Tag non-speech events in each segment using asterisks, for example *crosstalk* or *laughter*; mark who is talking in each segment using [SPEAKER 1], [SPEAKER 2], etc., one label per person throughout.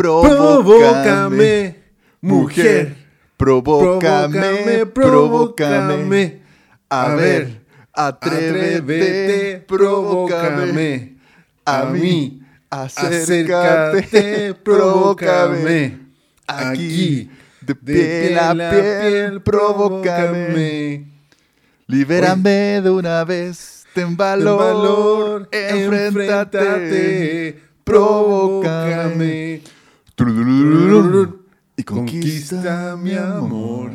[SPEAKER 1] Provócame, mujer.
[SPEAKER 2] Provócame, provócame. A ver, atrévete, provócame. A mí, acércate, provócame. Aquí, de piel a piel, provócame. Libérame de una vez, ten valor, enfréntate, provócame. Y conquista mi amor.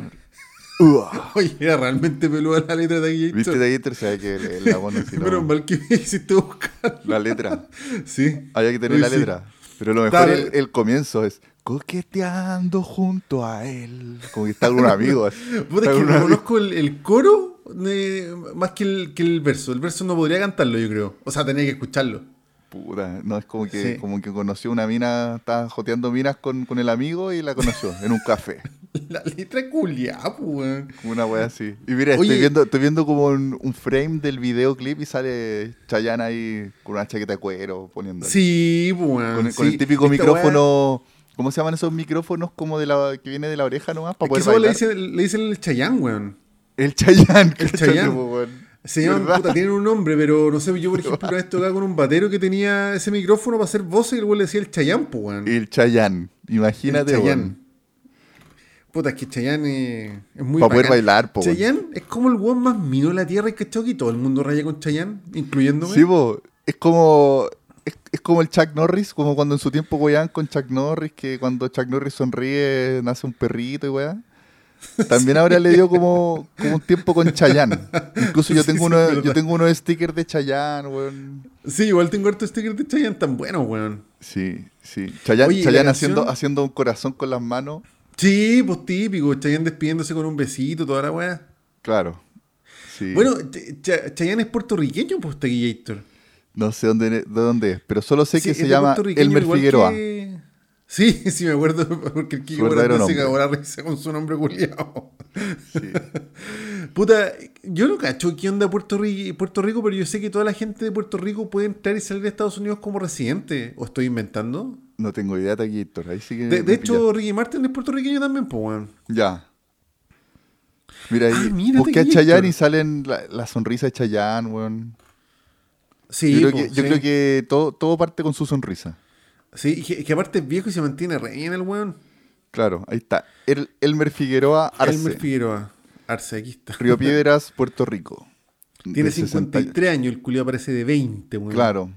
[SPEAKER 1] Oye, era realmente peluda la letra de aquí.
[SPEAKER 2] ¿Viste de Gator? Sabe que el, si no-
[SPEAKER 1] Menos mal que me hiciste buscar.
[SPEAKER 2] La letra.
[SPEAKER 1] Sí.
[SPEAKER 2] Había que tener la
[SPEAKER 1] sí.
[SPEAKER 2] letra. Pero lo mejor el, el comienzo es coqueteando junto a él. Como que está con amigo.
[SPEAKER 1] Puta, es que no el, coro más que el, que el verso. El verso no podría cantarlo, yo creo. O sea, tenía que escucharlo.
[SPEAKER 2] Puta, no, es como que,
[SPEAKER 1] Sí.
[SPEAKER 2] como que conoció una mina, estaba joteando minas con, con el amigo y la conoció en un café. *laughs*
[SPEAKER 1] La letra es culiá, pues, weón.
[SPEAKER 2] Como una wea así. Y mira,
[SPEAKER 1] Oye.
[SPEAKER 2] estoy viendo, estoy viendo como un, un frame del videoclip y sale Chayanne ahí con una chaqueta de cuero poniendo.
[SPEAKER 1] Sí, pues, weón.
[SPEAKER 2] Con, el- con
[SPEAKER 1] sí.
[SPEAKER 2] el típico
[SPEAKER 1] Esta
[SPEAKER 2] micrófono. ¿Cómo se llaman esos micrófonos como de la que viene de la oreja nomás para
[SPEAKER 1] Es que
[SPEAKER 2] poder
[SPEAKER 1] weá
[SPEAKER 2] bailar?
[SPEAKER 1] le dicen le dicen el Chayán, weón.
[SPEAKER 2] El Chayanne.
[SPEAKER 1] El *laughs*
[SPEAKER 2] cáchate,
[SPEAKER 1] Chayanne.
[SPEAKER 2] po, weón.
[SPEAKER 1] Se llaman, puta, tienen un nombre, pero no sé, yo por *laughs* ejemplo una vez tocaba con un batero que tenía ese micrófono para hacer voces y el weón le decía el Chayán, pues, weón.
[SPEAKER 2] El Chayanne. Imagínate,
[SPEAKER 1] El
[SPEAKER 2] weón.
[SPEAKER 1] Chayán. Puta, es que Chayán es, es muy
[SPEAKER 2] Para poder bailar, po, weón.
[SPEAKER 1] Chayán es como el weón más mino de la tierra y que todo el mundo raya con Chayán, incluyéndome.
[SPEAKER 2] Sí, po, es como. Es, es como el Chuck Norris, como cuando en su tiempo weón con Chuck Norris, que cuando Chuck Norris sonríe nace un perrito y weá. También ahora le dio como, como un tiempo con Chayanne. Incluso yo *laughs* tengo
[SPEAKER 1] sí,
[SPEAKER 2] uno, yo tengo unos stickers de Chayanne, weón.
[SPEAKER 1] Sí, igual tengo hartos stickers de Chayán tan buenos, weón.
[SPEAKER 2] Sí, sí. Chayanne,
[SPEAKER 1] Oye, ¿y la
[SPEAKER 2] Chayanne
[SPEAKER 1] canción?
[SPEAKER 2] haciendo, haciendo un corazón con las manos.
[SPEAKER 1] Sí, pues típico, Chayán despidiéndose con un besito, toda la weá.
[SPEAKER 2] Claro. Sí.
[SPEAKER 1] Bueno, Ch- Ch- Chayán es puertorriqueño, pues Tequillator.
[SPEAKER 2] No sé dónde, de dónde es, pero solo sé que se llama Elmer Figueroa.
[SPEAKER 1] que- Sí, *laughs* sí me acuerdo, porque el
[SPEAKER 2] verdadero
[SPEAKER 1] Morandé se cagó la risa con su nombre culiado.
[SPEAKER 2] Sí. *laughs*
[SPEAKER 1] Puta, yo no cacho qué onda Puerto Rico, Puerto Rico, pero yo sé que toda la gente de Puerto Rico puede entrar y salir de Estados Unidos como residente. ¿O estoy inventando?
[SPEAKER 2] No tengo idea, Taquillator. Ahí sí que
[SPEAKER 1] De, hecho,
[SPEAKER 2] pillaste.
[SPEAKER 1] Ricky Martin es puertorriqueño también, pues, weón.
[SPEAKER 2] Ya. Mira ahí,
[SPEAKER 1] Ah, mira,
[SPEAKER 2] busqué a. Chayanne y salen la, la sonrisa de Chayanne, weón.
[SPEAKER 1] Sí,
[SPEAKER 2] yo creo,
[SPEAKER 1] po,
[SPEAKER 2] que, yo
[SPEAKER 1] sí.
[SPEAKER 2] creo que todo, todo parte con su sonrisa.
[SPEAKER 1] Sí, y que, que aparte es viejo y se mantiene re bien el weón.
[SPEAKER 2] Claro, ahí está. El, Elmer Figueroa Arce,
[SPEAKER 1] Elmer Figueroa. Arce, aquí está.
[SPEAKER 2] Río *laughs* Piedras, Puerto Rico.
[SPEAKER 1] Tiene
[SPEAKER 2] De 60
[SPEAKER 1] 53 años, el culiao parece de 20, weón.
[SPEAKER 2] Claro.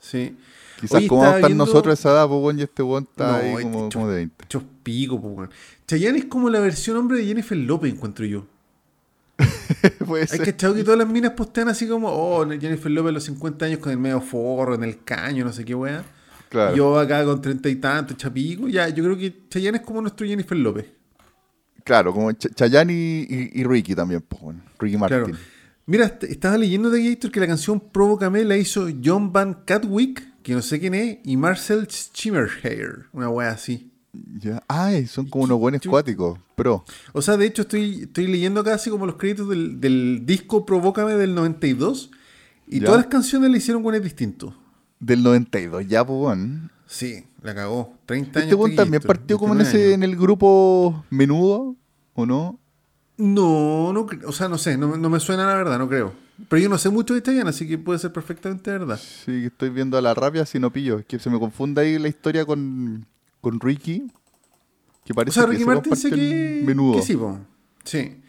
[SPEAKER 1] Sí.
[SPEAKER 2] Quizás como vamos a estar
[SPEAKER 1] viendo-
[SPEAKER 2] nosotros a esa edad, pues, weón, y este weón está
[SPEAKER 1] No,
[SPEAKER 2] ahí
[SPEAKER 1] este
[SPEAKER 2] como, de 20.
[SPEAKER 1] Muchos picos, pues, weón. Chayanne es como la versión hombre de Jennifer López, encuentro yo. *laughs*
[SPEAKER 2] Puede
[SPEAKER 1] Hay
[SPEAKER 2] ser.
[SPEAKER 1] cachado que todas las minas postean así como, oh, Jennifer López a los 50 años con el medio forro, en el caño, no sé qué weá.
[SPEAKER 2] Claro.
[SPEAKER 1] Yo acá con treinta y tantos, chapico. Ya, yo creo que Chayanne es como nuestro Jennifer López.
[SPEAKER 2] Claro, como Ch- Chayanne y, y- y Ricky también, pues. Ricky Martin.
[SPEAKER 1] Claro. Mira, est- estaba leyendo de Gator que la canción Provócame la hizo John Van Catwick, que no sé quién es, y Marcel Schimmerhair, una wea así.
[SPEAKER 2] Ya. Ay, son como unos buenos cuáticos, pro.
[SPEAKER 1] O sea, de hecho, estoy, estoy leyendo acá así como los créditos del, del disco Provócame del 92, y
[SPEAKER 2] Ya.
[SPEAKER 1] todas las canciones le hicieron con distintos.
[SPEAKER 2] Del 92, ya, pues, weón.
[SPEAKER 1] Sí, la cagó. 30 años.
[SPEAKER 2] Este weón
[SPEAKER 1] de
[SPEAKER 2] también partió como en
[SPEAKER 1] 29
[SPEAKER 2] ese
[SPEAKER 1] años.
[SPEAKER 2] en el grupo menudo, ¿o no?
[SPEAKER 1] No, no, o sea, no sé, no, no me suena la verdad, no creo. Pero yo no sé mucho de Chayanne, así que puede ser perfectamente verdad.
[SPEAKER 2] Sí, estoy viendo a la rabia si no pillo. Es que se me confunde ahí la historia con, con Ricky. Que
[SPEAKER 1] O
[SPEAKER 2] parece
[SPEAKER 1] sea,
[SPEAKER 2] que
[SPEAKER 1] Ricky Martin sé que,
[SPEAKER 2] en menudo.
[SPEAKER 1] que sí, po. Sí.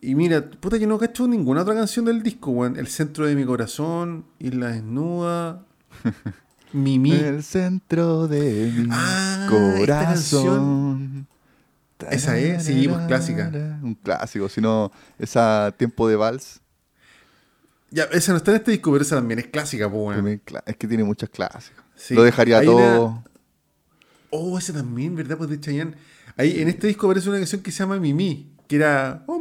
[SPEAKER 1] Y mira, puta, yo no cacho ninguna otra canción del disco, weón. El centro de mi corazón, Isla Desnuda, *laughs* Mimi.
[SPEAKER 2] El centro de mi
[SPEAKER 1] Ah,
[SPEAKER 2] corazón.
[SPEAKER 1] Esa es, sí, pues, clásica.
[SPEAKER 2] Un clásico, si no, esa tiempo de vals.
[SPEAKER 1] Ya, esa no está en este disco, pero esa también es clásica,
[SPEAKER 2] cla- Es que tiene muchas clásicas.
[SPEAKER 1] Sí.
[SPEAKER 2] Lo dejaría
[SPEAKER 1] Hay
[SPEAKER 2] todo.
[SPEAKER 1] una- Oh, esa también, ¿verdad? Pues de Chayanne. Ahí en este disco aparece una canción que se llama Mimi, que era Oh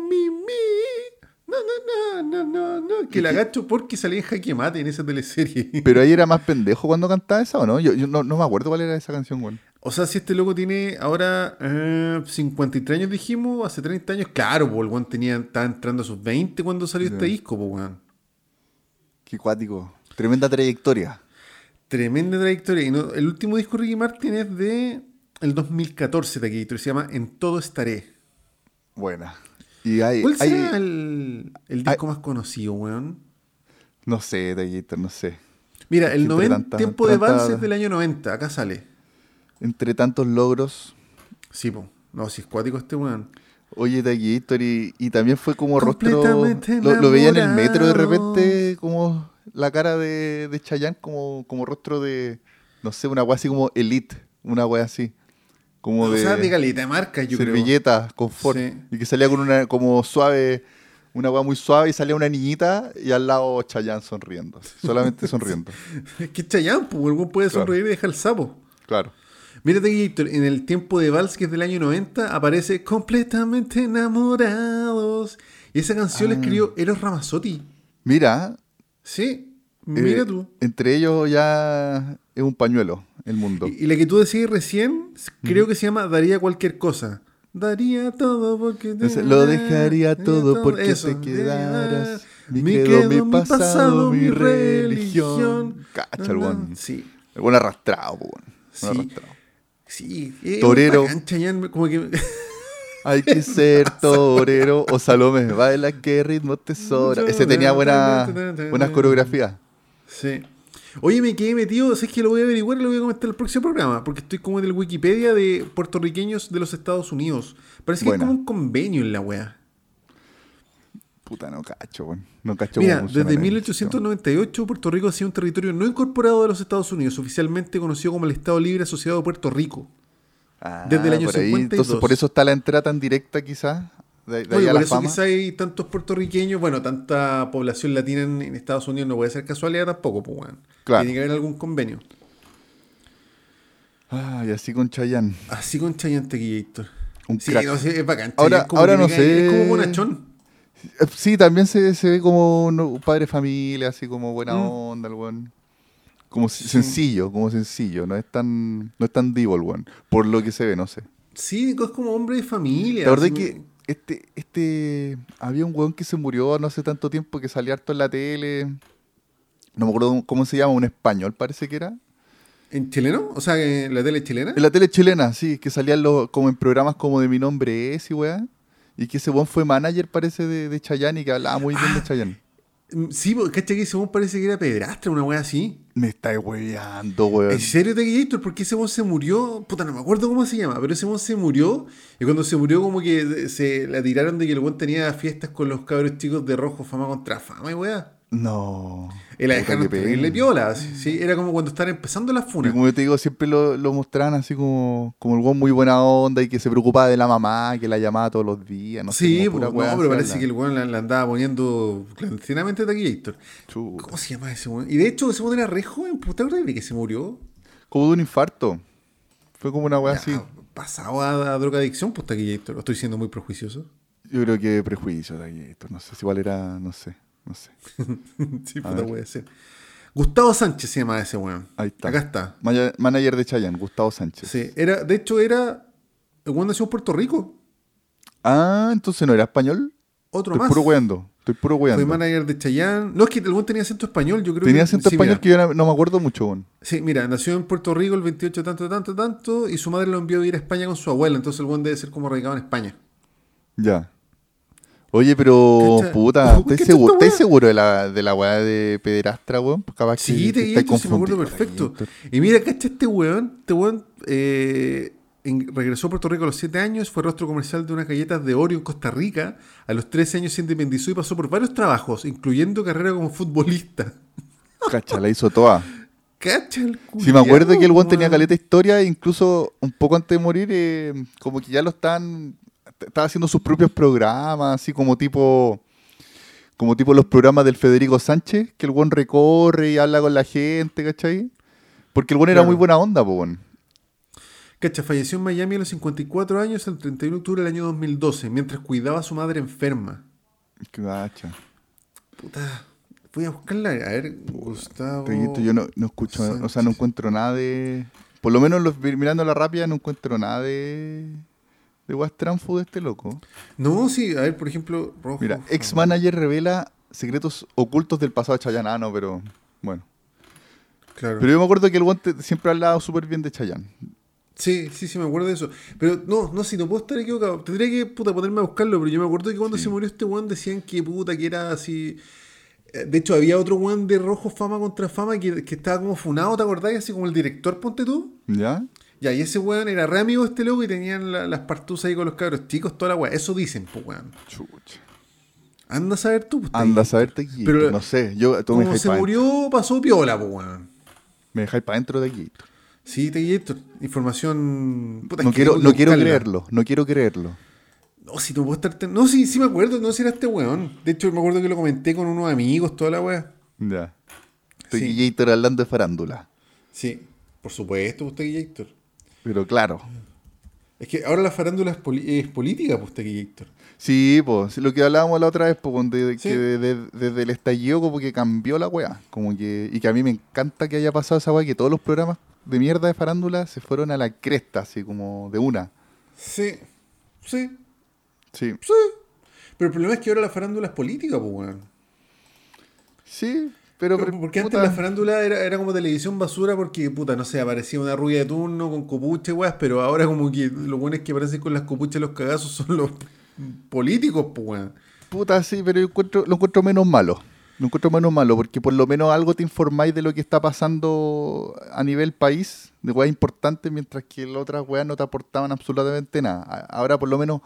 [SPEAKER 1] no, no, no, no, no, no, que la gacho porque salía en Jaque Mate en esa teleserie. *laughs*
[SPEAKER 2] Pero ahí era más pendejo cuando cantaba esa, ¿o no? Yo, yo no, no me acuerdo cuál era esa canción, weón.
[SPEAKER 1] O sea, si este loco tiene ahora eh, 53 años, dijimos, hace 30 años, claro, el weón tenía, estaba entrando a sus 20 cuando salió este disco.
[SPEAKER 2] Qué cuático. Tremenda trayectoria.
[SPEAKER 1] Tremenda trayectoria. Y no- el último disco de Ricky Martin es de el 2014, Taquito, y se llama En todo estaré.
[SPEAKER 2] Buena. Y hay,
[SPEAKER 1] ¿Cuál
[SPEAKER 2] hay-
[SPEAKER 1] será el, el disco más conocido, weón?
[SPEAKER 2] no sé, Taquito, no sé.
[SPEAKER 1] Mira, el 90,
[SPEAKER 2] tanta-
[SPEAKER 1] Tiempo de Vals es del año 90, acá sale.
[SPEAKER 2] Entre tantos logros.
[SPEAKER 1] Sí, po. No, si es cuático este weón.
[SPEAKER 2] Oye, Taquillator, y, y también fue como rostro. Lo, lo veía en el metro de repente, como la cara de, de Chayanne, como, como rostro de. No sé, una wea así como Elite. Una wea así. Como de.
[SPEAKER 1] sea, de marca, yo creo.
[SPEAKER 2] servilleta, confort.
[SPEAKER 1] Sí.
[SPEAKER 2] Y que salía con una como suave, una weá muy suave y salía una niñita y al lado Chayanne sonriendo. Solamente sonriendo. *laughs*
[SPEAKER 1] Es que es Chayanne, pues, el puede
[SPEAKER 2] Claro.
[SPEAKER 1] sonreír y dejar el sapo.
[SPEAKER 2] Claro.
[SPEAKER 1] Mírate que Héctor, en el tiempo de Vals, que es del año 90, aparece completamente enamorados. Y esa canción la
[SPEAKER 2] Ah.
[SPEAKER 1] escribió Eros Ramazzotti.
[SPEAKER 2] Mira,
[SPEAKER 1] Sí, mira
[SPEAKER 2] eh,
[SPEAKER 1] tú.
[SPEAKER 2] Entre ellos ya es un pañuelo el mundo.
[SPEAKER 1] Y, y la que tú decías recién, creo que se llama Daría cualquier cosa. Daría todo porque te
[SPEAKER 2] Entonces, lo dejaría todo porque
[SPEAKER 1] Eso.
[SPEAKER 2] te quedaras. Mi
[SPEAKER 1] Mi
[SPEAKER 2] credo, mi pasado, mi religión. Cacha el weón.
[SPEAKER 1] Sí,
[SPEAKER 2] El buen arrastrado, weón.
[SPEAKER 1] Sí.
[SPEAKER 2] Arrastrado.
[SPEAKER 1] sí.
[SPEAKER 2] Torero.
[SPEAKER 1] bacán, como que... *laughs*
[SPEAKER 2] Hay que ser *laughs* torero. O Salome, baila qué ritmo te sobra. Ese tenía buena, buenas coreografías.
[SPEAKER 1] Sí. Oye, me quedé metido, sé que lo voy a averiguar y lo voy a comentar en el próximo programa, porque estoy como en el Wikipedia de puertorriqueños de los Estados Unidos. Parece que es como un convenio en la wea.
[SPEAKER 2] Puta, no cacho, weón. No cacho
[SPEAKER 1] Mira, desde
[SPEAKER 2] la
[SPEAKER 1] 1898 Puerto Rico ha sido un territorio no incorporado de los Estados Unidos, oficialmente conocido como el Estado Libre Asociado de Puerto Rico.
[SPEAKER 2] Ah,
[SPEAKER 1] desde el año
[SPEAKER 2] por ahí.
[SPEAKER 1] 52.
[SPEAKER 2] Entonces, por eso está la entrada tan directa, quizás. De,
[SPEAKER 1] por eso quizá hay tantos puertorriqueños, bueno, tanta población latina en, en Estados Unidos no puede ser casualidad tampoco, pues, weón.
[SPEAKER 2] Claro.
[SPEAKER 1] Tiene que haber algún convenio.
[SPEAKER 2] Ah, y así con Chayanne.
[SPEAKER 1] Así con Chayanne Tequillator.
[SPEAKER 2] Un
[SPEAKER 1] Sí,
[SPEAKER 2] crack.
[SPEAKER 1] no, es bacán.
[SPEAKER 2] Ahora-
[SPEAKER 1] Chayanne como
[SPEAKER 2] ahora no sé.
[SPEAKER 1] Es como bonachón.
[SPEAKER 2] Sí, también se, se ve como un padre de familia, así como buena
[SPEAKER 1] Mm.
[SPEAKER 2] onda, el weón. Como sencillo, como sencillo. No es tan, no es tan divo el weón. Por lo que se ve, no sé.
[SPEAKER 1] Sí, es como hombre de familia.
[SPEAKER 2] La verdad es que este, este, había un weón que se murió no hace tanto tiempo que salía harto en la tele. No me acuerdo cómo se llama, un español parece que era.
[SPEAKER 1] ¿En chileno? O sea, en la tele chilena.
[SPEAKER 2] En la tele chilena, sí, que salían los, como en programas como de Mi Nombre Es y weá. Y que ese weón fue manager, parece, de, de Chayanne y que hablaba muy bien de
[SPEAKER 1] Ah.
[SPEAKER 2] Chayanne.
[SPEAKER 1] Mm, Sí, porque cacha que ese weón parece que era pedrastra, una wea así.
[SPEAKER 2] Me está hueveando, weón.
[SPEAKER 1] ¿En serio, Tequillator? Porque ese weón se murió. Puta, no me acuerdo cómo se llama, pero ese weón se murió. Y cuando se murió, como que se la tiraron de que el weón tenía fiestas con los cabros chicos de rojo, fama contra fama y weá.
[SPEAKER 2] No.
[SPEAKER 1] Y la dejaron terrible piola. Sí, era como cuando estaban empezando las
[SPEAKER 2] Y
[SPEAKER 1] funas.
[SPEAKER 2] como yo te digo, siempre lo, lo mostraban así como, como el weón muy buena onda y que se preocupaba de la mamá, que la llamaba todos los días. No sé,
[SPEAKER 1] sí,
[SPEAKER 2] como pura
[SPEAKER 1] no,
[SPEAKER 2] weá
[SPEAKER 1] pero parece que el weón la, la andaba poniendo clandestinamente Tequillator.
[SPEAKER 2] Chuta.
[SPEAKER 1] ¿Cómo se llama ese weón? Y de hecho, ese weón era re joven. Puta, ¿verdad que se murió?
[SPEAKER 2] Como de un infarto. Fue como una weá así.
[SPEAKER 1] Pasado a, a drogadicción, pues Tequillator. Estoy siendo muy prejuicioso.
[SPEAKER 2] Yo creo que prejuicio esto, No sé si igual era, no sé, no sé. *laughs*
[SPEAKER 1] sí,
[SPEAKER 2] A
[SPEAKER 1] puta,
[SPEAKER 2] ver.
[SPEAKER 1] puede ser. Gustavo Sánchez se llama ese weón.
[SPEAKER 2] Ahí está.
[SPEAKER 1] Acá está.
[SPEAKER 2] Manager de Chayanne, Gustavo Sánchez.
[SPEAKER 1] Sí, era, de hecho, era. El weón nació en Puerto Rico.
[SPEAKER 2] Ah, entonces no era español.
[SPEAKER 1] Otro
[SPEAKER 2] Estoy
[SPEAKER 1] más.
[SPEAKER 2] puro weando. Estoy puro
[SPEAKER 1] Fue
[SPEAKER 2] weando.
[SPEAKER 1] manager de Chayanne. No, es que el weón tenía acento español, yo creo
[SPEAKER 2] Tenía
[SPEAKER 1] que-
[SPEAKER 2] acento
[SPEAKER 1] sí,
[SPEAKER 2] español
[SPEAKER 1] mira.
[SPEAKER 2] que yo no, no me acuerdo mucho, weón.
[SPEAKER 1] Sí, mira, nació en Puerto Rico el 28 tanto, tanto, tanto, y su madre lo envió a ir a España con su abuela, entonces el buen debe ser como radicado en España.
[SPEAKER 2] Ya. Oye, pero
[SPEAKER 1] Cacha-
[SPEAKER 2] puta, ¿estás seguro, seguro de la, de la weá de pederastra, weón? Capaz
[SPEAKER 1] Sí,
[SPEAKER 2] que
[SPEAKER 1] te guié, sí me acuerdo perfecto. Y mira, cacha este weón, este weón eh, en- regresó a Puerto Rico a los 7 años, fue rostro comercial de unas galletas de Oreo en Costa Rica, a los 13 años se independizó y pasó por varios trabajos, incluyendo carrera como futbolista.
[SPEAKER 2] Cacha, la hizo toda.
[SPEAKER 1] Cacha el
[SPEAKER 2] Sí, me acuerdo que el weón tenía caleta de historia, incluso un poco antes de morir, eh, como que ya lo están. Estaba haciendo sus propios programas, así como tipo. Como tipo los programas del Federico Sánchez, que el weón recorre y habla con la gente, ¿cachai? Porque el weón era muy buena onda, po, weón.
[SPEAKER 1] Cacha, falleció en Miami a los 54 años el 31 de octubre del año 2012, mientras cuidaba a su madre enferma.
[SPEAKER 2] Cacha.
[SPEAKER 1] Puta, voy a buscarla. A ver, Gustavo.
[SPEAKER 2] Triguito, yo no, no escucho, o sea, no encuentro nada de. Por lo menos los, mirando la rápida no encuentro nada de. De Wastranfo de este loco.
[SPEAKER 1] No, sí, a ver, por ejemplo, Rojo.
[SPEAKER 2] Mira, ex manager revela secretos ocultos del pasado de Chayanne. Ah, no, pero bueno.
[SPEAKER 1] Claro.
[SPEAKER 2] Pero yo me acuerdo que el guante siempre hablaba súper bien de Chayanne.
[SPEAKER 1] Sí, sí, sí, me acuerdo de eso. Pero no, no, si no puedo estar equivocado. Tendría que puta, ponerme a buscarlo, pero yo me acuerdo que cuando
[SPEAKER 2] Sí.
[SPEAKER 1] se murió este weón decían que puta, que era así. Eh, De hecho, había otro weón de rojo fama contra fama que, que estaba como funado, ¿te acordás? Así como el director, ponte tú.
[SPEAKER 2] ¿Ya?
[SPEAKER 1] Ya, y ese weón era re amigo de este loco y tenían la- las partusas ahí con los cabros chicos, toda la weá. Eso dicen, pues weón.
[SPEAKER 2] Chucha.
[SPEAKER 1] Anda a saber tú, pues,
[SPEAKER 2] Anda a saberte aquí.
[SPEAKER 1] Pero-
[SPEAKER 2] no sé, yo tú
[SPEAKER 1] Como se murió, pasó piola, pues weón.
[SPEAKER 2] Me dejáis para adentro de aquí.
[SPEAKER 1] Sí, te información. Puta,
[SPEAKER 2] No quiero, no quiero creerlo, no quiero creerlo.
[SPEAKER 1] No, si no puedo estar. ten- No, sí, sí me acuerdo, no, si era este weón. De hecho, me acuerdo que lo comenté con unos amigos, toda la weá.
[SPEAKER 2] Ya. Estoy
[SPEAKER 1] Sí.
[SPEAKER 2] Gator hablando de farándula.
[SPEAKER 1] Sí, por supuesto, usted Héctor.
[SPEAKER 2] Pero claro.
[SPEAKER 1] Es que ahora la farándula es, política, pues, usted Héctor.
[SPEAKER 2] Sí, pues, lo que hablábamos la otra vez, pues, de,
[SPEAKER 1] Sí.
[SPEAKER 2] que de- de- desde el estallido como que cambió la weá. Como que, y que a mí me encanta que haya pasado esa weá, que todos los programas de mierda de farándula se fueron a la cresta, así como de una.
[SPEAKER 1] Sí, sí,
[SPEAKER 2] Sí,
[SPEAKER 1] sí. Pero el problema es que ahora la farándula es política, pues, weón.
[SPEAKER 2] sí, pero...
[SPEAKER 1] Pero, porque antes
[SPEAKER 2] puta,
[SPEAKER 1] la farándula era, era como televisión basura porque, puta, no sé, aparecía una rubia de turno con copucha, weas, pero ahora como que lo bueno es que aparecen con las copuchas los cagazos son los políticos, pues, weón.
[SPEAKER 2] Puta, sí, pero yo encuentro, lo encuentro menos malo. Lo encuentro menos malo, porque por lo menos algo te informáis de lo que está pasando a nivel país, de weas importantes, mientras que las otras weas no te aportaban absolutamente nada. Ahora por lo menos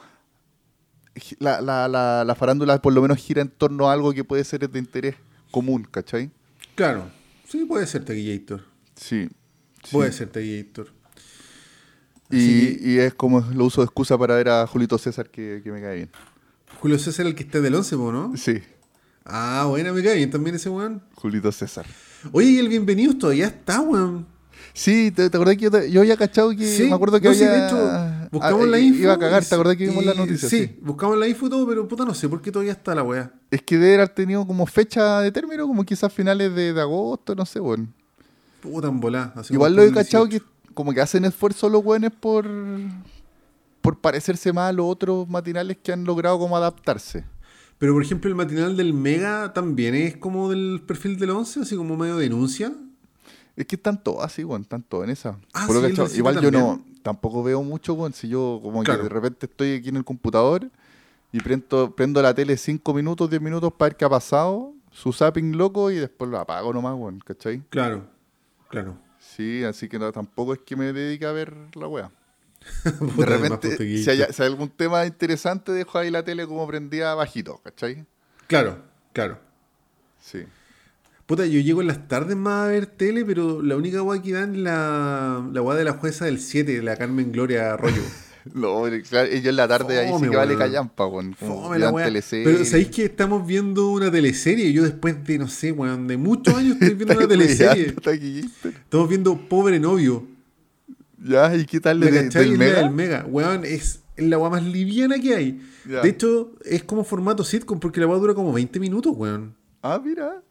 [SPEAKER 2] la, la, la, la farándula por lo menos gira en torno a algo que puede ser de interés común, ¿cachai?
[SPEAKER 1] Claro, sí, puede ser Taquillator.
[SPEAKER 2] Sí. sí.
[SPEAKER 1] Puede ser Taquillator.
[SPEAKER 2] Y, y es como lo uso de excusa para ver a Julito César que, que me cae bien.
[SPEAKER 1] Julio César el que está del 11, po, ¿no?
[SPEAKER 2] Sí,
[SPEAKER 1] Ah, bueno, me cae bien también ese weón.
[SPEAKER 2] Julito César.
[SPEAKER 1] Oye, y el bienvenido todavía está, weón.
[SPEAKER 2] Sí, ¿te, te acordás que yo, te- yo había cachado que
[SPEAKER 1] Sí,
[SPEAKER 2] me acuerdo que
[SPEAKER 1] no, sí,
[SPEAKER 2] había...
[SPEAKER 1] de hecho, buscamos
[SPEAKER 2] ah,
[SPEAKER 1] la info.
[SPEAKER 2] Iba a cagar, ¿te acordás que vimos la noticia?
[SPEAKER 1] Sí, buscamos la info y todo, pero puta, no sé por qué todavía está la weá.
[SPEAKER 2] Es que debe haber tenido como fecha de término, como quizás finales de, de agosto, no sé, bueno.
[SPEAKER 1] Puta en volá.
[SPEAKER 2] Igual lo he cachado
[SPEAKER 1] 18.
[SPEAKER 2] que como que hacen esfuerzo los buenos por, por parecerse más a los otros matinales que han logrado como adaptarse.
[SPEAKER 1] Pero por ejemplo, el matinal del Mega también es como del perfil del 11, así como medio denuncia.
[SPEAKER 2] Es que están todos así, bueno, están todos en esa.
[SPEAKER 1] Ah, sí, Luisito
[SPEAKER 2] Igual yo no. Tampoco veo mucho, bueno, si yo como
[SPEAKER 1] Claro.
[SPEAKER 2] que de repente estoy aquí en el computador y prendo, prendo la tele 5 minutos, 10 minutos para ver qué ha pasado, su zapping loco y después lo apago nomás, bueno, ¿cachai?
[SPEAKER 1] Claro, claro.
[SPEAKER 2] Sí, así que no, tampoco es que me dedique a ver la wea. *laughs* De repente, si hay, si hay algún tema interesante, dejo ahí la tele como prendida bajito, ¿cachai?
[SPEAKER 1] Claro, claro.
[SPEAKER 2] Sí.
[SPEAKER 1] Puta, yo llego en las tardes más a ver tele, pero la única weá que dan es la, la weá de la jueza del 7, la Carmen Gloria Arroyo. *laughs*
[SPEAKER 2] No, claro, ellos en la tarde ahí sí que vale callampa, weón.
[SPEAKER 1] Pero sabéis que estamos viendo una teleserie. Yo después de, no sé, weón, de muchos años estoy viendo *laughs* una teleserie. *laughs* Estamos viendo Pobre Novio.
[SPEAKER 2] Ya, ¿y qué tal
[SPEAKER 1] ¿Me
[SPEAKER 2] de, del
[SPEAKER 1] la
[SPEAKER 2] Mega?
[SPEAKER 1] del Mega. Weón, es la weá más liviana que hay.
[SPEAKER 2] Ya.
[SPEAKER 1] De hecho, es como formato sitcom porque la weá dura como 20 minutos, weón.
[SPEAKER 2] Ah, mira.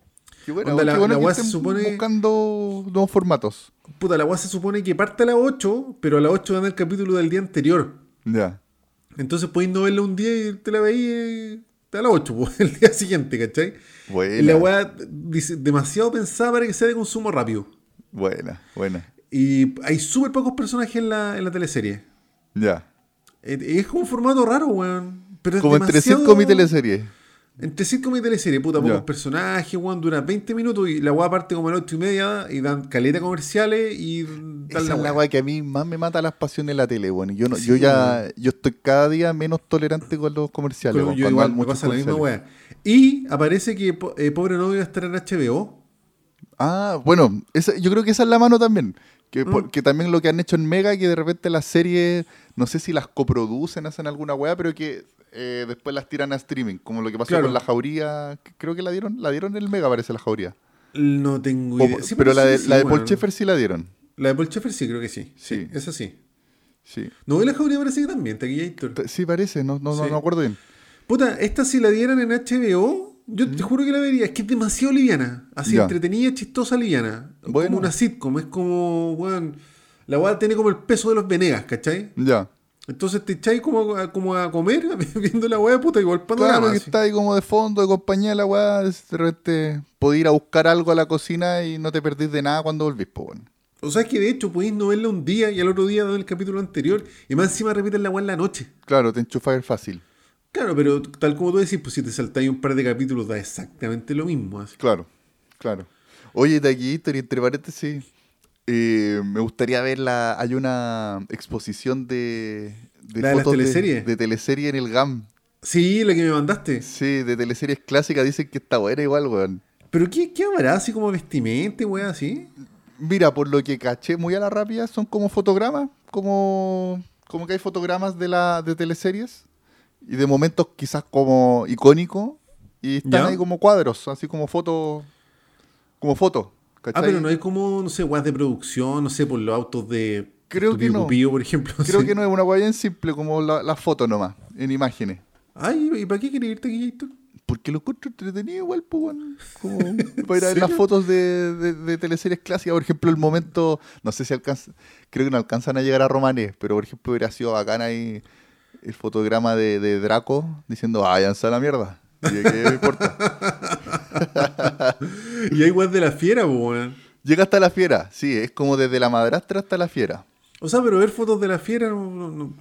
[SPEAKER 2] Qué bueno,
[SPEAKER 1] Onda,
[SPEAKER 2] qué
[SPEAKER 1] la-
[SPEAKER 2] bueno
[SPEAKER 1] la
[SPEAKER 2] que
[SPEAKER 1] weá se supone-
[SPEAKER 2] buscando nuevos formatos.
[SPEAKER 1] Puta, la weá se supone que parte a las 8, pero a las 8 dan el capítulo del día anterior.
[SPEAKER 2] Ya.
[SPEAKER 1] Entonces podéis no verla un día y te la veis eh, a las 8, *laughs* pues, el día siguiente, ¿cachai?
[SPEAKER 2] Buena.
[SPEAKER 1] Y la weá dice, demasiado pensada para que sea de consumo rápido.
[SPEAKER 2] Buena, buena.
[SPEAKER 1] Y hay súper pocos personajes en la, en la teleserie.
[SPEAKER 2] Ya.
[SPEAKER 1] Eh, Es como un formato raro, weón. Pero es
[SPEAKER 2] Como entre
[SPEAKER 1] demasiado-
[SPEAKER 2] sitcom y teleserie.
[SPEAKER 1] Entre sitcom y teleserie, puta, pocos personajes, weón, dura 20 minutos y la weá parte como a las 8 y media y dan caleta comerciales y dan
[SPEAKER 2] Esa
[SPEAKER 1] la
[SPEAKER 2] es la
[SPEAKER 1] weá.
[SPEAKER 2] weá que a mí más me mata las pasiones en la tele, bueno. Yo, no,
[SPEAKER 1] Sí,
[SPEAKER 2] yo ya, yo estoy cada día menos tolerante con los comerciales. Weón,
[SPEAKER 1] yo igual me pasa la misma weá. Y aparece que eh, Pobre Novio va a estar en HBO.
[SPEAKER 2] Ah, bueno, esa- yo creo que esa es la mano también. Que,
[SPEAKER 1] Mm.
[SPEAKER 2] por- que también lo que han hecho en Mega, que de repente las series, no sé si las coproducen, hacen alguna weá, pero que eh, después las tiran a streaming, como lo que pasó
[SPEAKER 1] Claro.
[SPEAKER 2] con La Jauría, creo que la dieron, la dieron en el Mega, parece La Jauría.
[SPEAKER 1] No tengo
[SPEAKER 2] O-
[SPEAKER 1] idea. Sí,
[SPEAKER 2] pero la de,
[SPEAKER 1] sí,
[SPEAKER 2] la de Paul
[SPEAKER 1] weón.
[SPEAKER 2] Schaeffer sí la dieron.
[SPEAKER 1] La de Paul Schaeffer sí, creo que sí. Sí,
[SPEAKER 2] Sí.
[SPEAKER 1] esa sí.
[SPEAKER 2] Sí,
[SPEAKER 1] No, la Jauría parece que también, Taquillator.
[SPEAKER 2] Sí parece, no, no, no, no me acuerdo bien.
[SPEAKER 1] Puta, esta si la dieran en HBO, yo te juro que la vería. Es que es demasiado liviana. Así
[SPEAKER 2] Mm. Ya.
[SPEAKER 1] entretenida, chistosa, liviana.
[SPEAKER 2] Bueno.
[SPEAKER 1] Como una sitcom. Es como, weón. La weá tiene como el peso de los Venegas, ¿cachai?
[SPEAKER 2] Ya.
[SPEAKER 1] Entonces te echáis como, a- como a comer *laughs* viendo la weá puta, igual panorama.
[SPEAKER 2] Claro, que está ahí como de fondo, de compañía de la weá. De repente podés ir a buscar algo a la cocina y no te perdís de nada cuando volvís, pues bueno.
[SPEAKER 1] O sea, es que de hecho podéis no verla un día y al otro día ver el capítulo anterior y más encima repiten la weá en la noche.
[SPEAKER 2] Claro, te enchufas fácil.
[SPEAKER 1] Claro, pero tal como tú decís, pues si te saltáis un par de capítulos da exactamente lo mismo. así.
[SPEAKER 2] Claro, claro. Oye, Taquillito, y entre paréntesis, eh, me gustaría ver la. Hay una exposición de. de
[SPEAKER 1] ¿La de las
[SPEAKER 2] fotos
[SPEAKER 1] teleseries?
[SPEAKER 2] De, teleserie en el GAM.
[SPEAKER 1] Sí, la que me mandaste.
[SPEAKER 2] Sí, de teleseries clásicas dicen que está buena igual, weón.
[SPEAKER 1] Pero ¿qué, qué habrá así como vestimenta, weá, así?
[SPEAKER 2] Mira, por lo que caché muy a la rápida, son como fotogramas, como, como que hay fotogramas de la de teleseries y de momentos quizás como icónicos y están
[SPEAKER 1] ¿Ya?
[SPEAKER 2] ahí como cuadros, así como fotos, como fotos.
[SPEAKER 1] Ah, pero no hay como, no sé, weas de producción, no sé, por los autos de
[SPEAKER 2] Creo que no.
[SPEAKER 1] Cupío, por ejemplo.
[SPEAKER 2] Creo
[SPEAKER 1] sí.
[SPEAKER 2] que no es una guay bien simple como la, la foto nomás, en imágenes.
[SPEAKER 1] Ay, ¿y para qué querés irte aquí, Héctor?
[SPEAKER 2] Porque lo encuentro entretenido igual, pues, weón. Como *laughs* para ir a ver
[SPEAKER 1] ¿En
[SPEAKER 2] las fotos de, de- de teleseries clásicas. Por ejemplo, el momento, no sé si alcanza, creo que no alcanzan a llegar a Romané, pero por ejemplo hubiera sido bacán ahí el fotograma de, de Draco diciendo, váyanse a la mierda. Y de qué me importa. *laughs*
[SPEAKER 1] Y hay weas de la fiera, weón.
[SPEAKER 2] Llega hasta la fiera, sí, es como desde la madrastra hasta la fiera.
[SPEAKER 1] O sea, pero ver fotos de la fiera, no, no, no,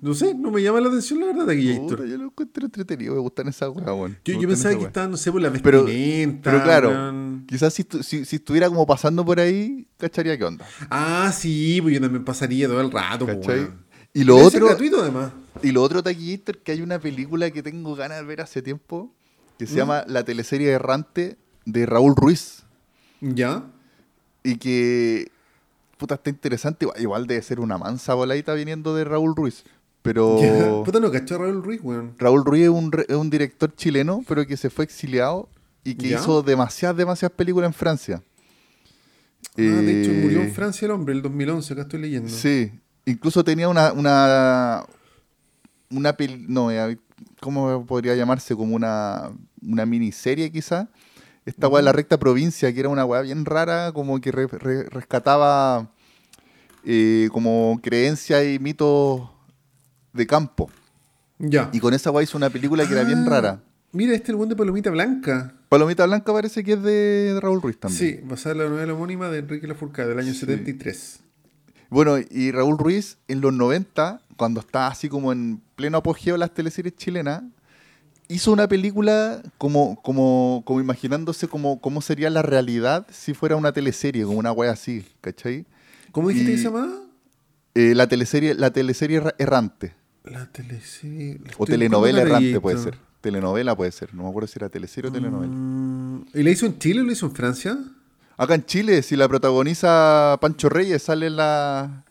[SPEAKER 1] no sé, no me llama la atención la verdad de
[SPEAKER 2] yo lo encuentro entretenido, me gustan esas weas, weón.
[SPEAKER 1] Yo, yo pensaba que estaban, no sé, por la vestimenta.
[SPEAKER 2] Pero claro, quizás si, si, si estuviera como pasando por ahí, cacharía qué onda.
[SPEAKER 1] Ah, sí, pues yo también pasaría todo el rato, weón.
[SPEAKER 2] Y lo
[SPEAKER 1] Debe
[SPEAKER 2] otro,
[SPEAKER 1] gratuito, además.
[SPEAKER 2] Y lo otro, Taquillator, que hay una película que tengo ganas de ver hace tiempo, que
[SPEAKER 1] ¿Mm?
[SPEAKER 2] se llama La teleserie errante de Raúl Ruiz.
[SPEAKER 1] ¿Ya?
[SPEAKER 2] Y que, puta, está interesante. Igual- debe ser una mansa voladita viniendo de Raúl Ruiz. Pero. *laughs*
[SPEAKER 1] Puta, no cachó a Raúl Ruiz, weón.
[SPEAKER 2] Raúl Ruiz es un, es un director chileno, pero que se fue exiliado y que
[SPEAKER 1] ¿Ya?
[SPEAKER 2] hizo demasiadas, demasiadas películas en Francia.
[SPEAKER 1] Ah, de hecho,
[SPEAKER 2] Eh,
[SPEAKER 1] murió en Francia el hombre, el 2011, acá estoy leyendo.
[SPEAKER 2] Sí, incluso tenía una una una pel- no, eh, ¿cómo podría llamarse? Como una una miniserie quizá. Esta weá de la recta provincia, que era una weá bien rara, como que re- re- rescataba eh, como creencias y mitos de campo.
[SPEAKER 1] Ya.
[SPEAKER 2] Y con esa weá hizo una película que era bien
[SPEAKER 1] Ah,
[SPEAKER 2] rara.
[SPEAKER 1] Mira, este es el buen de Palomita Blanca.
[SPEAKER 2] Palomita Blanca parece que es de Raúl Ruiz también.
[SPEAKER 1] Sí, basada en la novela homónima de Enrique Lafourcade del año
[SPEAKER 2] Sí.
[SPEAKER 1] 73.
[SPEAKER 2] Bueno, y Raúl Ruiz en los 90, cuando estaba así como en pleno apogeo de las teleseries chilenas, hizo una película como, como, como imaginándose como, cómo sería la realidad si fuera una teleserie, como una wea así, ¿cachai?
[SPEAKER 1] ¿Cómo dijiste que se llamaba?
[SPEAKER 2] Eh, la teleserie, la teleserie erra- errante,
[SPEAKER 1] La teleserie. la
[SPEAKER 2] o telenovela errante puede ser. Telenovela puede ser, no me acuerdo si era teleserie o telenovela.
[SPEAKER 1] Mm, ¿Y la hizo en Chile o la hizo en Francia?
[SPEAKER 2] Acá en Chile, si la protagoniza Pancho Reyes, sale en la.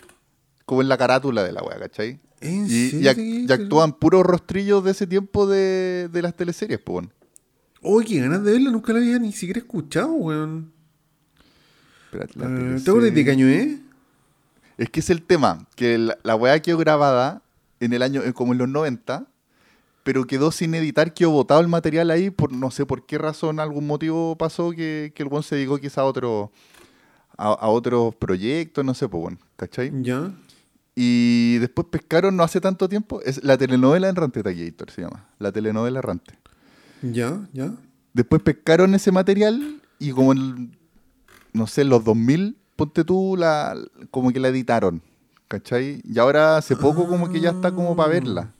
[SPEAKER 2] como en la carátula de la wea, ¿cachai?
[SPEAKER 1] ¿En
[SPEAKER 2] Y, y,
[SPEAKER 1] serio?
[SPEAKER 2] ac- y actúan puros rostrillos de ese tiempo de, de las teleseries, pues. bueno.
[SPEAKER 1] Uy, qué ganas de verla, nunca la había ni siquiera escuchado, weón.
[SPEAKER 2] Espérate, la
[SPEAKER 1] Eh, ¿Te acuerdas de qué año es?
[SPEAKER 2] Es que es el tema, que la, la weá quedó grabada en el año, eh, como en los 90, pero quedó sin editar, quedó botado el material ahí, por no sé por qué razón, algún motivo pasó que, que el buen se dedicó quizá a otro, a, a otros proyectos, no sé, pues bueno, ¿cachai?
[SPEAKER 1] Ya.
[SPEAKER 2] Y después pescaron no hace tanto tiempo, es la telenovela Errante Taquillator se llama, la telenovela Errante.
[SPEAKER 1] Ya, ya.
[SPEAKER 2] Después pescaron ese material y como en, no sé, en los 2000, ponte tú, la, como que la editaron, ¿cachai? Y ahora hace poco como que ya está como para verla.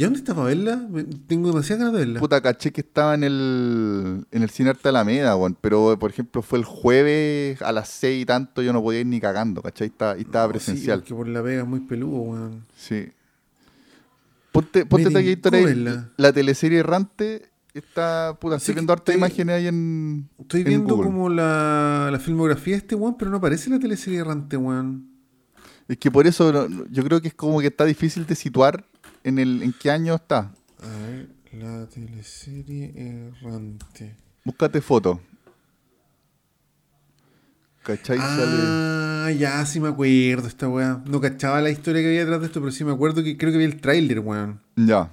[SPEAKER 1] ¿Y dónde está para verla? Tengo demasiadas ganas de verla.
[SPEAKER 2] Puta, caché que estaba en el, en el Cine Arte Alameda, weón, pero por ejemplo fue el jueves a las seis y tanto, yo no podía ir ni cagando, ¿cachai? Está- y estaba
[SPEAKER 1] No,
[SPEAKER 2] presencial.
[SPEAKER 1] Sí, porque por la vega es muy peludo, weón.
[SPEAKER 2] Sí. Ponte, ponte ahí,
[SPEAKER 1] verla.
[SPEAKER 2] la teleserie errante está, puta,
[SPEAKER 1] Sí,
[SPEAKER 2] estoy viendo harta imágenes ahí en
[SPEAKER 1] Estoy
[SPEAKER 2] en
[SPEAKER 1] viendo
[SPEAKER 2] Google.
[SPEAKER 1] como la, la filmografía de este weón, pero no aparece la teleserie errante, weón.
[SPEAKER 2] Es que por eso yo creo que es como que está difícil de situar en el en qué año está.
[SPEAKER 1] A ver, la teleserie errante.
[SPEAKER 2] Búscate foto. ¿Cachai? Sale-
[SPEAKER 1] Ah, ya sí me acuerdo esta weá. No cachaba la historia que había detrás de esto, pero sí me acuerdo que creo que vi el tráiler, weón.
[SPEAKER 2] Ya,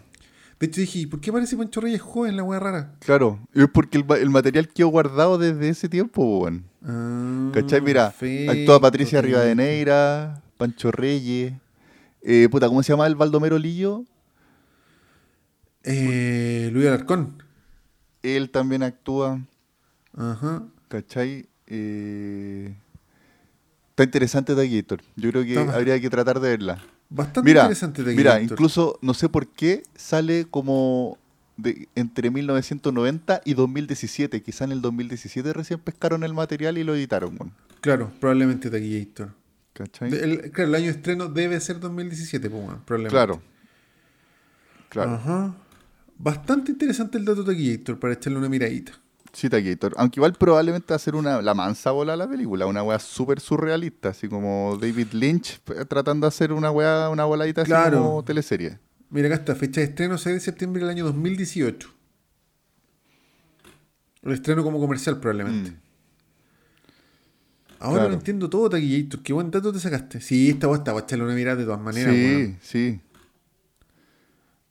[SPEAKER 1] De hecho dije, ¿y ¿por qué parece Pancho Reyes joven la weá rara?
[SPEAKER 2] claro. Es porque el, el material quedó guardado desde ese tiempo, weón.
[SPEAKER 1] Ah,
[SPEAKER 2] ¿Cachai? Mira,
[SPEAKER 1] perfecto,
[SPEAKER 2] actúa Patricia. Rivadeneira, Pancho Reyes, Eh, puta, ¿cómo se llama el Baldomero Lillo?
[SPEAKER 1] Eh, Luis Alarcón.
[SPEAKER 2] Él también actúa,
[SPEAKER 1] Ajá.
[SPEAKER 2] ¿cachai? Eh, está interesante Taquillator. Yo creo que habría que tratar de verla.
[SPEAKER 1] Bastante
[SPEAKER 2] Mira,
[SPEAKER 1] interesante de
[SPEAKER 2] mira,
[SPEAKER 1] Gator.
[SPEAKER 2] incluso no sé por qué sale como de, entre 1990 y 2017. Quizá en el 2017 recién pescaron el material y lo editaron.
[SPEAKER 1] Claro, probablemente Taquillator.
[SPEAKER 2] ¿Cachai?
[SPEAKER 1] De- el- claro, el año de estreno debe ser 2017, pues.
[SPEAKER 2] Claro. Claro.
[SPEAKER 1] Ajá. Bastante interesante el dato de Taquillator para echarle una miradita.
[SPEAKER 2] Sí. Aunque igual probablemente va a ser una, la mansa bola la película, una weá súper surrealista, así como David Lynch eh, tratando de hacer una weá, una voladita así
[SPEAKER 1] Claro.
[SPEAKER 2] como teleserie.
[SPEAKER 1] Mira, acá está, fecha de estreno 6 de septiembre del año 2018. El estreno como comercial probablemente.
[SPEAKER 2] Mm.
[SPEAKER 1] Ahora
[SPEAKER 2] claro.
[SPEAKER 1] lo entiendo todo, Taquillator. Qué buen dato te sacaste. Sí, esta voy a echarle una mirada de todas maneras,
[SPEAKER 2] sí,
[SPEAKER 1] weón.
[SPEAKER 2] sí.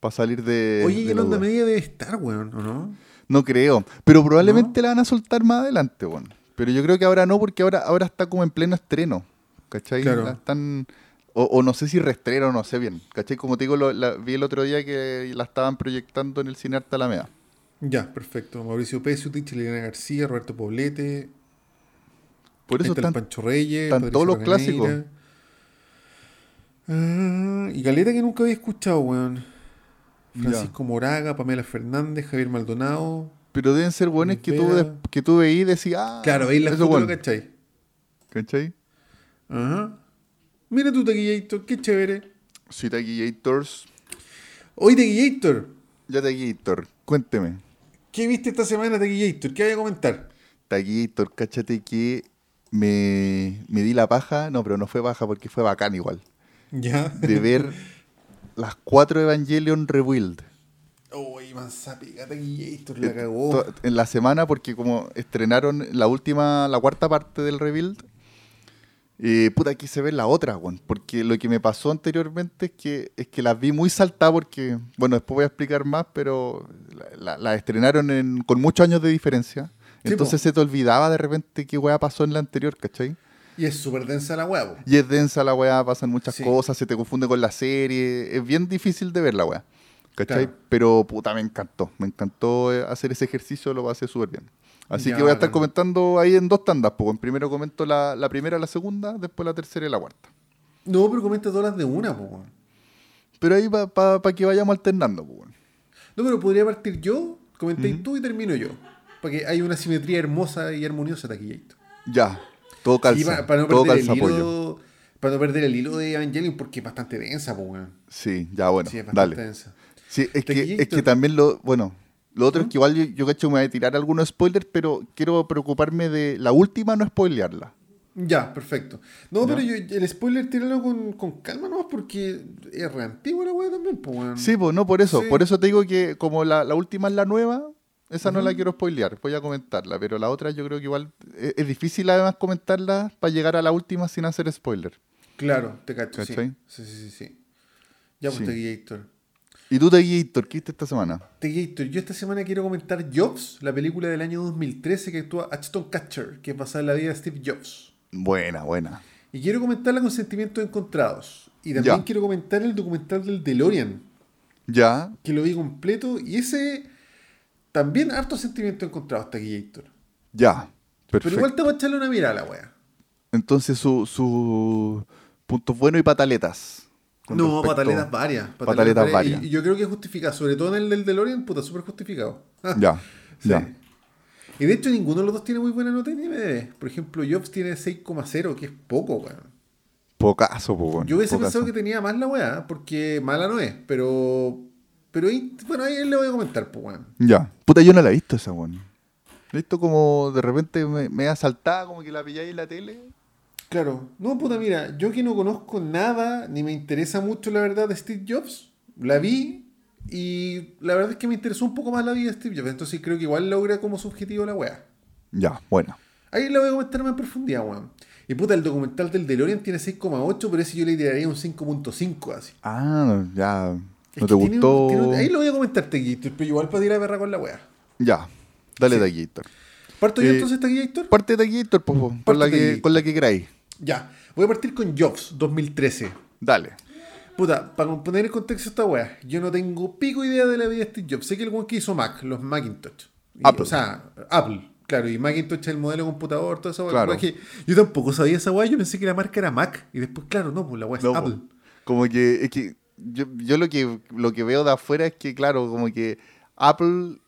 [SPEAKER 2] Para salir de.
[SPEAKER 1] Oye, y en onda media debe estar, weón, ¿o no?
[SPEAKER 2] No creo. Pero probablemente la van a soltar más adelante, bueno. Pero yo creo que ahora no, porque ahora, ahora está como en pleno estreno. ¿Cachai?
[SPEAKER 1] Claro.
[SPEAKER 2] La están. O, o no sé si reestreno, no sé bien. ¿Cachai? Como te digo, lo- la- vi el otro día que la estaban proyectando en el Cine Arte Alameda.
[SPEAKER 1] Ya, perfecto. Mauricio Pesutich, Liliana García, Roberto Poblete,
[SPEAKER 2] Por
[SPEAKER 1] Ahí
[SPEAKER 2] eso están.
[SPEAKER 1] Pancho Reyes,
[SPEAKER 2] están todos los clásicos.
[SPEAKER 1] Ah, y Galeta que nunca había escuchado, weón.
[SPEAKER 2] Ya.
[SPEAKER 1] Francisco Moraga, Pamela Fernández, Javier Maldonado.
[SPEAKER 2] Pero deben ser buenos que tú, que tú veí y decís, ah,
[SPEAKER 1] Claro, veis la
[SPEAKER 2] eso
[SPEAKER 1] foto,
[SPEAKER 2] bueno.
[SPEAKER 1] ¿lo ¿cachai?
[SPEAKER 2] ¿Cachai?
[SPEAKER 1] Ajá. Mira tu Taquillator, qué chévere.
[SPEAKER 2] Sí, Taquillators.
[SPEAKER 1] Hoy Taquillator,
[SPEAKER 2] Ya Taquillator, cuénteme.
[SPEAKER 1] ¿qué viste esta semana Taquillator? ¿Qué hay a comentar?
[SPEAKER 2] Taquillator, cáchate que me, me di la paja. No, pero no fue paja porque fue bacán igual.
[SPEAKER 1] Ya.
[SPEAKER 2] de ver las cuatro Evangelion Rebuild
[SPEAKER 1] Uy, pica Taquillator,
[SPEAKER 2] Eh,
[SPEAKER 1] la cagó.
[SPEAKER 2] en la semana porque como estrenaron la última, la cuarta parte del Rebuild, eh, puta quise ver la otra, weón, porque lo que me pasó anteriormente es que, es que las vi muy saltadas porque, bueno, después voy a explicar más, pero la, la- la estrenaron en- con muchos años de diferencia. Entonces
[SPEAKER 1] po.
[SPEAKER 2] se te olvidaba de repente qué weá pasó en la anterior, ¿cachai?
[SPEAKER 1] Y es súper densa la huevo.
[SPEAKER 2] Y es densa la weá, pasan muchas
[SPEAKER 1] Sí.
[SPEAKER 2] cosas, se te confunde con la serie. Es bien difícil de ver la weá. ¿Cachai?
[SPEAKER 1] Claro.
[SPEAKER 2] Pero puta, me encantó. Me encantó eh, hacer ese ejercicio, lo pasé súper bien. Así
[SPEAKER 1] Ya,
[SPEAKER 2] que voy a estar comentando ahí en dos tandas. Pues. Primero comento la, la primera, la segunda, después la tercera y la cuarta.
[SPEAKER 1] No, pero comenta todas las de una, po, weón.
[SPEAKER 2] Pero ahí para que vayamos alternando. Pues.
[SPEAKER 1] No, pero podría partir yo, comentéis tú y termino yo. Para que haya una simetría hermosa y armoniosa de Taquillator.
[SPEAKER 2] Ya, todo calza.
[SPEAKER 1] Sí, pa- para, no
[SPEAKER 2] todo
[SPEAKER 1] perder el
[SPEAKER 2] calza
[SPEAKER 1] hilo, para no perder el hilo de Evangelion, porque es bastante densa, po, weón.
[SPEAKER 2] Sí, ya bueno,
[SPEAKER 1] Sí, es bastante
[SPEAKER 2] dale.
[SPEAKER 1] densa.
[SPEAKER 2] Sí, es que, es que también lo, bueno, lo otro es que igual yo, yo cacho me voy a tirar algunos spoilers, pero quiero preocuparme de la última, no spoilearla.
[SPEAKER 1] Ya, perfecto. No,
[SPEAKER 2] Ya.
[SPEAKER 1] pero yo, el spoiler tíralo con, con calma nomás porque es re antigua la weá también, pues weón.
[SPEAKER 2] Sí, pues no por eso,
[SPEAKER 1] Sí.
[SPEAKER 2] por eso te digo que como la, la última es la nueva, esa no la quiero spoilear, voy a comentarla, pero la otra yo creo que igual es, es difícil además comentarla para llegar a la última sin hacer spoiler.
[SPEAKER 1] Claro, te cacho, sí. Sí, sí, sí. Ya, pues
[SPEAKER 2] Sí.
[SPEAKER 1] Taquillator.
[SPEAKER 2] ¿Y tú, Taquillator, qué hiciste esta semana?
[SPEAKER 1] Taquillator, yo esta semana quiero comentar Jobs, la película del año 2013 que actúa Ashton Kutcher, que es basada en la vida de Steve Jobs.
[SPEAKER 2] Buena, buena.
[SPEAKER 1] Y quiero comentarla con sentimientos encontrados. Y también
[SPEAKER 2] Ya.
[SPEAKER 1] quiero comentar el documental del DeLorean,
[SPEAKER 2] Ya,
[SPEAKER 1] que lo vi completo. Y ese también harto sentimientos encontrados, Taquillator.
[SPEAKER 2] ya,
[SPEAKER 1] Pero
[SPEAKER 2] perfecto.
[SPEAKER 1] igual te voy a echarle una mirada a la wea.
[SPEAKER 2] Entonces sus su puntos buenos y pataletas.
[SPEAKER 1] No, pataletas varias.
[SPEAKER 2] Pataletas varias.
[SPEAKER 1] Y, y yo creo que es justificado, sobre todo en el del DeLorean, puta, súper justificado. *laughs*
[SPEAKER 2] Ya,
[SPEAKER 1] Sí.
[SPEAKER 2] ya.
[SPEAKER 1] Y de hecho ninguno de los dos tiene muy buena nota en IMDb. Por ejemplo, Jobs tiene 6,0, que es poco, weón.
[SPEAKER 2] Pocaso, pues, bueno.
[SPEAKER 1] Yo hubiese
[SPEAKER 2] pocaso.
[SPEAKER 1] pensado que tenía más la weá, porque mala no es, pero. Pero ahí, bueno, ahí le voy a comentar, pues, weón.
[SPEAKER 2] Ya. Puta, yo no la he visto esa, weón. La he visto como de repente me, me ha saltado, como que la pilláis en la tele.
[SPEAKER 1] Claro. No, puta, mira, yo que no conozco nada, ni me interesa mucho la verdad de Steve Jobs, la vi y la verdad es que me interesó un poco más la vida de Steve Jobs. Entonces creo que igual logra como subjetivo la weá.
[SPEAKER 2] Ya, bueno.
[SPEAKER 1] Ahí la voy a comentar más en profundidad, weón. Y puta, el documental del DeLorean tiene 6,8, pero ese yo le tiraría un 5.5 así.
[SPEAKER 2] Ah, ya. ¿No te
[SPEAKER 1] tiene un-
[SPEAKER 2] gustó?
[SPEAKER 1] tiene un- ahí lo voy a comentar, Taquillator, pero igual para tirar perra con la wea.
[SPEAKER 2] Ya. Dale,
[SPEAKER 1] Sí.
[SPEAKER 2] Taquillator.
[SPEAKER 1] ¿Parto yo
[SPEAKER 2] Eh,
[SPEAKER 1] entonces, Taquillator?
[SPEAKER 2] Parte de Taquillator, pues, con, la que,
[SPEAKER 1] Taquillator.
[SPEAKER 2] con la que queráis.
[SPEAKER 1] Ya. Voy a partir con Jobs 2013.
[SPEAKER 2] Dale.
[SPEAKER 1] Puta, para poner en contexto esta weá, yo no tengo pico idea de la vida de Steve Jobs. Sé que el weón que hizo Mac, los Macintosh. Y,
[SPEAKER 2] Apple.
[SPEAKER 1] O sea, Apple, claro, y Macintosh es el modelo de computador, todo eso.
[SPEAKER 2] Claro.
[SPEAKER 1] que yo tampoco sabía esa weá, yo pensé que la marca era Mac. Y después, claro, no, pues la weá es
[SPEAKER 2] No.
[SPEAKER 1] Apple.
[SPEAKER 2] Como que, es que yo, yo lo que lo que veo de afuera es que, claro, como que Apple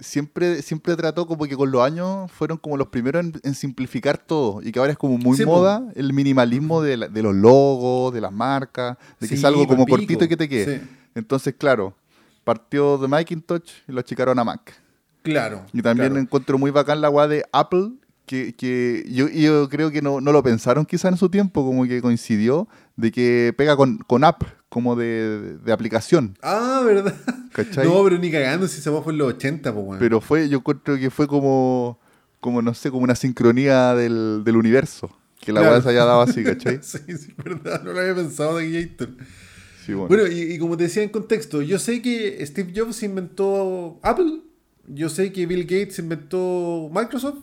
[SPEAKER 2] siempre, siempre trató como que con los años fueron como los primeros en, en simplificar todo y que ahora es como muy
[SPEAKER 1] Sí, po.
[SPEAKER 2] moda el minimalismo de, la- de los logos, de las marcas, de que
[SPEAKER 1] Sí,
[SPEAKER 2] es algo como cortito y que te quede.
[SPEAKER 1] Sí.
[SPEAKER 2] Entonces, claro, partió de Macintosh y lo achicaron a Mac.
[SPEAKER 1] Claro.
[SPEAKER 2] Y también
[SPEAKER 1] claro.
[SPEAKER 2] encuentro muy bacán la weá de Apple, que, que yo, yo creo que no, no lo pensaron quizá en su tiempo, como que coincidió, de que pega con, con app, como de, de aplicación,
[SPEAKER 1] Ah, ¿verdad?
[SPEAKER 2] ¿cachai?
[SPEAKER 1] No, pero ni cagando si weá fue en los 80, pues weón.
[SPEAKER 2] Pero fue, yo encuentro que fue como, como no sé, como una sincronía del, del universo, que la
[SPEAKER 1] Claro.
[SPEAKER 2] weá se haya dado así, ¿cachai? *laughs*
[SPEAKER 1] sí, sí, verdad, no lo había pensado de Gator.
[SPEAKER 2] Sí, bueno.
[SPEAKER 1] Bueno, y, y como te decía en contexto, yo sé que Steve Jobs inventó Apple, yo sé que Bill Gates inventó Microsoft,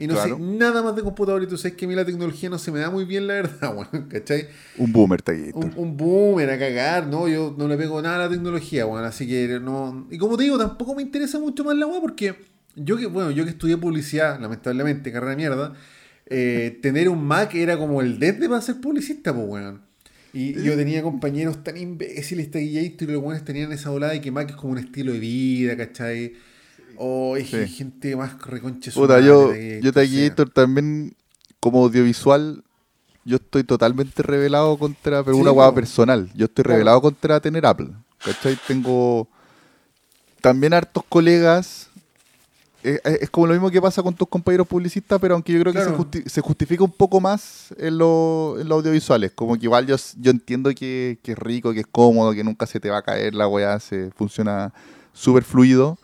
[SPEAKER 1] y no
[SPEAKER 2] Claro.
[SPEAKER 1] sé nada más de computador, y tú sabes que a mí la tecnología no se me da muy bien, la verdad, *laughs* weón, ¿cachai?
[SPEAKER 2] Un boomer, taguito.
[SPEAKER 1] Un, un boomer a cagar, ¿no? Yo no le pego nada a la tecnología, weón, así que no... Y como te digo, tampoco me interesa mucho más la weá, porque yo que, bueno, yo que estudié publicidad, lamentablemente, carrera de mierda, eh, *laughs* tener un Mac era como el desde para ser publicista, pues, weón. Y yo tenía compañeros tan imbéciles, taguillator, y los buenos tenían esa volada de que Mac es como un estilo de vida, ¿cachai? O hay
[SPEAKER 2] Sí.
[SPEAKER 1] gente más reconche
[SPEAKER 2] Puta, yo,
[SPEAKER 1] Taguillator,
[SPEAKER 2] yo
[SPEAKER 1] sea.
[SPEAKER 2] También, como audiovisual, yo estoy totalmente revelado contra, pero
[SPEAKER 1] Sí,
[SPEAKER 2] una
[SPEAKER 1] po.
[SPEAKER 2] personal. Yo estoy revelado contra tener Apple. ¿Cachai? Tengo también hartos colegas. eh, eh, Es, como lo mismo que pasa con tus compañeros publicistas, pero aunque yo creo que se,
[SPEAKER 1] Claro.
[SPEAKER 2] justi- se justifica un poco más en, lo- en los audiovisuales. Como que igual yo, yo entiendo que, que es rico, que es cómodo, que nunca se te va a caer la weá, se funciona súper fluido.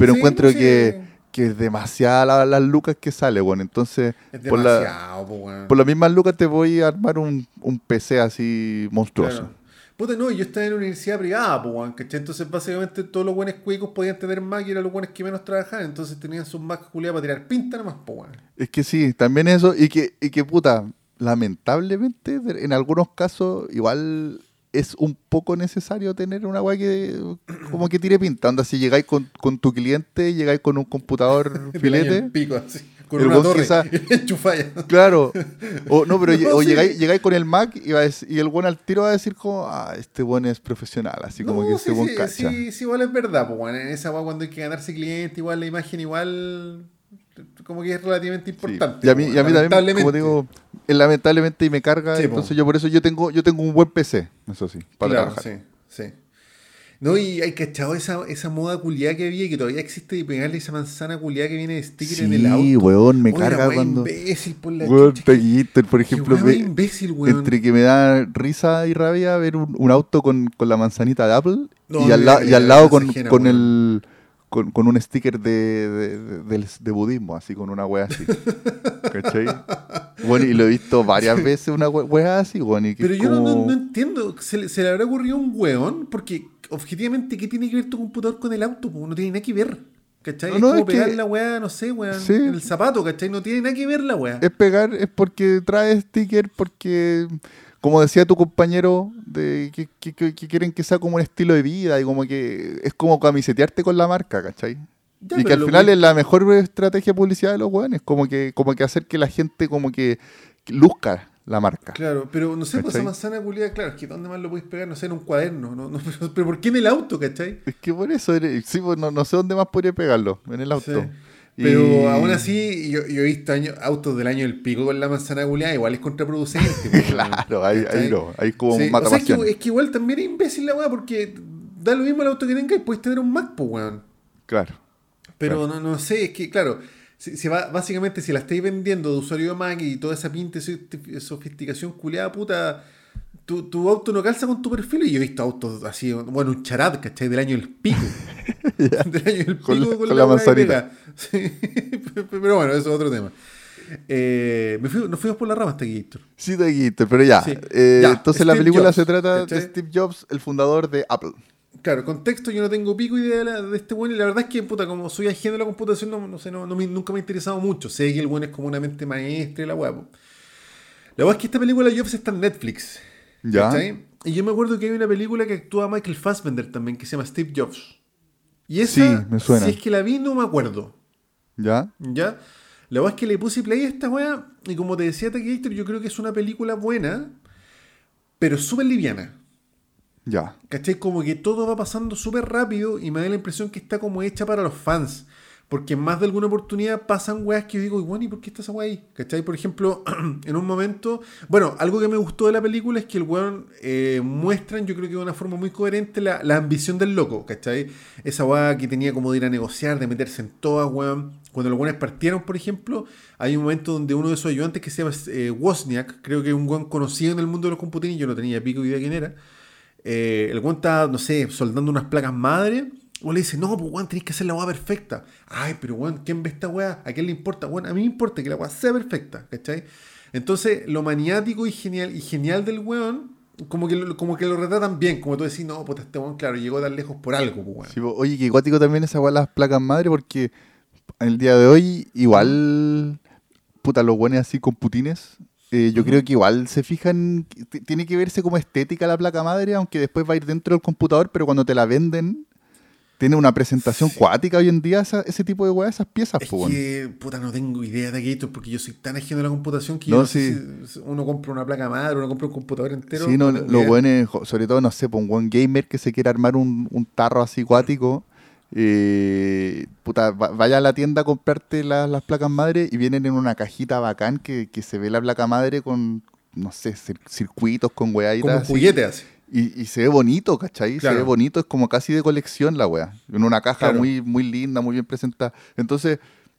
[SPEAKER 2] Pero
[SPEAKER 1] Sí,
[SPEAKER 2] encuentro
[SPEAKER 1] pues,
[SPEAKER 2] que, que es demasiada la- las lucas que sale, bueno. Entonces,
[SPEAKER 1] Es
[SPEAKER 2] por, la-
[SPEAKER 1] demasiado, po, weón.
[SPEAKER 2] por las mismas lucas te voy a armar un, un PC así monstruoso.
[SPEAKER 1] Claro. Puta, no, yo estaba en una universidad privada, pues, weón, ¿cachai? Entonces, básicamente, todos los buenos cuicos podían tener Mac y eran los buenos que menos trabajaban. Entonces, tenían sus Mac culiados para tirar pinta nomás, pues, weón.
[SPEAKER 2] Es que sí, también eso, y que, y que puta, lamentablemente de- en algunos casos igual es un poco necesario tener una weá que como que tire pinta. Onda, si llegáis con, con tu cliente, llegáis con un computador *laughs* filete,
[SPEAKER 1] pico, así, con
[SPEAKER 2] El
[SPEAKER 1] una torre,
[SPEAKER 2] quizá- *laughs* claro. O no, pero *laughs*
[SPEAKER 1] No,
[SPEAKER 2] lle- o
[SPEAKER 1] sí.
[SPEAKER 2] llegáis, llegáis con el Mac y, va el buen al tiro va a decir como, ah, este buen es profesional, así como
[SPEAKER 1] No,
[SPEAKER 2] que
[SPEAKER 1] sí,
[SPEAKER 2] este buen
[SPEAKER 1] sí,
[SPEAKER 2] cacha.
[SPEAKER 1] sí, sí, igual es verdad, pues, weón. En esa weá, cuando hay que ganarse cliente, igual la imagen, igual, como que es relativamente
[SPEAKER 2] Sí.
[SPEAKER 1] importante.
[SPEAKER 2] Y a mí, y a mí también, como digo, lamentablemente y me carga,
[SPEAKER 1] Sí, po.
[SPEAKER 2] entonces yo por eso yo tengo, yo tengo un buen PC, eso sí, para
[SPEAKER 1] Claro,
[SPEAKER 2] trabajar.
[SPEAKER 1] sí, sí. No, y hay cachado esa, esa moda culiada que había, que todavía existe, de pegarle esa manzana culiada que viene de sticker en el auto.
[SPEAKER 2] Sí, weón, me
[SPEAKER 1] Oye,
[SPEAKER 2] carga
[SPEAKER 1] weá
[SPEAKER 2] cuando.
[SPEAKER 1] imbécil por la
[SPEAKER 2] Weón. Taquillator, por ejemplo,
[SPEAKER 1] imbécil, weón.
[SPEAKER 2] entre que me da risa y rabia ver un, un auto con, con la manzanita de Apple
[SPEAKER 1] No,
[SPEAKER 2] y, al, la- y al lado con, con
[SPEAKER 1] weón.
[SPEAKER 2] el con, con un sticker de, de, de- budismo, así con una wea así. ¿Cachai? Bueno, y lo he visto varias veces una we- wea así, bueno, y que
[SPEAKER 1] Pero
[SPEAKER 2] es
[SPEAKER 1] yo no, no- entiendo, ¿Se le, se le habrá ocurrido un weón? Porque objetivamente, ¿qué tiene que ver tu computador con el auto? No tiene nada que ver. ¿Cachai?
[SPEAKER 2] No,
[SPEAKER 1] es
[SPEAKER 2] no,
[SPEAKER 1] como
[SPEAKER 2] es que-
[SPEAKER 1] pegar la weá, no sé, weón,
[SPEAKER 2] Sí.
[SPEAKER 1] en el zapato, ¿cachai? No tiene nada que ver la weá.
[SPEAKER 2] es pegar, es porque trae sticker, porque, como decía tu compañero, de que, que- que- que quieren que sea como un estilo de vida y como que es como camisetearte con la marca, ¿cachai?
[SPEAKER 1] Ya,
[SPEAKER 2] y que al final
[SPEAKER 1] que-
[SPEAKER 2] es la mejor estrategia de publicidad de los weones, como que, como que hacer que la gente como que luzca la marca.
[SPEAKER 1] Claro, pero no sé, pues esa
[SPEAKER 2] ¿Cachai?
[SPEAKER 1] manzana culiada, claro, es que ¿dónde más lo podéis pegar? No sé, en un cuaderno. No, no, pero, *laughs* pero ¿por qué en el auto, cachai?
[SPEAKER 2] Es que por eso, sí, pues, no, no sé dónde más podría pegarlo, en el auto.
[SPEAKER 1] Sí.
[SPEAKER 2] Y-
[SPEAKER 1] Pero aún así, yo, yo he visto año- autos del año del pico con la manzana culiada, igual es contraproducente. *laughs*
[SPEAKER 2] Claro, ahí, ahí no, ahí como
[SPEAKER 1] Sí,
[SPEAKER 2] mata
[SPEAKER 1] o sea, es, que, es que igual también es imbécil la weá, porque da lo mismo el auto que tengáis, puedes tener un Mac, pues weón.
[SPEAKER 2] Claro.
[SPEAKER 1] Pero no, no sé, es que claro, si, si va- básicamente si la estáis vendiendo de usuario de Mac y toda esa pinta y sofi- sofisticación culiada, puta, tu, tu auto no calza con tu perfil. Y yo he visto autos así, bueno, un charat, ¿cachai? Del año del pico. *laughs* *laughs* del pico
[SPEAKER 2] Con la-
[SPEAKER 1] con,
[SPEAKER 2] con
[SPEAKER 1] la,
[SPEAKER 2] la
[SPEAKER 1] weá de
[SPEAKER 2] manzanita. *laughs*
[SPEAKER 1] Sí, pero bueno, eso es otro tema. Eh, me fui- nos fuimos por la rama hasta Héctor.
[SPEAKER 2] Sí, Taquito, pero ya.
[SPEAKER 1] Sí.
[SPEAKER 2] eh,
[SPEAKER 1] Ya,
[SPEAKER 2] entonces la película
[SPEAKER 1] Jobs,
[SPEAKER 2] se trata de. Steve Jobs, el fundador de Apple.
[SPEAKER 1] Claro, contexto, yo no tengo pico idea de, la- de este bueno y la verdad es que, puta, como soy ajeno a la computación, no, no sé, no, no me- nunca me ha interesado mucho. Sé que el bueno es como una mente maestra y la hueá. La verdad es que esta película Jobs está en Netflix.
[SPEAKER 2] Ya.
[SPEAKER 1] ¿cachai? Y yo me acuerdo que hay una película que actúa Michael Fassbender también, que se llama Steve Jobs. Y esa,
[SPEAKER 2] Sí, me suena.
[SPEAKER 1] si es que la vi, no me acuerdo.
[SPEAKER 2] ¿Ya?
[SPEAKER 1] ¿Ya? La verdad es que le puse play a esta weá, y como te decía Taquillator, yo creo que es una película buena, pero súper liviana.
[SPEAKER 2] Ya.
[SPEAKER 1] ¿Cachai? Como que todo va pasando súper rápido y me da la impresión que está como hecha para los fans. Porque en más de alguna oportunidad pasan weas que yo digo, bueno, ¿y por qué está esa wea ahí? ¿Cachai? Por ejemplo, *clears throat* en un momento. Bueno, algo que me gustó de la película es que el weón eh, muestran, yo creo que de una forma muy coherente, la, la ambición del loco, ¿cachai? Esa wea que tenía como de ir a negociar, de meterse en todas, weón. Cuando los weones partieron, por ejemplo, hay un momento donde uno de sus ayudantes que se llama eh, Wozniak, creo que es un weón conocido en el mundo de los computines, yo no tenía pico idea quién era. Eh, el weón está, no sé, soldando unas placas madre. O le dice, no, pues weón, tenéis que hacer la weá perfecta. Ay, pero weón, ¿quién ve esta weá? ¿A quién le importa? A mí me importa que la weá sea perfecta, ¿cachai? Entonces, lo maniático y genial, y genial del weón, como que, lo- como que lo retratan bien. Como tú decís, no, pues este weón, claro, llegó tan lejos por algo, pues weón.
[SPEAKER 2] Sí, po. oye, que guático también esa weá las placas madre, porque el día de hoy, igual, puta, los buenos así con putines, eh, yo creo que igual se fijan, tiene que verse como estética la placa madre, aunque después va a ir dentro del computador, pero cuando te la venden, tiene una presentación cuática hoy en día esa- ese tipo de weá, esas piezas,
[SPEAKER 1] Es
[SPEAKER 2] po,
[SPEAKER 1] que, puta, no tengo idea de aquello porque yo soy tan ajeno a la computación que
[SPEAKER 2] No,
[SPEAKER 1] yo no sé
[SPEAKER 2] sí.
[SPEAKER 1] si uno compra una placa madre, uno compra un computador entero.
[SPEAKER 2] Sí, no,
[SPEAKER 1] idea.
[SPEAKER 2] buenos, jo- sobre todo, no sé, pues, un buen gamer que se quiere armar un, un tarro así cuático, eh, puta, va- vaya a la tienda a comprarte la- las placas madre y vienen en una cajita bacán que, que se ve la placa madre con, no sé, cir- circuitos con
[SPEAKER 1] Como
[SPEAKER 2] weaditas.
[SPEAKER 1] un
[SPEAKER 2] así. Y, y se ve bonito, ¿cachai?
[SPEAKER 1] Claro.
[SPEAKER 2] Se ve bonito, es como casi de colección la wea. En una caja
[SPEAKER 1] Claro.
[SPEAKER 2] muy, muy linda, muy bien presentada. Entonces,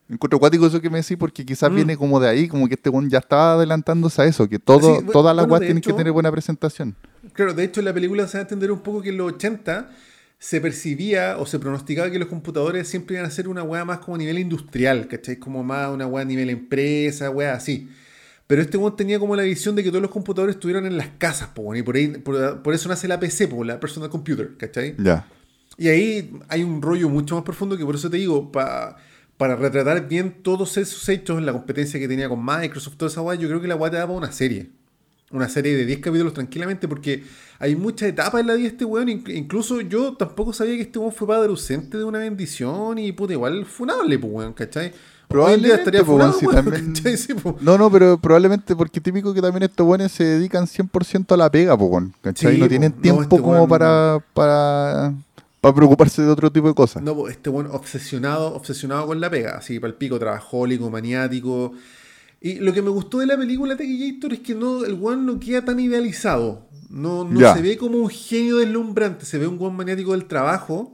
[SPEAKER 2] encuentro cuático eso que me decís, porque quizás
[SPEAKER 1] Mm.
[SPEAKER 2] viene como de ahí, como que este weón ya estaba adelantándose a eso, que todo,
[SPEAKER 1] Sí,
[SPEAKER 2] todas las
[SPEAKER 1] bueno,
[SPEAKER 2] weas tienen que tener buena presentación.
[SPEAKER 1] Claro, de hecho en la película se va a entender un poco que en los 80 se percibía o se pronosticaba que los computadores siempre iban a ser una weá más como a nivel industrial, ¿cachai? Como más una weá a nivel empresa, weá así. Pero este weón tenía como la visión de que todos los computadores estuvieran en las casas, po, y por, ahí, por, por eso nace la PC, po, la personal computer, ¿cachai?
[SPEAKER 2] Ya.
[SPEAKER 1] Y ahí hay un rollo mucho más profundo que por eso te digo, pa- para retratar bien todos esos hechos en la competencia que tenía con Microsoft, toda esa weá, yo creo que la weá te da para una serie. Una serie de 10 capítulos tranquilamente, porque hay muchas etapas en la vida de este weón. inc- Incluso yo tampoco sabía que este weón fue padre ausente de una bendición y puta, igual funable, pues weón, ¿cachai?
[SPEAKER 2] Probablemente,
[SPEAKER 1] estaría *laughs*
[SPEAKER 2] po. No, no, pero probablemente porque típico que también estos buenos se dedican 100% a la pega, po, weón, ¿cachai?
[SPEAKER 1] Sí,
[SPEAKER 2] no tienen
[SPEAKER 1] No,
[SPEAKER 2] tiempo
[SPEAKER 1] este
[SPEAKER 2] como para, para, para preocuparse de otro tipo de cosas.
[SPEAKER 1] No, este weón obsesionado, obsesionado con la pega, así para el pico, trabajólico, maniático. Y lo que me gustó de la película Tequillator es que no, el weón no queda tan idealizado. No, no se ve como un genio deslumbrante, se ve un weón maniático del trabajo.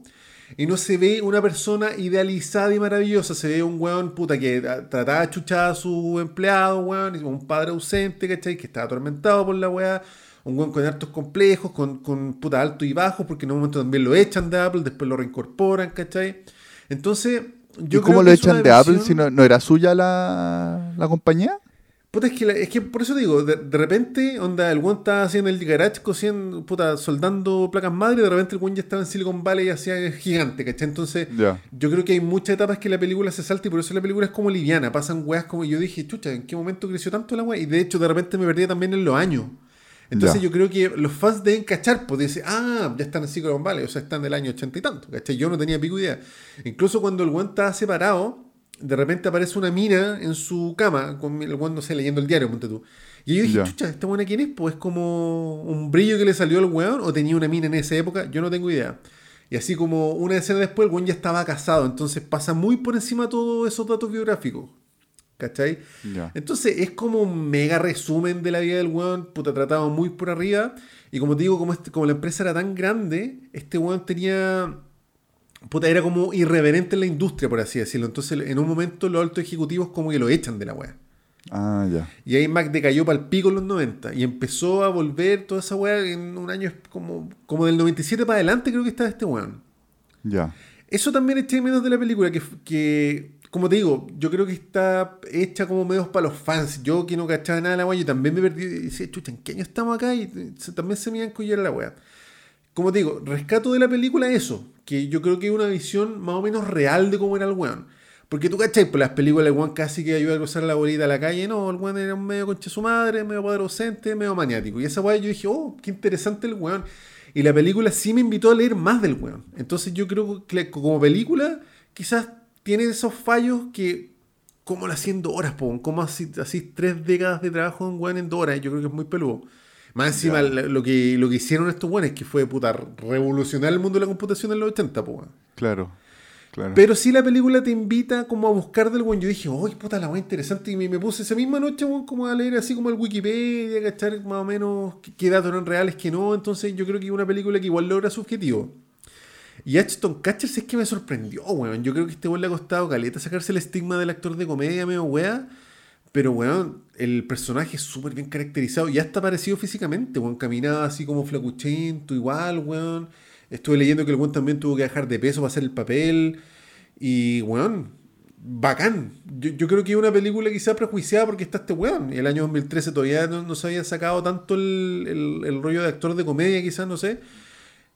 [SPEAKER 1] Y no se ve una persona idealizada y maravillosa, se ve un weón puta que a- trataba de chuchar a su empleado, weón, y un padre ausente, ¿cachai? Que estaba atormentado por la weá, un weón con hartos complejos, con, con puta alto y bajo, porque en un momento también lo echan de Apple, después lo reincorporan, ¿cachai? Entonces, yo
[SPEAKER 2] ¿Y cómo
[SPEAKER 1] creo
[SPEAKER 2] lo
[SPEAKER 1] que
[SPEAKER 2] echan de Apple si no, no era suya la, la compañía?
[SPEAKER 1] Puta, es que, la- es que por eso digo, de, de repente, onda, el weón estaba haciendo el garage, cosiendo, puta, soldando placas madre, y de repente el weón ya estaba en Silicon Valley y hacía gigante, ¿cachai? Entonces,
[SPEAKER 2] Ya.
[SPEAKER 1] yo creo que hay muchas etapas que la película se salta y por eso la película es como liviana, pasan weas como yo dije, chucha, ¿en qué momento creció tanto la wea? Y de hecho, de repente me perdía también en los años. Entonces
[SPEAKER 2] Ya.
[SPEAKER 1] yo creo que los fans deben cachar, pues dicen, ah, ya están en Silicon Valley, o sea, están del año ochenta y tanto, ¿cachai? Yo no tenía pico idea. Incluso cuando el weón estaba separado, de repente aparece una mina en su cama, con el weón, no sé, leyendo el diario, ponte tú. Y yo dije, chucha, ¿esta buena quién es? Pues es como un brillo que le salió al weón, o tenía una mina en esa época, yo no tengo idea. Y así como una escena después, el weón ya estaba casado, entonces pasa muy por encima todos esos datos biográficos. ¿Cachai? Entonces es como un mega resumen de la vida del weón, puta, tratado muy por arriba. Y como te digo, como, este, como la empresa era tan grande, este weón tenía. Puta, era como irreverente en la industria, por así decirlo. Entonces, en un momento, los altos ejecutivos como que lo echan de la weá.
[SPEAKER 2] Ah, ya.
[SPEAKER 1] Y ahí Mac decayó para el pico en los 90. Y empezó a volver toda esa weá en un año como, como del 97 para adelante, creo que estaba este weón.
[SPEAKER 2] Ya.
[SPEAKER 1] Eso también eché menos de la película, que, que, como te digo, yo creo que está hecha como medios para los fans. Yo que no cachaba nada de la weá, yo también me perdí y decía, chucha, ¿en qué año estamos acá? Y se- también se me iba a la weá. Como te digo, rescato de la película eso, que yo creo que es una visión más o menos real de cómo era el weón. Porque tú cachai, por las películas el weón casi que ayuda a cruzar la bolita a la calle. No, el weón era un medio concha su madre, medio poder ausente, medio maniático. Y esa weá yo dije, oh, qué interesante el weón. Y la película sí me invitó a leer más del weón. Entonces yo creo que como película quizás tiene esos fallos que como las 100 horas, po, como así, así tres décadas de trabajo en weón en dos horas. Yo creo que es muy peludo. Más encima lo que, lo que hicieron estos weones, que fue puta, revolucionar el mundo de la computación en los 80, po, weón.
[SPEAKER 2] Claro. Claro.
[SPEAKER 1] Pero sí la película te invita como a buscar del weón. Yo dije, uy, puta, la weá interesante. Y me, me, puse esa misma noche, weón, como a leer así como el Wikipedia, cachar más o menos qué, qué datos eran reales, que no. Entonces yo creo que es una película que igual logra su objetivo. Y Ashton Catcher es que me sorprendió, weón. Yo creo que este weón le ha costado caleta sacarse el estigma del actor de comedia, medio weá. Pero, weón, el personaje es súper bien caracterizado. Ya está parecido físicamente, weón. Caminaba así como flacuchento, igual, weón. Estuve leyendo que el weón también tuvo que dejar de peso para hacer el papel. Y, weón, bacán. Yo, yo creo que es una película quizá prejuiciada porque está este weón. El año 2013 todavía no, no se había sacado tanto el, el, el rollo de actor de comedia, quizás, no sé.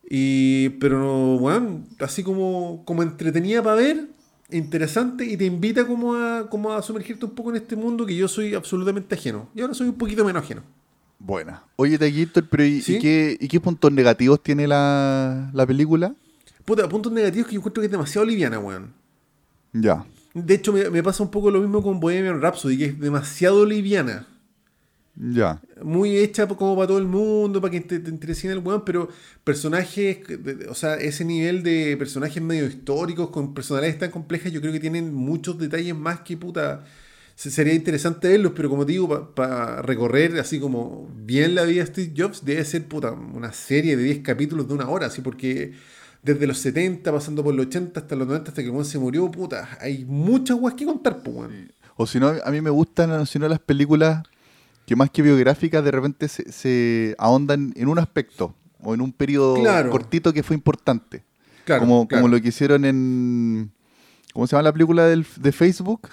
[SPEAKER 1] Y, pero, bueno, así como, como entretenida para ver, interesante y te invita como a, como a sumergirte un poco en este mundo que yo soy absolutamente ajeno. Y ahora soy un poquito menos ajeno.
[SPEAKER 2] Buena. Oye, Taquito, pero ¿y,
[SPEAKER 1] ¿Sí?
[SPEAKER 2] ¿y qué, ¿y qué puntos negativos tiene la, la película?
[SPEAKER 1] Puta, puntos negativos que yo encuentro que es demasiado liviana, weón.
[SPEAKER 2] Ya.
[SPEAKER 1] De hecho, me, me pasa un poco lo mismo con Bohemian Rhapsody, que es demasiado liviana.
[SPEAKER 2] Ya.
[SPEAKER 1] Muy hecha como para todo el mundo, para que te, te interese en el weón, pero personajes, o sea, ese nivel de personajes medio históricos con personalidades tan complejas, yo creo que tienen muchos detalles más que puta. se- Sería interesante verlos, pero como te digo, para recorrer así como bien la vida de Steve Jobs, debe ser puta, una serie de 10 capítulos de una hora, así porque desde los 70, pasando por los 80 hasta los 90, hasta que el weón se murió, puta, hay muchas weas que contar, pues, weón.
[SPEAKER 2] O si no, a mí me gustan si no, las películas que más que biográficas de repente se, se ahondan en un aspecto o en un periodo
[SPEAKER 1] Claro.
[SPEAKER 2] cortito que fue importante.
[SPEAKER 1] Claro,
[SPEAKER 2] como,
[SPEAKER 1] claro.
[SPEAKER 2] como lo que hicieron en... ¿Cómo se llama la película del, de Facebook?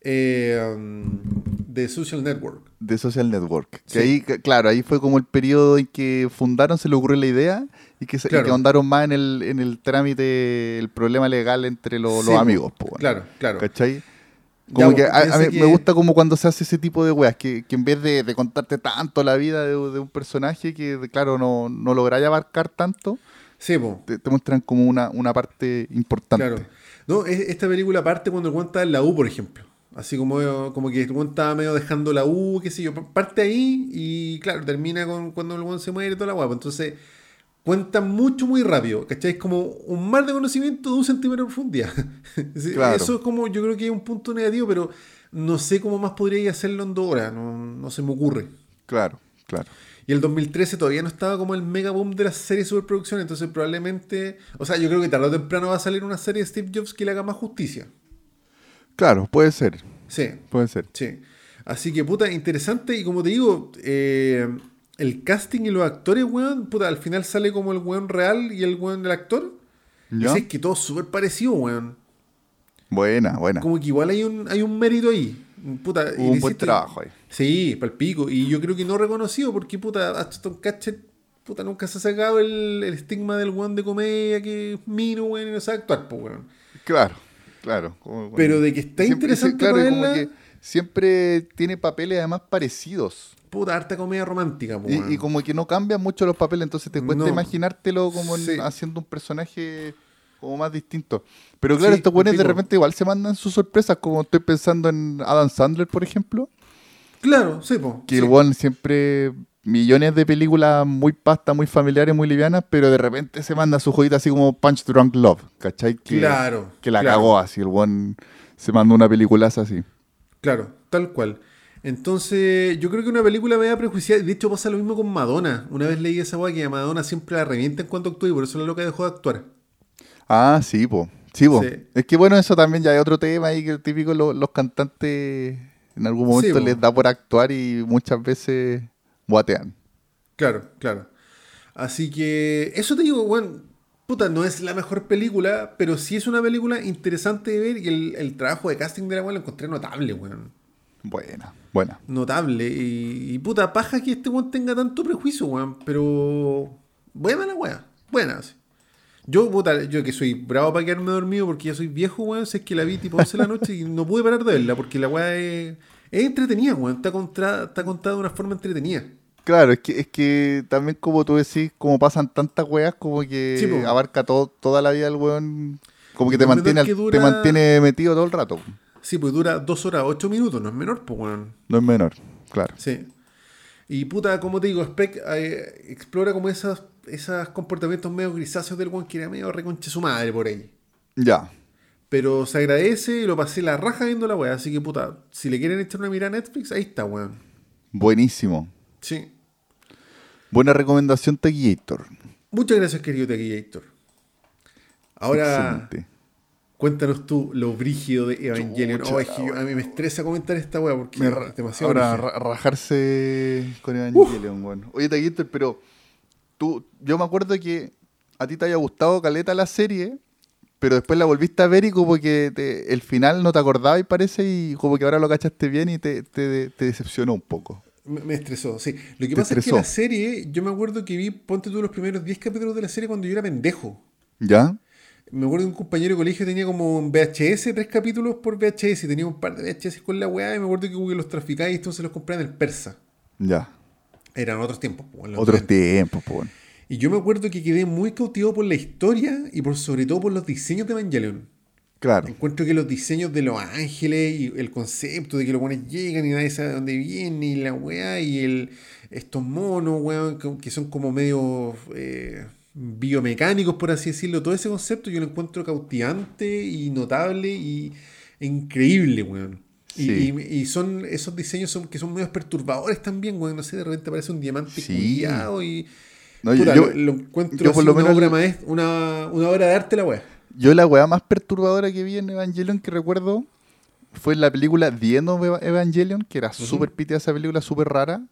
[SPEAKER 1] Eh, um, de Social Network.
[SPEAKER 2] De Social Network. Que
[SPEAKER 1] Sí.
[SPEAKER 2] ahí, claro, ahí fue como el periodo en que fundaron, se le ocurrió la idea y que, se, y
[SPEAKER 1] Claro.
[SPEAKER 2] que ahondaron más en el, en el trámite, el problema legal entre lo-
[SPEAKER 1] Sí,
[SPEAKER 2] los amigos. po, bueno.
[SPEAKER 1] Claro, claro.
[SPEAKER 2] ¿Cachai? Como que a, a
[SPEAKER 1] piensa
[SPEAKER 2] mí
[SPEAKER 1] que-
[SPEAKER 2] me gusta como cuando se hace ese tipo de weas, que, que en vez de, de contarte tanto la vida de, de un personaje que, claro, no, no lográis abarcar tanto,
[SPEAKER 1] Sí,
[SPEAKER 2] te, te muestran como una, una parte importante.
[SPEAKER 1] Claro. No, es- esta película parte cuando está en la U, por ejemplo. Así como, como que el estaba medio dejando la U, qué sé yo. Parte ahí y, claro, termina con cuando el se muere y toda la guapa. Entonces, cuenta mucho, muy rápido. ¿Cachai? Es como un mar de conocimiento de un centímetro de profundidad. *laughs*
[SPEAKER 2] Claro.
[SPEAKER 1] Eso es como, yo creo que es un punto negativo, pero no sé cómo más podría hacerlo en dos horas. No, no se me ocurre.
[SPEAKER 2] Claro, claro.
[SPEAKER 1] Y el 2013 todavía no estaba como el mega boom de las series de superproducción, entonces probablemente, o sea, yo creo que tarde o temprano va a salir una serie de Steve Jobs que le haga más justicia.
[SPEAKER 2] Claro, puede ser,
[SPEAKER 1] Sí,
[SPEAKER 2] puede ser.
[SPEAKER 1] sí. Así que, puta, interesante. Y como te digo, eh, el casting y los actores, weón, puta, al final sale como el weón real y el weón del actor.
[SPEAKER 2] ¿Ya?
[SPEAKER 1] Y es que todo es súper parecido, weón.
[SPEAKER 2] Buena, buena.
[SPEAKER 1] Como que igual hay un, hay un mérito ahí. Puta,
[SPEAKER 2] Hubo un buen trabajo ahí.
[SPEAKER 1] Sí, pal pico. Y yo creo que no reconocido porque, puta, Ashton Catcher, puta, nunca se ha sacado el, el estigma del weón de comedia que es mino, weón, y no sabe actuar, pues, weón.
[SPEAKER 2] Claro, claro. Como-
[SPEAKER 1] Pero de que está
[SPEAKER 2] Siempre-
[SPEAKER 1] interesante
[SPEAKER 2] claro,
[SPEAKER 1] para
[SPEAKER 2] como
[SPEAKER 1] verla,
[SPEAKER 2] que siempre tiene papeles además parecidos.
[SPEAKER 1] Puta, harta comedia romántica,
[SPEAKER 2] Y, como que no cambian mucho los papeles, entonces te cuesta
[SPEAKER 1] No.
[SPEAKER 2] imaginártelo como en- haciendo un personaje como más distinto. Pero claro,
[SPEAKER 1] Sí,
[SPEAKER 2] estos buenos de repente igual se mandan sus sorpresas, como estoy pensando en Adam Sandler, por ejemplo,
[SPEAKER 1] Claro, sí, po.
[SPEAKER 2] que
[SPEAKER 1] sí.
[SPEAKER 2] el one siempre millones de películas muy pasta, muy familiares, muy livianas, pero de repente se manda su joyita así como Punch Drunk Love, ¿cachai? Que,
[SPEAKER 1] Claro,
[SPEAKER 2] Que la
[SPEAKER 1] claro.
[SPEAKER 2] cagó así, el one se mandó una peliculaza así.
[SPEAKER 1] Claro, tal cual. Entonces, yo creo que una película me da prejuiciada. De hecho, pasa lo mismo con Madonna. Una vez leí esa weá que a Madonna siempre la revienta en cuanto actúa y por eso la loca dejó de actuar.
[SPEAKER 2] Ah, sí, po. Sí, po.
[SPEAKER 1] Sí.
[SPEAKER 2] Es que bueno, eso también ya hay otro tema ahí que típico lo- los cantantes en algún momento
[SPEAKER 1] Sí,
[SPEAKER 2] les da por actuar y muchas veces guatean.
[SPEAKER 1] Claro, claro. Así que, eso te digo, bueno, puta, no es la mejor película, pero sí es una película interesante de ver y el, el trabajo de casting de la weá lo encontré notable, weón.
[SPEAKER 2] Buena, buena.
[SPEAKER 1] Notable. Y, y puta, paja que este weón tenga tanto prejuicio, weón. Pero, buena la weá, buena. sí. Yo, puta, yo que soy bravo para quedarme dormido porque ya soy viejo, weón, sé que la vi tipo 11 de la noche y no pude parar de verla porque la weá es, es entretenida, weón. Está, contra- está contada de una forma entretenida.
[SPEAKER 2] Claro, es que, es que también como tú decís, como pasan tantas weas, como que
[SPEAKER 1] Sí,
[SPEAKER 2] abarca todo, toda la vida del weón, como que te mantiene, te mantiene metido todo el rato.
[SPEAKER 1] Sí, pues dura 2 horas 8 minutos, no es menor, pues, weón.
[SPEAKER 2] No es menor, claro.
[SPEAKER 1] Sí. Y puta, como te digo, Spec eh, explora como esos, esos comportamientos medio grisáceos del weón que era medio reconche su madre por ahí.
[SPEAKER 2] Ya,
[SPEAKER 1] Pero se agradece y lo pasé la raja viendo la weá. Así que puta, si le quieren echar una mirada a Netflix, ahí está, weón.
[SPEAKER 2] buenísimo.
[SPEAKER 1] Sí.
[SPEAKER 2] Buena recomendación, Tequillator.
[SPEAKER 1] Muchas gracias, querido Tequillator. Ahora,
[SPEAKER 2] Excelente.
[SPEAKER 1] Cuéntanos tú lo brígido de Evangelion.
[SPEAKER 2] Chucha,
[SPEAKER 1] Oh, es que yo- a mí me estresa comentar esta weá porque
[SPEAKER 2] Me
[SPEAKER 1] es demasiado
[SPEAKER 2] ahora
[SPEAKER 1] brígido.
[SPEAKER 2] rajarse con Evangelion, bueno. Oye, Tequillator, pero tú, yo me acuerdo que a ti te haya gustado Caleta la serie, pero después la volviste a ver y como que te- el final no te acordabas y parece, y como que ahora lo cachaste bien y te, te- te decepcionó un poco.
[SPEAKER 1] Me, me estresó, sí. Lo que pasa es que la serie, yo me acuerdo que vi, ponte tú los primeros 10 capítulos de la serie cuando yo era pendejo.
[SPEAKER 2] ¿Ya?
[SPEAKER 1] Me acuerdo que un compañero de colegio tenía como un VHS, tres capítulos por VHS, y tenía un par de VHS con la weá, y me acuerdo que los traficaba y entonces los compraba en el persa.
[SPEAKER 2] Ya.
[SPEAKER 1] Eran otros tiempos. pues, en
[SPEAKER 2] Otros
[SPEAKER 1] 90.
[SPEAKER 2] tiempos, pues.
[SPEAKER 1] Y yo me acuerdo que quedé muy cautivado por la historia y por sobre todo por los diseños de Evangelion.
[SPEAKER 2] Claro.
[SPEAKER 1] Encuentro que los diseños de los ángeles y el concepto de que los buenos llegan y nadie sabe de dónde vienen y la weá y el, estos monos, weón, que, que son como medio eh, biomecánicos, por así decirlo. Todo ese concepto yo lo encuentro cautivante y notable y increíble, weón. Y,
[SPEAKER 2] Sí.
[SPEAKER 1] y- y son esos diseños son, que son medio perturbadores también, weón. No sé, de repente parece un diamante
[SPEAKER 2] Sí.
[SPEAKER 1] y...
[SPEAKER 2] No,
[SPEAKER 1] Puta,
[SPEAKER 2] yo,
[SPEAKER 1] lo, lo encuentro
[SPEAKER 2] yo por lo
[SPEAKER 1] una
[SPEAKER 2] menos-
[SPEAKER 1] obra maest- una, una obra de arte la weá.
[SPEAKER 2] yo la weá más perturbadora que vi en Evangelion que recuerdo fue en la película The End of Eva- Evangelion, que era súper pita esa película, súper rara.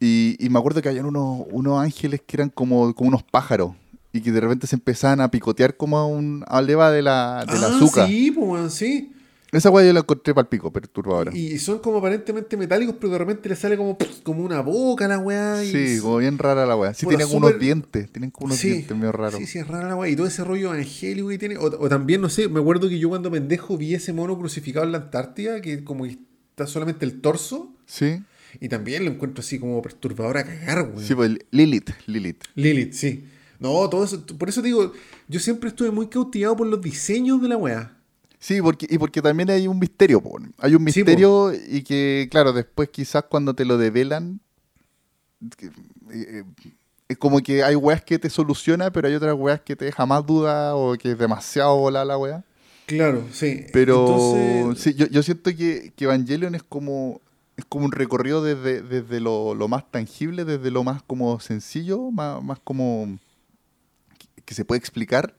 [SPEAKER 2] Y, y me acuerdo que habían unos, unos ángeles que eran como, como unos pájaros y que de repente se empezaban a picotear como a un a leva de la, de la
[SPEAKER 1] ah,
[SPEAKER 2] azúcar.
[SPEAKER 1] sí, pues sí.
[SPEAKER 2] Esa weá yo la encontré para el pico, perturbadora.
[SPEAKER 1] Y son como aparentemente metálicos, pero de repente le sale como, como una boca a la weá. y
[SPEAKER 2] Sí, como bien rara la weá. Sí,
[SPEAKER 1] Puta,
[SPEAKER 2] tienen unos dientes, tienen como unos
[SPEAKER 1] Sí,
[SPEAKER 2] dientes medio raros.
[SPEAKER 1] Sí, sí, es rara la weá. Y todo ese rollo angélico que tiene. O, o también, no sé, me acuerdo que yo cuando pendejo vi ese mono crucificado en la Antártida, que como que está solamente el torso.
[SPEAKER 2] Sí,
[SPEAKER 1] Y también lo encuentro así como perturbador a cagar, weón.
[SPEAKER 2] sí, pues Lilith, Lilith.
[SPEAKER 1] Lilith, sí. No, todo eso. Por eso digo, yo siempre estuve muy cautivado por los diseños de la weá.
[SPEAKER 2] Sí, porque, y porque también hay un misterio, po. hay un
[SPEAKER 1] Sí,
[SPEAKER 2] misterio y que, claro, después quizás cuando te lo develan, que, eh, eh, es como que hay weas que te soluciona, pero hay otras weas que te deja más duda o que es demasiado volada la wea.
[SPEAKER 1] Claro, sí.
[SPEAKER 2] Pero
[SPEAKER 1] Entonces,
[SPEAKER 2] sí, yo, yo siento que, que Evangelion es como, es como un recorrido desde, desde lo, lo más tangible, desde lo más como sencillo, más, más como que, se puede explicar,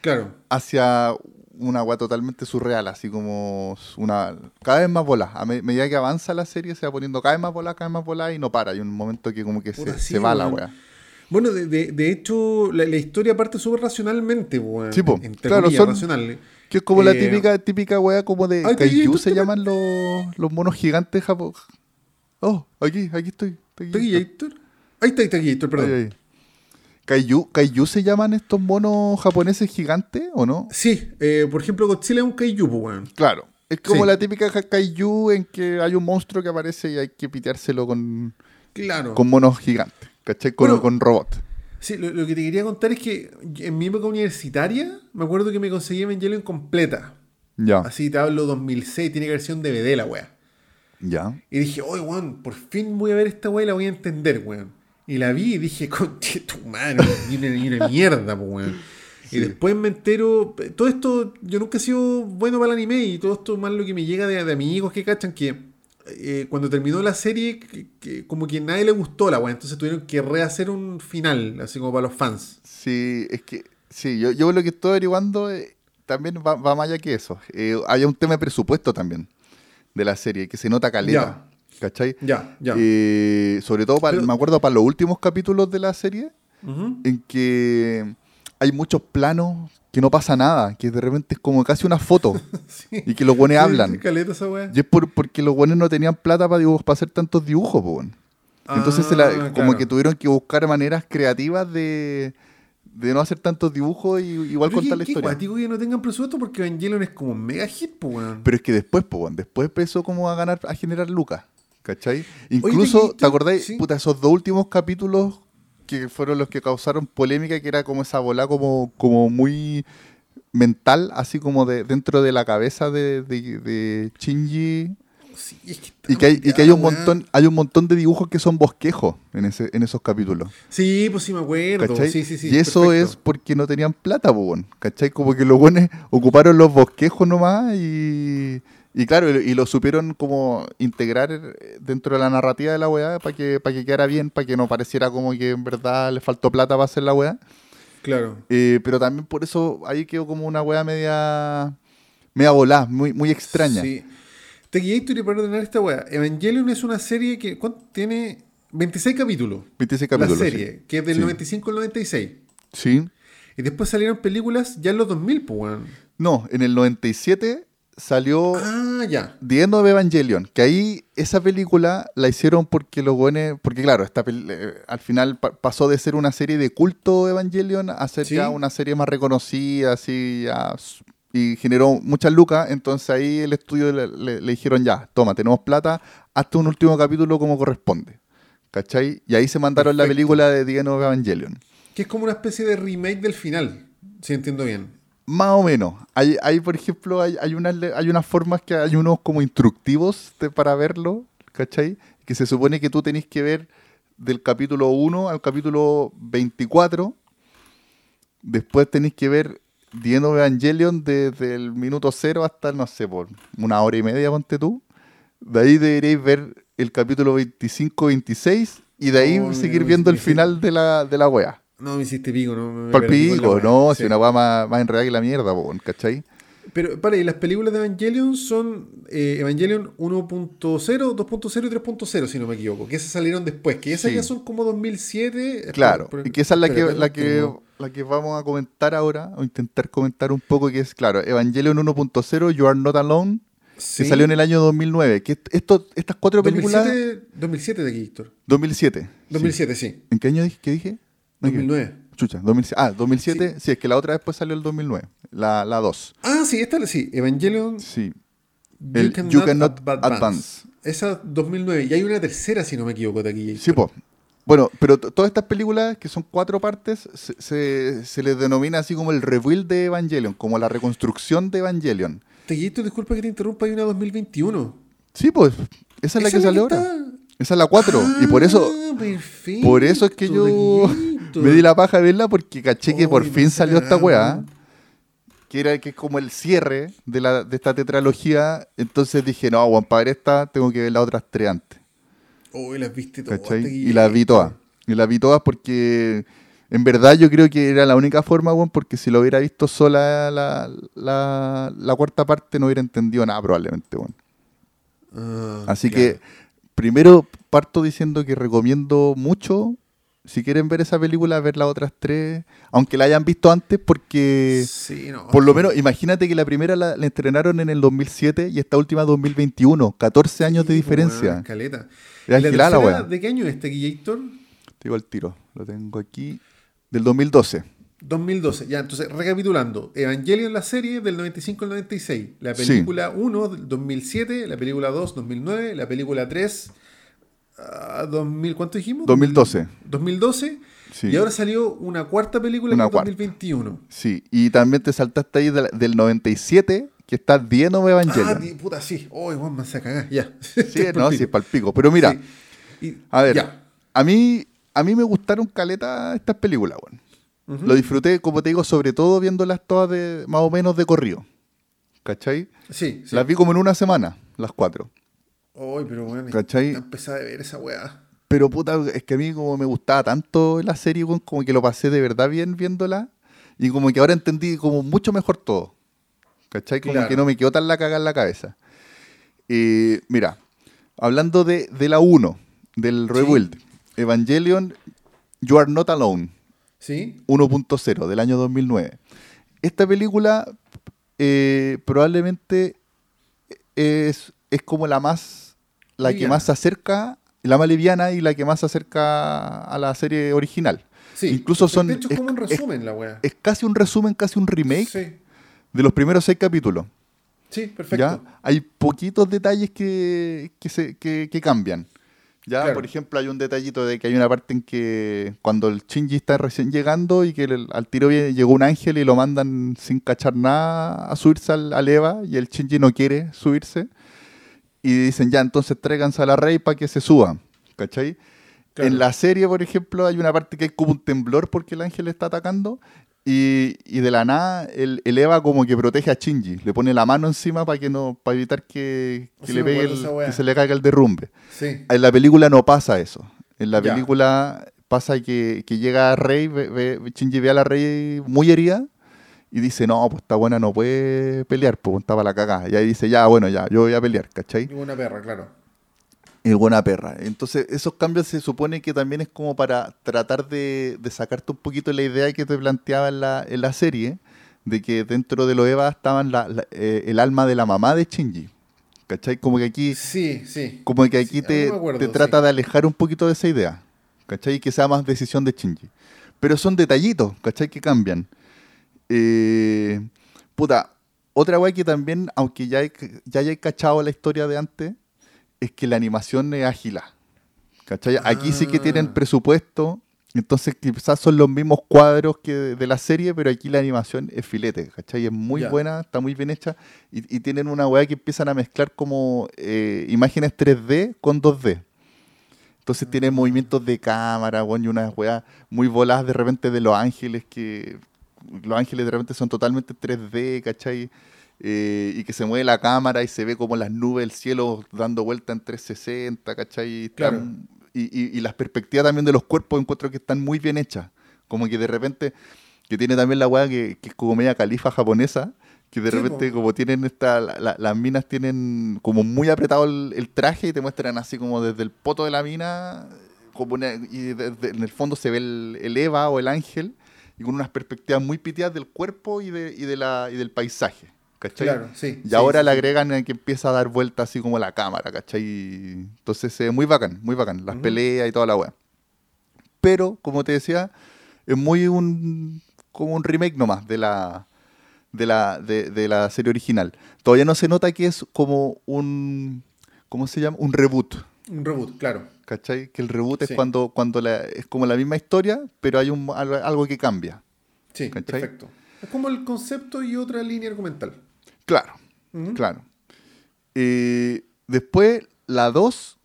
[SPEAKER 1] claro.
[SPEAKER 2] hacia una agua totalmente surreal, así como una cada vez más bola. A me- medida que avanza la serie se va poniendo cada vez más bola, cada vez más bola y no para. Hay un momento que como que se, se va la
[SPEAKER 1] weón. Bueno, de, de, de hecho, la, la historia parte súper racionalmente, weón.
[SPEAKER 2] Sí, po. Claro,
[SPEAKER 1] comillas,
[SPEAKER 2] son-
[SPEAKER 1] racional.
[SPEAKER 2] Que es como la
[SPEAKER 1] Eh,
[SPEAKER 2] típica, típica wea como de
[SPEAKER 1] Ay,
[SPEAKER 2] Kaiju se
[SPEAKER 1] te-
[SPEAKER 2] llaman los, los monos gigantes Japón. Oh, aquí, aquí estoy.
[SPEAKER 1] Taquillator. Ahí está Taquillator, perdón.
[SPEAKER 2] Ahí, ahí. Kaiju, Kaiju se llaman estos monos japoneses gigantes o no?
[SPEAKER 1] Sí, eh, por ejemplo, Godzilla es un kaiju, weón.
[SPEAKER 2] Claro. Es como
[SPEAKER 1] Sí.
[SPEAKER 2] la típica Kaiju en que hay un monstruo que aparece y hay que piteárselo con,
[SPEAKER 1] Claro.
[SPEAKER 2] con monos gigantes, ¿cachai? Con,
[SPEAKER 1] Bueno,
[SPEAKER 2] con robot.
[SPEAKER 1] Sí, lo, lo que te quería contar es que en mi época universitaria, me acuerdo que me conseguí Evangelion completa.
[SPEAKER 2] Ya,
[SPEAKER 1] Así te hablo 2006, tiene que haber sido un DVD la weá.
[SPEAKER 2] ya.
[SPEAKER 1] Y dije, oye, weón, por fin voy a ver esta weá y la voy a entender, weón. Y la vi y dije, *laughs* conche tu madre, y una, y una mierda, weón.
[SPEAKER 2] Sí.
[SPEAKER 1] Y después me entero, todo esto, yo nunca he sido bueno para el anime y todo esto más lo que me llega de, de amigos que cachan que eh, cuando terminó la serie, que, que como que nadie le gustó la weá, entonces tuvieron que rehacer un final, así como para los fans.
[SPEAKER 2] Sí, es que, sí, yo, yo lo que estoy averiguando eh, también va, va más allá que eso. Eh, hay un tema de presupuesto también de la serie, que se nota caleta, ¿cachai?
[SPEAKER 1] Ya, ya.
[SPEAKER 2] Eh, sobre todo, para,
[SPEAKER 1] Pero-
[SPEAKER 2] me acuerdo para los últimos capítulos de la serie, en que hay muchos planos que no pasa nada, que de repente es como casi una foto *laughs*
[SPEAKER 1] Sí.
[SPEAKER 2] y que los buenos
[SPEAKER 1] Sí,
[SPEAKER 2] hablan.
[SPEAKER 1] caleta esa weá.
[SPEAKER 2] Y es por, porque los buenos no tenían plata para, dibujos, para hacer tantos dibujos, weón. Entonces se la-
[SPEAKER 1] Ah,
[SPEAKER 2] como
[SPEAKER 1] claro.
[SPEAKER 2] que tuvieron que buscar maneras creativas de, de no hacer tantos dibujos y igual
[SPEAKER 1] Pero
[SPEAKER 2] contar la historia.
[SPEAKER 1] cuático que no tengan presupuesto porque Evangelion es como mega hit, weón.
[SPEAKER 2] Pero es que después, pues, después empezó como a ganar, a generar lucas. ¿Cachai? Incluso, ¿te acordáis?
[SPEAKER 1] sí.
[SPEAKER 2] Puta, esos dos últimos capítulos que fueron los que causaron polémica, que era como esa bola como, como muy mental, así como de dentro de la cabeza de, de, de Shinji.
[SPEAKER 1] Sí, es que está
[SPEAKER 2] Y que hay, y que hay un montón, hay un montón de dibujos que son bosquejos en ese, en esos capítulos.
[SPEAKER 1] Sí, pues sí me acuerdo. Sí, sí, sí.
[SPEAKER 2] y eso
[SPEAKER 1] perfecto.
[SPEAKER 2] es porque no tenían plata, po, weón, ¿cachai? Como que los buenos ocuparon los bosquejos nomás y, y claro, y, y lo supieron como integrar eh, dentro de la narrativa de la weá para que, para que quedara bien, para que no pareciera como que en verdad le faltó plata para hacer la weá.
[SPEAKER 1] Claro.
[SPEAKER 2] Eh, pero también por eso ahí quedó como una weá media, media volada, muy, muy extraña.
[SPEAKER 1] Sí. Tequillator, y para ordenar esta weá, Evangelion es una serie que tiene 26 capítulos.
[SPEAKER 2] 26 capítulos.
[SPEAKER 1] la serie, que es del
[SPEAKER 2] Sí.
[SPEAKER 1] 95 al 96.
[SPEAKER 2] Sí.
[SPEAKER 1] Y después salieron películas ya en los 2000, pues, weón.
[SPEAKER 2] No, en el 97 salió
[SPEAKER 1] Ah, ya.
[SPEAKER 2] The End of Evangelion, que ahí esa película la hicieron porque los buenos, porque claro, esta eh, al final pa- pasó de ser una serie de culto Evangelion a ser
[SPEAKER 1] Sí.
[SPEAKER 2] ya una serie más reconocida, así, ya, y generó muchas lucas, entonces ahí el estudio le, le- le dijeron ya, toma, tenemos plata, hazte un último capítulo como corresponde, ¿cachai? Y ahí se mandaron la película de The End of Evangelion.
[SPEAKER 1] Que es como una especie de remake del final, si entiendo bien.
[SPEAKER 2] Más o menos. Hay, hay por ejemplo, hay, hay, unas, hay unas formas que hay unos como instructivos de- para verlo, ¿cachai? Que se supone que tú tenés que ver del capítulo 1 al capítulo 24. Después tenés que ver The End of Evangelion desde el minuto 0 hasta, no sé, por una hora y media, ponte tú. De ahí deberéis ver el capítulo 25-26 y de ahí
[SPEAKER 1] Oh,
[SPEAKER 2] seguir viendo el final de la, de la wea.
[SPEAKER 1] No, me hiciste pico, ¿no? Me-
[SPEAKER 2] Palpico,
[SPEAKER 1] weá.
[SPEAKER 2] no,
[SPEAKER 1] Sí.
[SPEAKER 2] si una weá más, más enredada que la mierda, ¿cachai?
[SPEAKER 1] Pero, para, y las películas de Evangelion son eh, Evangelion 1.0, 2.0 y 3.0, si no me equivoco. Que esas salieron después, que esas
[SPEAKER 2] Sí.
[SPEAKER 1] ya son como 2007.
[SPEAKER 2] Claro,
[SPEAKER 1] Espera,
[SPEAKER 2] y que esa es la que, la, que, la que vamos a comentar ahora, o intentar comentar un poco, que es, claro, Evangelion 1.0, You Are Not Alone,
[SPEAKER 1] Sí.
[SPEAKER 2] que salió en el año 2009. Que est- esto, estas cuatro películas...
[SPEAKER 1] 2007, 2007 de aquí, Víctor.
[SPEAKER 2] 2007. sí.
[SPEAKER 1] 2007, sí.
[SPEAKER 2] ¿En qué año dije? ¿Qué dije? No, que-
[SPEAKER 1] 2009.
[SPEAKER 2] Chucha, 2007. Ah, 2007, sí. es que la otra después salió el 2009, la, la 2.
[SPEAKER 1] Ah, sí, esta sí. Evangelion
[SPEAKER 2] Sí,
[SPEAKER 1] You,
[SPEAKER 2] El
[SPEAKER 1] Cannot
[SPEAKER 2] You Cannot
[SPEAKER 1] Advance.
[SPEAKER 2] Advance.
[SPEAKER 1] Esa 2009. Y hay una tercera, si no me equivoco, de aquí.
[SPEAKER 2] sí, po. Bueno, pero todas estas películas, que son cuatro partes, se, se, se les denomina así como el rebuild de Evangelion, como la reconstrucción de Evangelion.
[SPEAKER 1] Teguito, disculpa que te interrumpa, hay una 2021.
[SPEAKER 2] Sí, pues, esa es la que sale ahora. Esa es la 4. y por eso,
[SPEAKER 1] Ah, perfecto,
[SPEAKER 2] por eso es que yo Me di la paja de verla porque caché que por fin salió esta weá. Que era que es como el cierre de, la, de esta tetralogía. Entonces dije, no, Juan, para ver esta tengo que ver las otras tres antes.
[SPEAKER 1] Uy, las viste todas.
[SPEAKER 2] Y las vi todas. Y las vi todas porque en verdad yo creo que era la única forma, weón, porque si lo hubiera visto sola la, la, la cuarta parte no hubiera entendido nada probablemente, weón.
[SPEAKER 1] Ah,
[SPEAKER 2] Así
[SPEAKER 1] claro.
[SPEAKER 2] que primero parto diciendo que recomiendo mucho, si quieren ver esa película, ver las otras tres, aunque la hayan visto antes, porque
[SPEAKER 1] Sí, no,
[SPEAKER 2] por lo
[SPEAKER 1] sí.
[SPEAKER 2] menos imagínate que la primera la, la estrenaron en el 2007 y esta última 2021, 14 años de
[SPEAKER 1] Sí,
[SPEAKER 2] diferencia.
[SPEAKER 1] caleta.
[SPEAKER 2] Es
[SPEAKER 1] ¿Y la tercera. ¿De qué año es Teguillator?
[SPEAKER 2] Te digo el tiro, lo tengo aquí, del 2012.
[SPEAKER 1] 2012. Ya, entonces, recapitulando. Evangelion, la serie, del 95 al 96. La
[SPEAKER 2] Sí.
[SPEAKER 1] película 1, del 2007. La película 2, 2009. La película 3, ah, 2000, ¿cuánto dijimos?
[SPEAKER 2] 2012.
[SPEAKER 1] 2012.
[SPEAKER 2] Sí.
[SPEAKER 1] Y ahora salió una cuarta película
[SPEAKER 2] cuarta.
[SPEAKER 1] 2021.
[SPEAKER 2] Sí, y también te saltaste ahí del, del 97, que está
[SPEAKER 1] Ah,
[SPEAKER 2] Evangelion.
[SPEAKER 1] di- puta, sí. Oh, igual me cagar. Ya. *laughs*
[SPEAKER 2] sí, no, sí, es palpico. Pero mira,
[SPEAKER 1] Sí. Y-
[SPEAKER 2] A ver,
[SPEAKER 1] Ya.
[SPEAKER 2] a mí, a mí me gustaron caleta estas películas.
[SPEAKER 1] Ujú.
[SPEAKER 2] Lo disfruté, como te digo, sobre todo viéndolas todas de más o menos de corrido. ¿Cachai?
[SPEAKER 1] Sí, sí.
[SPEAKER 2] Las vi como en una semana, las cuatro.
[SPEAKER 1] Ay, pero bueno,
[SPEAKER 2] ¿Cachai?
[SPEAKER 1] empecé a ver esa weá.
[SPEAKER 2] Pero puta, es que a mí como me gustaba tanto la serie, como que lo pasé de verdad bien viéndola. Y como que ahora entendí como mucho mejor todo. ¿Cachai? Como
[SPEAKER 1] Claro.
[SPEAKER 2] que no me quedó tan la caga en la cabeza. Eh, mira, hablando de, de la 1, del
[SPEAKER 1] Sí.
[SPEAKER 2] Rebuild, Evangelion, You Are Not Alone.
[SPEAKER 1] ¿Sí?
[SPEAKER 2] 1.0 del año 2009. Esta película eh, probablemente es, es como la más la que más se acerca, la más liviana y la que más se acerca a la serie original.
[SPEAKER 1] Sí.
[SPEAKER 2] Incluso son.
[SPEAKER 1] De hecho, es como un
[SPEAKER 2] es-
[SPEAKER 1] resumen la weá.
[SPEAKER 2] Es casi un resumen, casi un remake
[SPEAKER 1] Sí,
[SPEAKER 2] de los primeros seis capítulos.
[SPEAKER 1] sí, perfecto.
[SPEAKER 2] ¿ya? Hay poquitos detalles que, que, se, que, que cambian. ¿ya?
[SPEAKER 1] Claro.
[SPEAKER 2] Por ejemplo, hay un detallito de que hay una parte en que cuando el Shinji está recién llegando y que el- al tiro llegó un ángel y lo mandan sin cachar nada a subirse al, al Eva y el Shinji no quiere subirse. Y dicen, ya, entonces tráiganse a la rey para que se suba. ¿Cachai?
[SPEAKER 1] Claro.
[SPEAKER 2] En la serie, por ejemplo, hay una parte que hay como un temblor porque el ángel está atacando. Y, y de la nada, el, el Eva como que protege a Shinji. Le pone la mano encima para que no para evitar que, que
[SPEAKER 1] Sí,
[SPEAKER 2] le
[SPEAKER 1] me
[SPEAKER 2] pegue
[SPEAKER 1] acuerdo
[SPEAKER 2] el-
[SPEAKER 1] esa weá.
[SPEAKER 2] que se le caiga el derrumbe.
[SPEAKER 1] Sí.
[SPEAKER 2] En la película no pasa eso. En la
[SPEAKER 1] Ya.
[SPEAKER 2] película pasa que, que llega Rey, ve, ve- Shinji ve a la Rey muy herida y dice, no, pues esta buena no puede pelear, pues estaba la cagada. Y ahí dice, ya, bueno, ya, yo voy a pelear, ¿cachai?
[SPEAKER 1] Y una perra, claro.
[SPEAKER 2] Es buena perra. Entonces, esos cambios se supone que también es como para tratar de, de sacarte un poquito la idea que te planteaba en la, en la serie, de que dentro de los Eva estaban la- la- eh, el alma de la mamá de Shinji. ¿Cachai? Como que aquí,
[SPEAKER 1] Sí, sí.
[SPEAKER 2] como que aquí
[SPEAKER 1] Sí,
[SPEAKER 2] te,
[SPEAKER 1] acuerdo,
[SPEAKER 2] te
[SPEAKER 1] sí.
[SPEAKER 2] trata de alejar un poquito de esa idea. ¿Cachai? Y que sea más decisión de Shinji. Pero son detallitos, ¿cachai? Que cambian. Eh, puta, otra weá que también, aunque ya, hay- ya hayáis cachado la historia de antes, es que la animación es ágila. ¿Cachai? Aquí sí que tienen
[SPEAKER 1] Ah.
[SPEAKER 2] presupuesto, entonces quizás son los mismos cuadros que de, la serie, pero aquí la animación es filete, ¿cachai? Es muy buena, está muy bien hecha, y, y tienen una weá que empiezan a mezclar como eh, imágenes 3D con 2D. Entonces tienen
[SPEAKER 1] Ah.
[SPEAKER 2] movimientos de cámara, weón, y unas weas muy voladas de repente de los ángeles, que los ángeles de repente son totalmente 3D, ¿cachai? Eh, y que se mueve la cámara y se ve como las nubes, el cielo dando vuelta en 360, ¿cachai? Están- y, y- y las perspectivas también de los cuerpos encuentro que están muy bien hechas. Como que de repente, que tiene también la weá que, que es como media califa japonesa, que de
[SPEAKER 1] Sí,
[SPEAKER 2] repente
[SPEAKER 1] po.
[SPEAKER 2] como tienen esta, la- la- las minas tienen como muy apretado el, el traje y te muestran así como desde el poto de la mina, como una- y en el fondo se ve el, el Eva o el ángel, y con unas perspectivas muy piteadas del cuerpo y, de, y, de la, y del paisaje. ¿cachai?
[SPEAKER 1] Claro, sí.
[SPEAKER 2] Y
[SPEAKER 1] sí,
[SPEAKER 2] ahora
[SPEAKER 1] sí,
[SPEAKER 2] le agregan que empieza a dar vuelta así como la cámara, ¿cachai? Entonces ve muy bacán, muy bacán. Las peleas y toda la weá. Pero, como te decía, es muy un como un remake nomás de la de la de, de la serie original. Todavía no se nota que es como un ¿cómo se llama? Un reboot.
[SPEAKER 1] Un reboot, claro.
[SPEAKER 2] ¿Cachai? Que el reboot es cuando, cuando la- es como la misma historia, pero hay un, algo, que cambia.
[SPEAKER 1] Sí,
[SPEAKER 2] ¿Cachai?
[SPEAKER 1] perfecto. Es como el concepto y otra línea argumental.
[SPEAKER 2] Claro. Claro. Eh, después, la 2,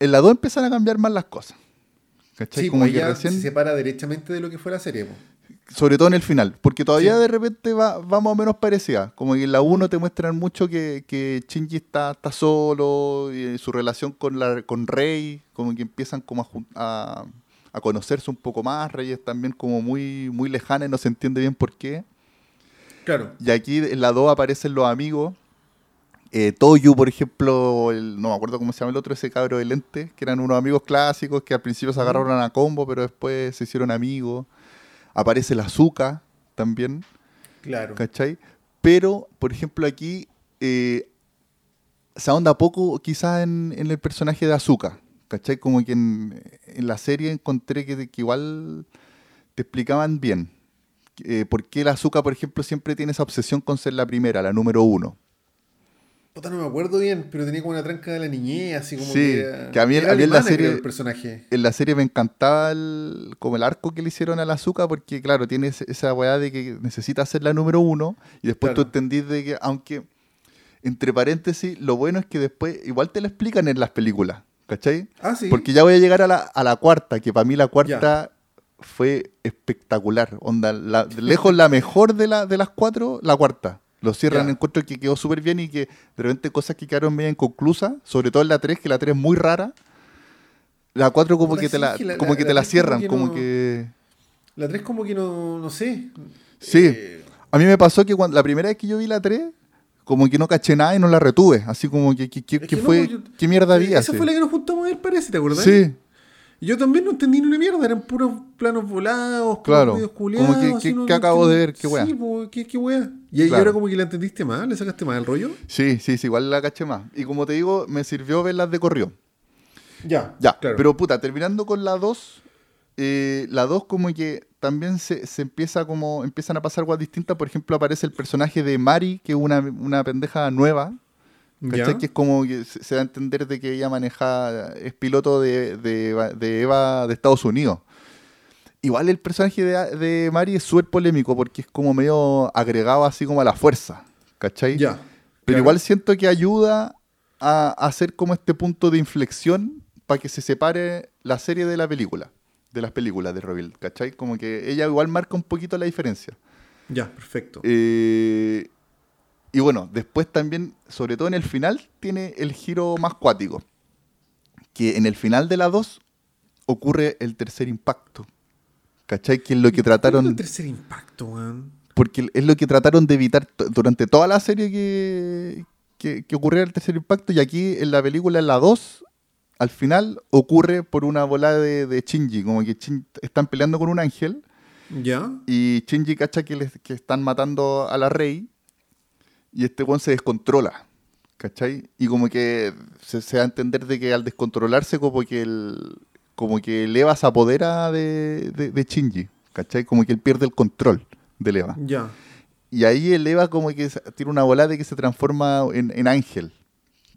[SPEAKER 2] en la 2 empiezan a cambiar más las cosas. ¿Cachai?
[SPEAKER 1] Sí,
[SPEAKER 2] Como
[SPEAKER 1] pues
[SPEAKER 2] que
[SPEAKER 1] ya
[SPEAKER 2] recién,
[SPEAKER 1] se separa derechamente de lo que fue la serie.
[SPEAKER 2] Sobre todo en el final, porque todavía
[SPEAKER 1] Sí.
[SPEAKER 2] de repente va, va más o menos parecida. Como que en la 1 te muestran mucho que, que Shinji está, está solo, y su relación con, la, con Rey, como que empiezan como a, a, a conocerse un poco más. Rey es también como muy, muy lejana y no se entiende bien por qué.
[SPEAKER 1] Claro.
[SPEAKER 2] Y aquí en la 2 aparecen los amigos. Eh, Toyu, por ejemplo, el- no me acuerdo cómo se llama el otro, ese cabro de lente, que eran unos amigos clásicos que al principio se agarraron a combo, pero después se hicieron amigos. Aparece el Azuka también,
[SPEAKER 1] Claro.
[SPEAKER 2] ¿cachai? Pero, por ejemplo, aquí eh, se ahonda poco quizás en, en el personaje de Azuka, ¿cachai? Como que en, en la serie encontré que, que igual te explicaban bien. Eh, por qué el Azuka, por ejemplo, siempre tiene esa obsesión con ser la primera, la número uno.
[SPEAKER 1] Puta, no me acuerdo bien, pero tenía como una tranca de la niñez, así como
[SPEAKER 2] Sí,
[SPEAKER 1] que, era-
[SPEAKER 2] que a mí- a mí en la serie-
[SPEAKER 1] el personaje.
[SPEAKER 2] En la serie me encantaba el, como el arco que le hicieron al Azuka, porque claro, tiene esa weá de que necesita ser la número uno, y después tú entendís de que, aunque, entre paréntesis, lo bueno es que después igual te lo explican en las películas, ¿cachai?
[SPEAKER 1] Ah, sí.
[SPEAKER 2] Porque ya voy a llegar a la, a la cuarta, que para mí la cuarta fue espectacular. Onda, la- lejos la mejor de, la, de las cuatro, la cuarta. Lo cierran,
[SPEAKER 1] Ya.
[SPEAKER 2] encuentro que quedó súper bien y que de repente cosas que quedaron medio inconclusas, sobre todo en la 3, que la 3 es muy rara. La 4 como que te la, como
[SPEAKER 1] la-
[SPEAKER 2] que te la
[SPEAKER 1] 3 como
[SPEAKER 2] cierran, como que...
[SPEAKER 1] La 3 como que no, no sé.
[SPEAKER 2] Sí.
[SPEAKER 1] Eh,
[SPEAKER 2] A mí me pasó que cuando, la primera vez que yo vi la 3, como que no caché nada y no la retuve. Así como que, que, que-
[SPEAKER 1] es
[SPEAKER 2] que
[SPEAKER 1] que no,
[SPEAKER 2] fue...
[SPEAKER 1] yo-
[SPEAKER 2] ¿Qué mierda había?
[SPEAKER 1] Esa fue la que nos juntamos a ver, parece, ¿te acordás?
[SPEAKER 2] Sí,
[SPEAKER 1] Yo también no entendí ni una mierda, eran puros planos volados,
[SPEAKER 2] Claro,
[SPEAKER 1] videos
[SPEAKER 2] como
[SPEAKER 1] culiados,
[SPEAKER 2] que-
[SPEAKER 1] así,
[SPEAKER 2] que-
[SPEAKER 1] no-
[SPEAKER 2] que
[SPEAKER 1] no
[SPEAKER 2] acabo de ver, qué wea.
[SPEAKER 1] Sí, po, qué, qué. Y,
[SPEAKER 2] Claro.
[SPEAKER 1] ahora como que la entendiste más, le sacaste más el rollo.
[SPEAKER 2] sí, sí, sí, igual la caché más. Y como te digo, me sirvió verlas de corrido.
[SPEAKER 1] Ya,
[SPEAKER 2] Ya,
[SPEAKER 1] claro.
[SPEAKER 2] pero puta, terminando con la 2, eh, la 2 como que también se, se empieza como, empiezan a pasar cosas distintas. Por ejemplo, aparece el personaje de Mari, que es una, una pendeja nueva, ¿cachai? Que es como que se, da a entender de que ella maneja, es piloto de, de, Eva- de Eva de Estados Unidos. Igual el personaje de, de Mari es súper polémico porque es como medio agregado así como a la fuerza, ¿cachai?
[SPEAKER 1] Ya.
[SPEAKER 2] Pero
[SPEAKER 1] claro.
[SPEAKER 2] igual siento que ayuda a, hacer como este punto de inflexión para que se separe la serie de la película, de las películas de Roville, ¿cachai? Como que ella igual marca un poquito la diferencia.
[SPEAKER 1] Ya, perfecto.
[SPEAKER 2] Eh, y bueno, después también, sobre todo en el final, tiene el giro más cuático. Que en el final de la 2 ocurre el tercer impacto. ¿Cachai? Que es lo que
[SPEAKER 1] ¿Cuál es
[SPEAKER 2] trataron.
[SPEAKER 1] el tercer impacto, weón?
[SPEAKER 2] Porque es lo que trataron de evitar durante toda la serie que, que, que ocurriera el tercer impacto. Y aquí en la película, en la 2, al final ocurre por una bola de, de Shinji. Como que Shin- están peleando con un ángel.
[SPEAKER 1] Ya.
[SPEAKER 2] Y Shinji cacha que, les- que están matando a la rey. Y este weón se descontrola. ¿Cachai? Y como que se, se da a entender de que al descontrolarse, como que el, como que el Eva se apodera de, de, de Shinji. ¿Cachai? Como que él pierde el control del Eva.
[SPEAKER 1] Ya.
[SPEAKER 2] Y ahí el Eva como que tiene una bola de que se transforma en, en ángel.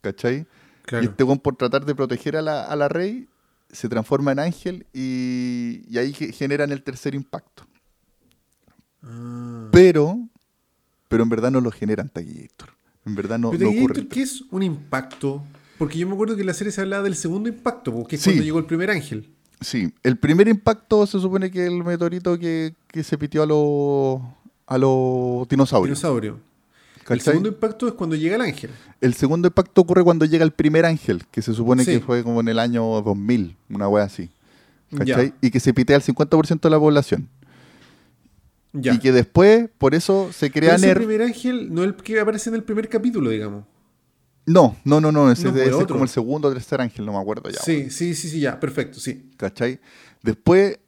[SPEAKER 2] ¿Cachai?
[SPEAKER 1] Claro.
[SPEAKER 2] Y este weón por tratar de proteger a la, a la rey se transforma en ángel y, y ahí ge- generan el tercer impacto.
[SPEAKER 1] Ah.
[SPEAKER 2] Pero, pero en verdad no lo generan Taquillator. En verdad no,
[SPEAKER 1] Pero
[SPEAKER 2] no
[SPEAKER 1] ¿y
[SPEAKER 2] ocurre.
[SPEAKER 1] ¿Qué es un impacto? Porque yo me acuerdo que en la serie se hablaba del segundo impacto, porque es
[SPEAKER 2] Sí.
[SPEAKER 1] cuando llegó el primer ángel.
[SPEAKER 2] Sí, el primer impacto se supone que el meteorito que, que se pitió a los a los dinosaurios.
[SPEAKER 1] Dinosaurio. El segundo impacto es cuando llega el ángel.
[SPEAKER 2] El segundo impacto ocurre cuando llega el primer ángel, que se supone
[SPEAKER 1] Sí.
[SPEAKER 2] que fue como en el año 2000, una wea así. ¿Cachai?
[SPEAKER 1] Ya.
[SPEAKER 2] Y que se pitea al 50% de la población.
[SPEAKER 1] Ya.
[SPEAKER 2] Y que después, por eso se
[SPEAKER 1] Pero
[SPEAKER 2] crea
[SPEAKER 1] ese
[SPEAKER 2] NERV.
[SPEAKER 1] primer ángel no es el que aparece en el primer capítulo, digamos.
[SPEAKER 2] No, no, no, no. Ese,
[SPEAKER 1] No,
[SPEAKER 2] ese
[SPEAKER 1] fue
[SPEAKER 2] es como el segundo o tercer ángel, no me acuerdo ya.
[SPEAKER 1] sí, sí, sí, sí, ya, perfecto, sí.
[SPEAKER 2] ¿Cachai? Después,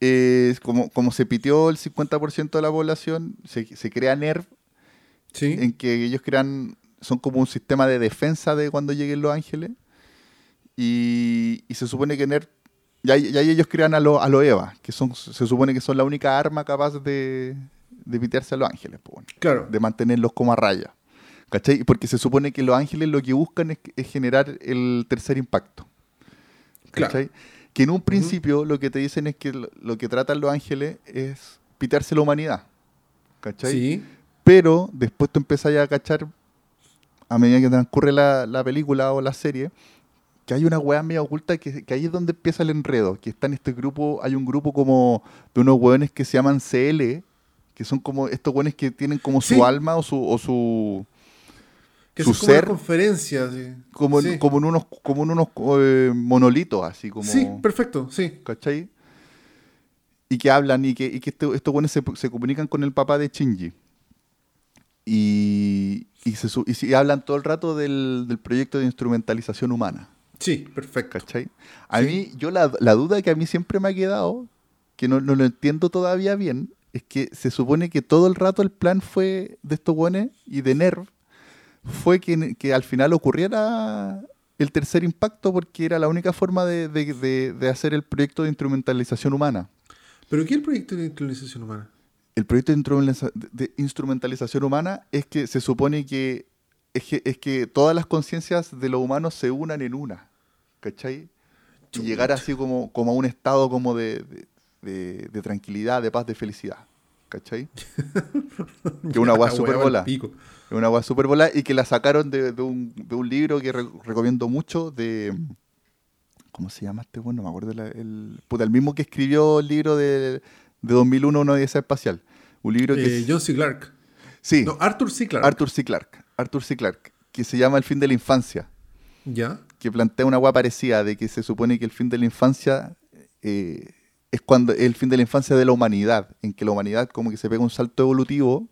[SPEAKER 2] eh, como, como se pitió el 50% de la población, se, se crea NERV,
[SPEAKER 1] Sí.
[SPEAKER 2] en que ellos crean, son como un sistema de defensa de cuando lleguen los ángeles. Y, y se supone que NERV, y ahí, y ahí ellos crean a los a lo Eva, que son, se supone que son la única arma capaz de, de pitearse a los ángeles, pues,
[SPEAKER 1] Claro.
[SPEAKER 2] de mantenerlos como a raya. ¿Cachai? Porque se supone que los ángeles lo que buscan es, es generar el tercer impacto.
[SPEAKER 1] Claro.
[SPEAKER 2] ¿Cachai? Que en un principio lo que te dicen es que lo, lo que tratan los ángeles es pitearse la humanidad. ¿Cachai?
[SPEAKER 1] Sí.
[SPEAKER 2] Pero después tú empiezas ya a cachar, a medida que transcurre la, la película o la serie, que hay una weá medio oculta que, que ahí es donde empieza el enredo. Que está en este grupo, hay un grupo como de unos weones que se llaman CL, que son como estos weones que tienen como su alma o su, o su
[SPEAKER 1] Que
[SPEAKER 2] Su
[SPEAKER 1] son como
[SPEAKER 2] ser-
[SPEAKER 1] las conferencias. sí.
[SPEAKER 2] como, en- como en unos, como en unos eh, monolitos, así como.
[SPEAKER 1] Sí, perfecto, sí.
[SPEAKER 2] ¿Cachai? Y que hablan y que, y que este- estos buenos se, se comunican con el papá de Shinji. Y, y, se, su- y se- y hablan todo el rato del, del proyecto de instrumentalización humana.
[SPEAKER 1] Sí, perfecto.
[SPEAKER 2] ¿Cachai? A mí, yo la, la duda que a mí siempre me ha quedado, que no, no lo entiendo todavía bien, es que se supone que todo el rato el plan fue de estos buenos y de NERV, fue que, que al final ocurriera el tercer impacto porque era la única forma de, de- de- de hacer el proyecto de instrumentalización humana.
[SPEAKER 1] ¿Pero qué es el proyecto de colonización humana?
[SPEAKER 2] El proyecto de instrumentalización humana es que se supone que es que, es que todas las conciencias de los humanos se unan en una, ¿cachai? Y llegar así como, como a un estado como de, de- de- de tranquilidad, de paz, de felicidad, ¿cachai? *laughs* Que una súper
[SPEAKER 1] pa'l
[SPEAKER 2] bola. una weá súper bola y que la sacaron de, un, de un libro que re- recomiendo mucho de... ¿Cómo se llama este bueno? No me acuerdo. la- el, puta, el mismo que escribió el libro de, de 2001, Una Odisea Espacial. Un libro que...
[SPEAKER 1] Eh,
[SPEAKER 2] es-
[SPEAKER 1] John C. Clarke.
[SPEAKER 2] sí,
[SPEAKER 1] No, Arthur C. Clarke.
[SPEAKER 2] Arthur C. Clarke. Arthur C. Clarke. Que se llama El fin de la infancia.
[SPEAKER 1] ¿Ya?
[SPEAKER 2] Que plantea una weá parecida de que se supone que el fin de la infancia eh, es cuando el fin de la infancia de la humanidad. En que la humanidad como que se pega un salto evolutivo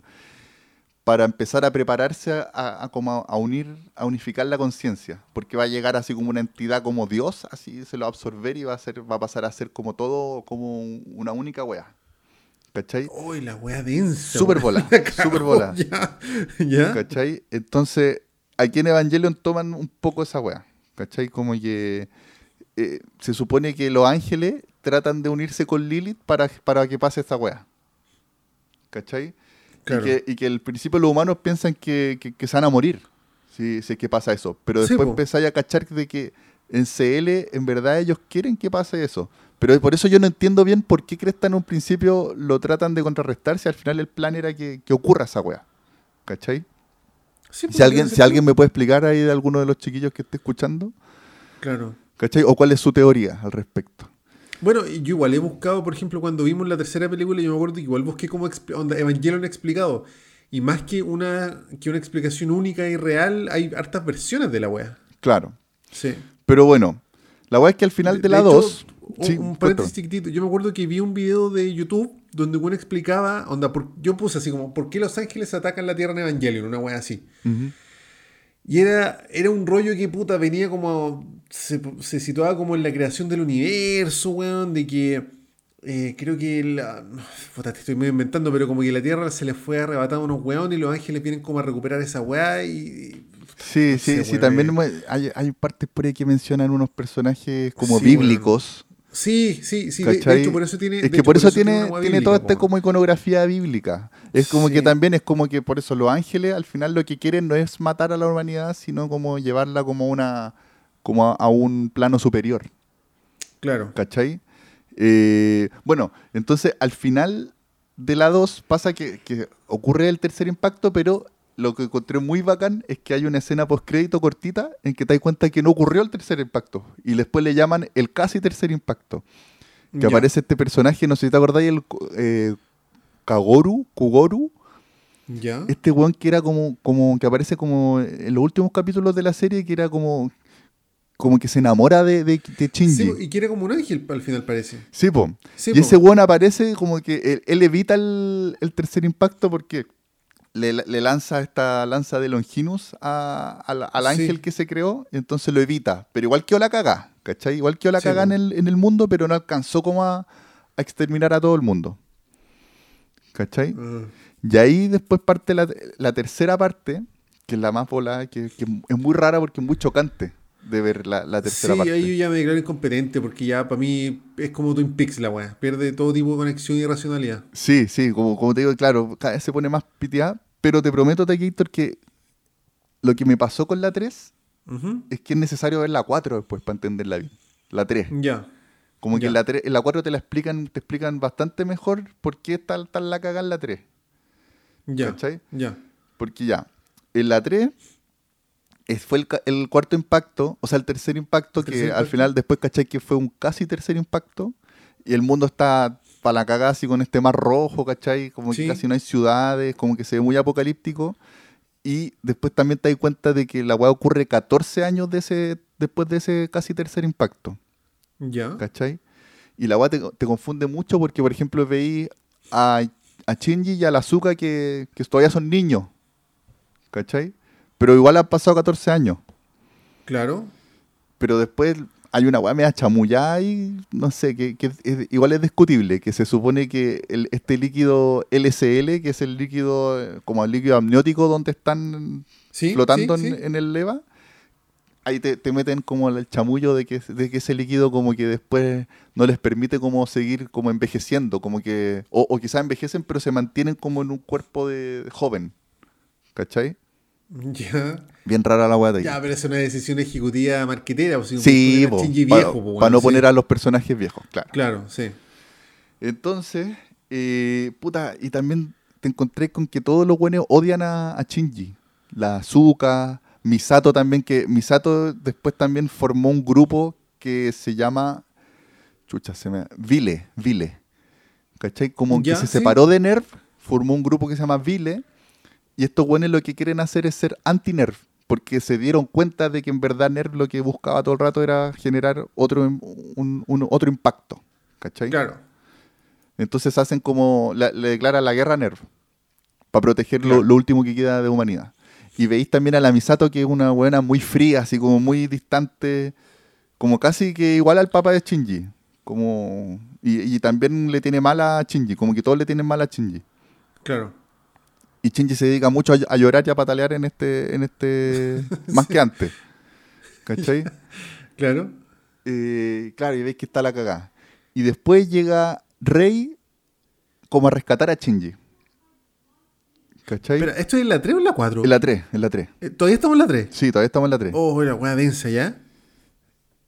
[SPEAKER 2] para empezar a prepararse a, a- a como a unir, a unificar la conciencia, porque va a llegar así como una entidad como Dios, así se lo va a absorber y va a ser, va a pasar a ser como todo, como un- una única wea. ¿Cachai?
[SPEAKER 1] Uy, la wea densa. Weón.
[SPEAKER 2] bola, súper bola.
[SPEAKER 1] Ya. ¿Ya?
[SPEAKER 2] ¿Cachai? Entonces, aquí en Evangelion toman un poco esa wea. ¿Cachai? Como que eh, se supone que los ángeles tratan de unirse con Lilith para, para que pase esta weá. ¿Cachai?
[SPEAKER 1] Claro.
[SPEAKER 2] Y, que, y que al principio los humanos piensan que, que- que se van a morir si, si es que pasa eso. Pero
[SPEAKER 1] Sí,
[SPEAKER 2] después
[SPEAKER 1] po.
[SPEAKER 2] empezáis a cachar de que en CL en verdad ellos quieren que pase eso. Pero por eso yo no entiendo bien por qué Cresta en un principio lo tratan de contrarrestar si al final el plan era que, que ocurra esa weá. ¿Cachai?
[SPEAKER 1] Sí, pues,
[SPEAKER 2] Si alguien, si alguien me puede explicar ahí de alguno de los chiquillos que esté escuchando,
[SPEAKER 1] Claro.
[SPEAKER 2] ¿cachai? O cuál es su teoría al respecto.
[SPEAKER 1] Bueno, yo igual he buscado, por ejemplo, cuando vimos la tercera película, yo me acuerdo que igual busqué como expl- onda, Evangelion explicado. Y más que una, que una explicación única y real, hay hartas versiones de la wea.
[SPEAKER 2] Claro.
[SPEAKER 1] Sí.
[SPEAKER 2] Pero bueno, la weá es que al final de, la
[SPEAKER 1] hecho,
[SPEAKER 2] 2.
[SPEAKER 1] Un,
[SPEAKER 2] Sí,
[SPEAKER 1] un
[SPEAKER 2] cuéntame.
[SPEAKER 1] paréntesis chiquitito. Yo me acuerdo que vi un video de YouTube donde uno explicaba, onda, por- yo puse así como, ¿por qué los ángeles atacan la Tierra en Evangelion? Una wea así. Y era, era un rollo que puta venía como. Se, se situaba como en la creación del universo, weón. De que. eh, creo que. La, puta, te estoy medio inventando, pero como que la tierra se le fue arrebatada a unos weones y los ángeles vienen como a recuperar esa weá y.
[SPEAKER 2] Sí,
[SPEAKER 1] No
[SPEAKER 2] sí,
[SPEAKER 1] sé,
[SPEAKER 2] sí.
[SPEAKER 1] weón,
[SPEAKER 2] También hay, hay partes por ahí que mencionan unos personajes como
[SPEAKER 1] Sí,
[SPEAKER 2] bíblicos.
[SPEAKER 1] Sí, sí, sí. De, de
[SPEAKER 2] ¿cachai?
[SPEAKER 1] hecho, por eso tiene.
[SPEAKER 2] es que
[SPEAKER 1] hecho,
[SPEAKER 2] por eso
[SPEAKER 1] tiene
[SPEAKER 2] tiene, tiene toda esta como iconografía bíblica. Es como
[SPEAKER 1] Sí.
[SPEAKER 2] que también es como que por eso los ángeles al final lo que quieren no es matar a la humanidad, sino como llevarla como una como a, a un plano superior.
[SPEAKER 1] Claro.
[SPEAKER 2] ¿Cachai? Eh, bueno, entonces al final de la 2 pasa que, que ocurre el tercer impacto, pero lo que encontré muy bacán es que hay una escena postcrédito cortita en que te das cuenta que no ocurrió el tercer impacto. Y después le llaman el casi tercer impacto. Que
[SPEAKER 1] Ya.
[SPEAKER 2] aparece este personaje, no sé si te acordáis, el eh, Kagoru, Kugoru.
[SPEAKER 1] Ya.
[SPEAKER 2] Este weón que era como, como, que aparece como en los últimos capítulos de la serie, que era como, como que se enamora de, de, de Shinji.
[SPEAKER 1] Sí, y quiere como un ángel al final, parece.
[SPEAKER 2] Sí, po.
[SPEAKER 1] Sí,
[SPEAKER 2] y
[SPEAKER 1] po.
[SPEAKER 2] ese weón aparece como que él, él evita el, el tercer impacto porque le, le lanza esta lanza de Longinus a- al,
[SPEAKER 1] Sí.
[SPEAKER 2] ángel que se creó y entonces lo evita. Pero igual quedó la cagá, ¿cachai? Igual quedó la
[SPEAKER 1] Sí,
[SPEAKER 2] cagá en el, en el mundo, pero no alcanzó como a, a exterminar a todo el mundo. ¿Cachai?
[SPEAKER 1] Ah.
[SPEAKER 2] Y ahí después parte la, la tercera parte, que es la más volada, que, que es muy rara porque es muy chocante de ver la, la tercera
[SPEAKER 1] sí,
[SPEAKER 2] parte.
[SPEAKER 1] ahí yo ya me declaro incompetente porque ya para mí es como Twin Peaks la weá. Pierde todo tipo de conexión y racionalidad.
[SPEAKER 2] Sí, sí, como, como te digo, claro, cada vez se pone más piteada, pero te prometo, Takeator, que lo que me pasó con la 3
[SPEAKER 1] Ujú.
[SPEAKER 2] es que es necesario ver la 4 después para entenderla bien. La 3.
[SPEAKER 1] Ya.
[SPEAKER 2] Como que
[SPEAKER 1] Ya.
[SPEAKER 2] en la, 3, en la 4 te la explican, te explican bastante mejor por qué está tan la cagada en la 3.
[SPEAKER 1] Ya.
[SPEAKER 2] ¿Cachai?
[SPEAKER 1] Ya.
[SPEAKER 2] Porque ya, en la 3 es- fue el, cuarto impacto, o sea, el tercer impacto,
[SPEAKER 1] El
[SPEAKER 2] que al final después cachai que fue un casi tercer impacto, y el mundo está para la cagada así con este mar rojo, ¿cachai? Como
[SPEAKER 1] Sí.
[SPEAKER 2] que casi no hay ciudades, como que se ve muy apocalíptico, y después también te das cuenta de que la weá ocurre 14 años de ese, después de ese casi tercer impacto.
[SPEAKER 1] Ya.
[SPEAKER 2] ¿cachai? Y la weá te, te confunde mucho porque, por ejemplo, veis a, a Shinji y a la Azuka que, que todavía son niños, ¿cachai? Pero igual han pasado 14 años.
[SPEAKER 1] Claro.
[SPEAKER 2] Pero después hay una weá media chamullada y no sé, que, que es- igual es discutible, que se supone que el- este líquido LCL, que es el líquido, como el líquido amniótico donde están
[SPEAKER 1] Sí.
[SPEAKER 2] flotando
[SPEAKER 1] sí,
[SPEAKER 2] en,
[SPEAKER 1] sí.
[SPEAKER 2] en el leva, ahí te, te meten como el chamullo de que, de que ese líquido como que después no les permite como seguir como envejeciendo, como que, o, o quizás envejecen pero se mantienen como en un cuerpo de joven, ¿cachai? *laughs*
[SPEAKER 1] Ya.
[SPEAKER 2] Bien rara la weá de ahí.
[SPEAKER 1] Ya, pero es una decisión ejecutiva marquetera. Pues, si no
[SPEAKER 2] Sí,
[SPEAKER 1] Shinji
[SPEAKER 2] para
[SPEAKER 1] viejo, po, weón,
[SPEAKER 2] no
[SPEAKER 1] sí.
[SPEAKER 2] poner a los personajes viejos, claro.
[SPEAKER 1] Claro, sí.
[SPEAKER 2] Entonces, eh, puta, y también te encontré con que todos los buenos odian a, a Shinji. La Azuka, Misato también, que Misato después también formó un grupo que se llama, chucha, se me... Vile, Vile. ¿Cachai? Como
[SPEAKER 1] Ya,
[SPEAKER 2] que se
[SPEAKER 1] sí.
[SPEAKER 2] separó de Nerv, formó un grupo que se llama Vile, y estos buenos lo que quieren hacer es ser anti-Nerv, porque se dieron cuenta de que en verdad Nerv lo que buscaba todo el rato era generar otro, un- un- otro impacto. ¿Cachai?
[SPEAKER 1] Claro.
[SPEAKER 2] Entonces hacen como, la- le declaran la guerra a Nerv, para proteger lo, último que queda de humanidad. Y veis también a la Misato, que es una buena muy fría, así como muy distante, como casi que igual al papa de Shinji. Como, y, y también le tiene mal a Shinji, como que todos le tienen mal a Shinji.
[SPEAKER 1] Claro.
[SPEAKER 2] Y Shinji se dedica mucho a, a llorar y a patalear en este, en este, *laughs* más que antes. ¿Cachai? *laughs*
[SPEAKER 1] Claro.
[SPEAKER 2] Eh, claro, y veis que está la cagada. Y después llega Rey como a rescatar a Shinji. ¿Cachai?
[SPEAKER 1] Espera, ¿esto es en la 3 o en la 4?
[SPEAKER 2] en la 3, en la 3.
[SPEAKER 1] Eh, ¿Todavía estamos en la 3?
[SPEAKER 2] Sí, todavía estamos en la 3.
[SPEAKER 1] Oh, la weá densa ya.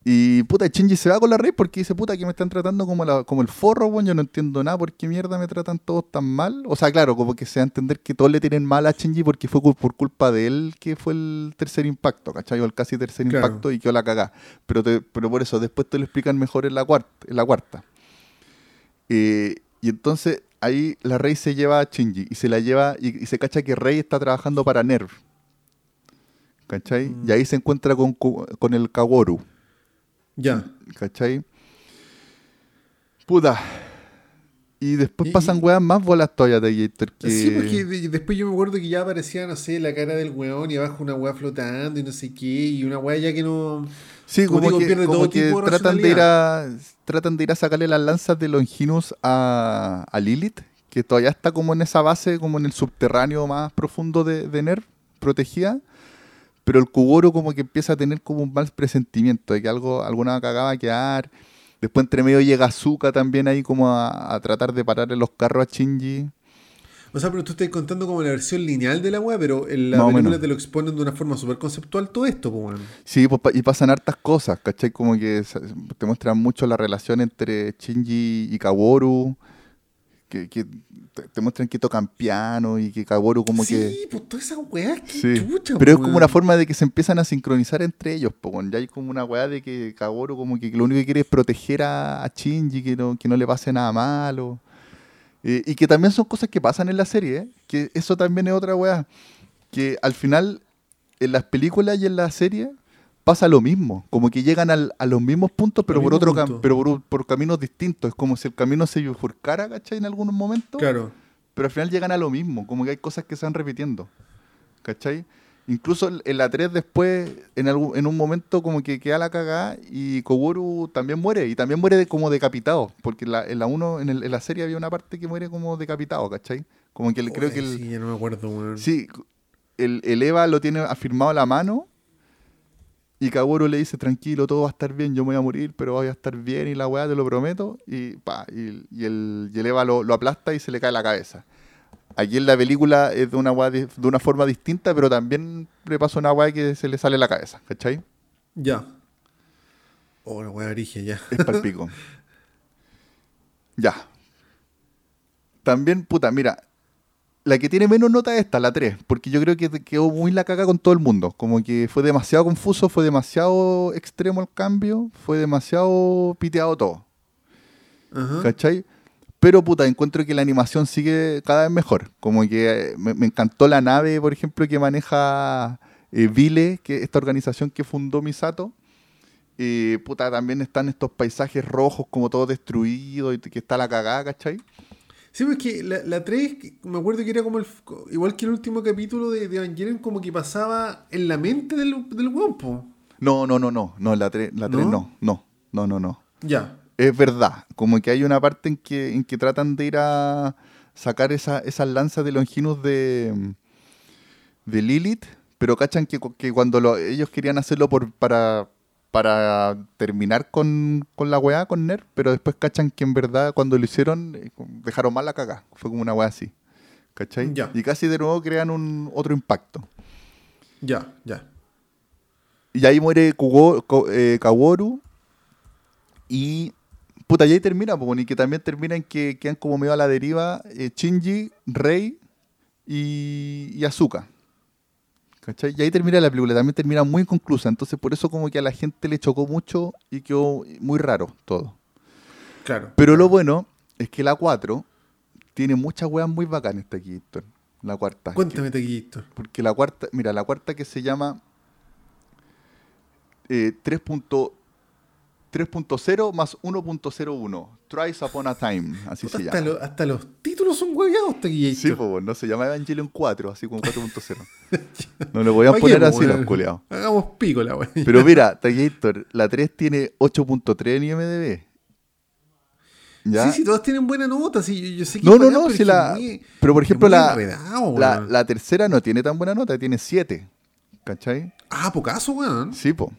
[SPEAKER 2] Y puta, Shinji se va con la Rey porque dice, puta, que me están tratando como, la- como el forro, weón. Yo no entiendo nada, ¿por qué mierda me tratan todos tan mal? O sea, claro, como que se da a entender que todos le tienen mal a Shinji porque fue por culpa de él que fue el tercer impacto, ¿cachai? O el casi tercer
[SPEAKER 1] Claro.
[SPEAKER 2] impacto y quedó la cagá. Pero, te- pero por eso, después te lo explican mejor en la cuarta. En la cuarta. Eh, y entonces ahí la Rey se lleva a Shinji y se la lleva y, y se cacha que Rey está trabajando para Nerv. ¿Cachai?
[SPEAKER 1] Mm.
[SPEAKER 2] Y ahí se encuentra con, con el Kaworu.
[SPEAKER 1] Ya.
[SPEAKER 2] ¿Cachai? Puta. Y después
[SPEAKER 1] Y-
[SPEAKER 2] pasan
[SPEAKER 1] y-
[SPEAKER 2] weas más bolas todavía de Gator. Que...
[SPEAKER 1] Sí, porque de- después yo me acuerdo que ya aparecía, no sé, la cara del weón y abajo una weá flotando y no sé qué, y una weá ya que no.
[SPEAKER 2] Sí,
[SPEAKER 1] como
[SPEAKER 2] como,
[SPEAKER 1] digo,
[SPEAKER 2] que,
[SPEAKER 1] pierde
[SPEAKER 2] como
[SPEAKER 1] todo
[SPEAKER 2] que
[SPEAKER 1] tipo de
[SPEAKER 2] tratan de ir a tratan de ir a sacarle las lanzas de Longinus a, a Lilith, que todavía está como en esa base, como en el subterráneo más profundo de, de Nerv, protegida. Pero el Kugoro como que empieza a tener como un mal presentimiento de que algo, alguna cagada va a quedar. Después entre medio llega Azuka también ahí como a, a tratar de pararle los carros a Shinji.
[SPEAKER 1] O sea, pero tú estás contando como la versión lineal de la weá, pero en la película
[SPEAKER 2] menos.
[SPEAKER 1] te lo exponen de una forma súper conceptual todo esto, pues.
[SPEAKER 2] Sí, pues, y pasan hartas cosas, ¿cachai? Como que te muestran mucho la relación entre Shinji y Kaworu, que, que te, te muestran que tocan piano y que Kaworu como
[SPEAKER 1] sí,
[SPEAKER 2] que...
[SPEAKER 1] pues todas esas weas, que
[SPEAKER 2] Sí,
[SPEAKER 1] chucha,
[SPEAKER 2] pero es
[SPEAKER 1] po,
[SPEAKER 2] como una forma de que se empiezan a sincronizar entre ellos, po, ya hay como una weá de que Kaworu como que lo único que quiere es proteger a, a Shinji, que no, que no le pase nada malo. Eh, y que también son cosas que pasan en la serie, ¿eh? que eso también es otra weá, que al final en las películas y en la serie pasa lo mismo, como que llegan al- a los mismos puntos, pero por otro
[SPEAKER 1] punto.
[SPEAKER 2] pero por, por caminos distintos, es como si el camino se bifurcara, ¿cachai? En algunos momentos
[SPEAKER 1] Claro.
[SPEAKER 2] pero al final llegan a lo mismo, como que hay cosas que se van repitiendo. ¿Cachai? Incluso en- la 3 después, en, algún, en un momento como que queda la cagada y Koboru también muere, y también muere de- como decapitado, porque en la, en la 1, en, la serie había una parte que muere como decapitado, ¿cachai? Como que el- creo que el...
[SPEAKER 1] Sí, ya no me acuerdo.
[SPEAKER 2] Sí, el, el Eva lo tiene afirmado a la mano y Kaworu le dice, tranquilo, todo va a estar bien, yo me voy a morir, pero voy a estar bien y la weá, te lo prometo. Y, pa, y, y el, y el Eva lo, lo aplasta y se le cae la cabeza. Aquí en la película es de una, weá de una forma distinta, pero también le pasa una weá que se le sale la cabeza, ¿cachai?
[SPEAKER 1] Ya. Oh, la wea origen, ya.
[SPEAKER 2] Es palpico. *laughs* ya. También, puta, mira, la que tiene menos nota es esta, la 3, porque yo creo que quedó muy la caga con todo el mundo. Como que fue demasiado confuso, fue demasiado extremo el cambio, fue demasiado piteado todo. ¿Cachai? Pero puta, encuentro que la animación sigue cada vez mejor. Como que eh, me, me encantó la nave, por ejemplo, que maneja eh, Vile, que esta organización que fundó Misato. Eh, puta, también están estos paisajes rojos como todo destruido y que está la cagada, ¿cachai?
[SPEAKER 1] Sí, pues que la, la 3, me acuerdo que era como el, igual que el último capítulo de, de Evangelion, como que pasaba en la mente del, del weón, po.
[SPEAKER 2] No, no, no, no, no, la 3 la tres
[SPEAKER 1] ¿No?
[SPEAKER 2] no, no, no, no, no.
[SPEAKER 1] Ya.
[SPEAKER 2] Es verdad, como que hay una parte en que, en que tratan de ir a sacar esa, esas lanzas de Longinus de, de Lilith, pero cachan que, que cuando lo- ellos querían hacerlo por, para, para terminar con, con la weá, con Ner, pero después cachan que en verdad cuando lo hicieron eh, dejaron mal la cagada, fue como una weá así, ¿cachai?
[SPEAKER 1] Ya.
[SPEAKER 2] Y casi de nuevo crean un otro impacto.
[SPEAKER 1] Ya, ya.
[SPEAKER 2] Y ahí muere Kugo- eh, Kaworu. Y. Puta, y ahí termina, po, y que también termina en que quedan como medio a la deriva eh, Shinji, Rei y, y Azuka. ¿Cachai? Y ahí termina la película, también termina muy inconclusa. Entonces, por eso, como que a la gente le chocó mucho y quedó muy raro todo.
[SPEAKER 1] Claro.
[SPEAKER 2] Pero lo bueno es que la 4 tiene muchas weas muy bacanas aquí, Héctor. La cuarta.
[SPEAKER 1] Cuéntame, Taquillito.
[SPEAKER 2] Porque la cuarta, mira, la cuarta que se llama eh, 3.0 3.0 más 1.01. Tries Upon a Time, así
[SPEAKER 1] Puta,
[SPEAKER 2] se
[SPEAKER 1] hasta,
[SPEAKER 2] llama.
[SPEAKER 1] lo- hasta los títulos son hueveados, Taquillito.
[SPEAKER 2] Sí, pues no se llama Evangelion 4, así como 4.0. *laughs* No lo voy a
[SPEAKER 1] ¿Pa' qué,
[SPEAKER 2] poner
[SPEAKER 1] po,
[SPEAKER 2] así, los culeados.
[SPEAKER 1] Hagamos pico la wea.
[SPEAKER 2] Pero mira, Taquillator, la 3 tiene 8.3 en IMDb. ¿Ya?
[SPEAKER 1] Sí, sí, todas tienen buena nota. Sí, yo, yo sé que
[SPEAKER 2] no, no, no,
[SPEAKER 1] pero
[SPEAKER 2] si la... Pero por ejemplo, la,
[SPEAKER 1] enredado,
[SPEAKER 2] la, tercera no tiene tan buena nota, tiene 7. ¿Cachai?
[SPEAKER 1] Ah, pocaso, weón.
[SPEAKER 2] Sí, po.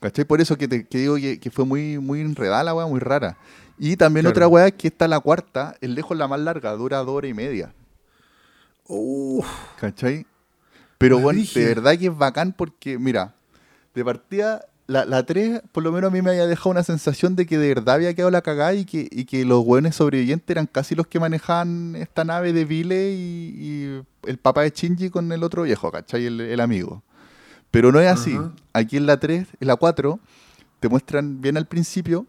[SPEAKER 2] ¿Cachai? Por eso que te que digo que, que fue muy, muy enredada la weá, muy rara. Y también
[SPEAKER 1] Claro.
[SPEAKER 2] otra weá que está la cuarta, el lejos la más larga, dura dos horas y media.
[SPEAKER 1] Uf,
[SPEAKER 2] ¿Cachai? Pero bueno, de verdad que es bacán porque, mira, de partida, la, la 3, por lo menos a mí me había dejado una sensación de que de verdad había quedado la cagada y que, y que los hueones sobrevivientes eran casi los que manejaban esta nave de Vile y, y el papá de Shinji con el otro viejo, ¿cachai? El, el amigo. Pero no es así. Aquí en la 3, en la 4, te muestran bien al principio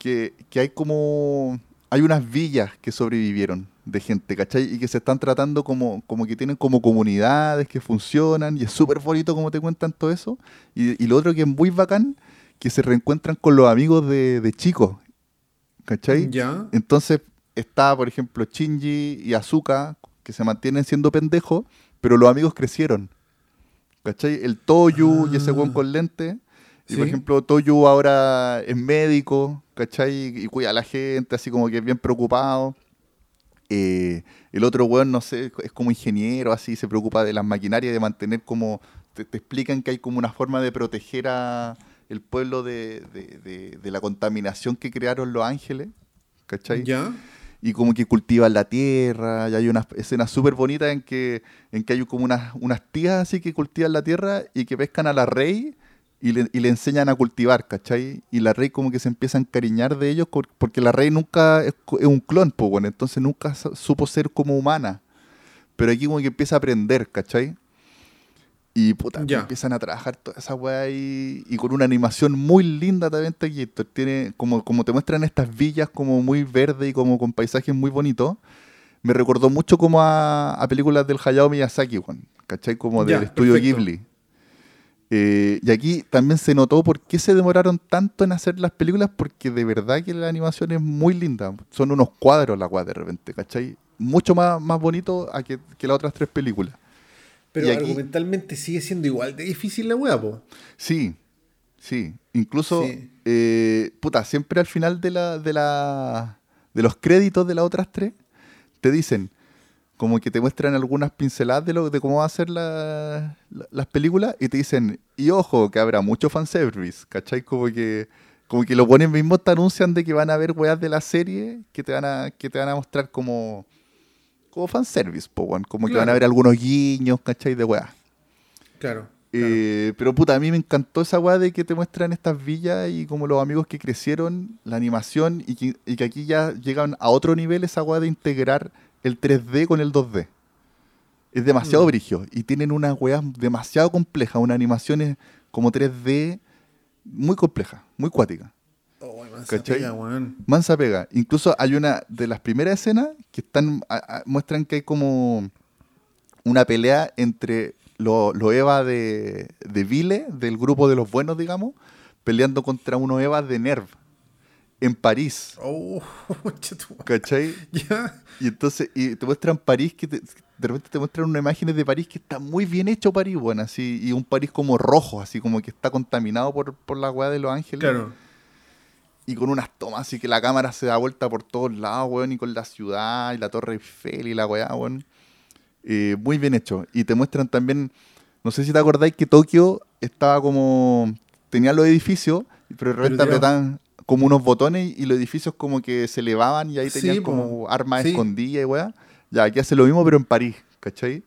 [SPEAKER 2] que, que hay como... Hay unas villas que sobrevivieron de gente, ¿cachai? Y que se están tratando como, como que tienen como comunidades que funcionan y es súper bonito como te cuentan todo eso. Y, y lo otro que es muy bacán, que se reencuentran con los amigos de, de chicos, ¿cachai?
[SPEAKER 1] ya.
[SPEAKER 2] Entonces está, por ejemplo, Shinji y Azuka, que se mantienen siendo pendejos, pero los amigos crecieron. ¿Cachai? El Toyu y ese
[SPEAKER 1] Ah.
[SPEAKER 2] weón con lente. Y por ejemplo, Toyu ahora es médico, ¿cachai? Y cuida a la gente, así como que es bien preocupado. Eh, el otro weón, no sé, es como ingeniero, así, se preocupa de las maquinarias, de mantener como. Te, te explican que hay como una forma de proteger a el pueblo de, de- de- de la contaminación que crearon los ángeles, ¿cachai?
[SPEAKER 1] Ya.
[SPEAKER 2] y como que cultivan la tierra, y hay unas escenas súper bonitas en que, en que hay como unas, unas tías así que cultivan la tierra y que pescan a la rey y le, y le enseñan a cultivar, ¿cachai? Y la rey como que se empieza a encariñar de ellos por- porque la rey nunca es, un clon, pues bueno, entonces nunca su- supo ser como humana. Pero aquí como que empieza a aprender, ¿cachai? Y puta,
[SPEAKER 1] Ya.
[SPEAKER 2] empiezan a trabajar toda esa weá ahí y con una animación muy linda también Taquito. Tiene, como, como te muestran estas villas como muy verde y como con paisajes muy bonitos. Me recordó mucho como a, a películas del Hayao Miyazaki, weón, ¿cachai? Como del estudio
[SPEAKER 1] perfecto.
[SPEAKER 2] Ghibli. Eh, y aquí también se notó por qué se demoraron tanto en hacer las películas, porque de verdad que la animación es muy linda. Son unos cuadros la weá de repente, ¿cachai? Mucho más, más bonito a que, que las otras tres películas.
[SPEAKER 1] Pero
[SPEAKER 2] Y aquí-
[SPEAKER 1] argumentalmente sigue siendo igual de difícil la wea, po.
[SPEAKER 2] Sí, sí. Incluso,
[SPEAKER 1] Sí.
[SPEAKER 2] eh, puta, siempre al final de, la, de, la, de los créditos de las otras tres, te dicen, como que te muestran algunas pinceladas de, lo, de cómo va a ser la- la- las películas y te dicen, y ojo, que habrá mucho fanservice, ¿cachai? Como que, como que los buenos mismos te anuncian de que van a haber weas de la serie que te van a, que te van a mostrar como, como fanservice, po, como que van a haber algunos guiños, ¿cachai? De weas.
[SPEAKER 1] Claro. claro.
[SPEAKER 2] Eh, pero puta, a mí me encantó esa weá de que te muestran estas villas y como los amigos que crecieron, la animación y que, y que aquí ya llegan a otro nivel esa weá de integrar el 3D con el 2D. Es demasiado
[SPEAKER 1] Mm.
[SPEAKER 2] brigio y tienen unas weas demasiado complejas, unas animaciones como 3D muy complejas, muy cuáticas.
[SPEAKER 1] Oh, man,
[SPEAKER 2] ¿Cachai?
[SPEAKER 1] pega, weón.
[SPEAKER 2] Mansa pega. Incluso hay una de las primeras escenas que están a- a- muestran que hay como una pelea entre los lo Eva de, de Vile, del grupo de los buenos, digamos, peleando contra unos Eva de Nerv en París.
[SPEAKER 1] Oh, *laughs*
[SPEAKER 2] ¿Cachai? Y entonces, y te muestran París, que te- de repente te muestran unas imágenes de París que está muy bien hecho París, bueno, así, y un París como rojo, así como que está contaminado por, por la weá de Los Ángeles
[SPEAKER 1] Claro.
[SPEAKER 2] y con unas tomas así que la cámara se da vuelta por todos lados, weón, y con la ciudad y la Torre Eiffel y la weá, weón. Eh, muy bien hecho. Y te muestran también, no sé si te acordáis que Tokio estaba como, tenía los edificios, pero de repente apretaban como unos botones y los edificios como que se elevaban y ahí tenían como armas
[SPEAKER 1] Sí.
[SPEAKER 2] escondidas y weá. Ya, aquí hace lo mismo pero en París, ¿cachai?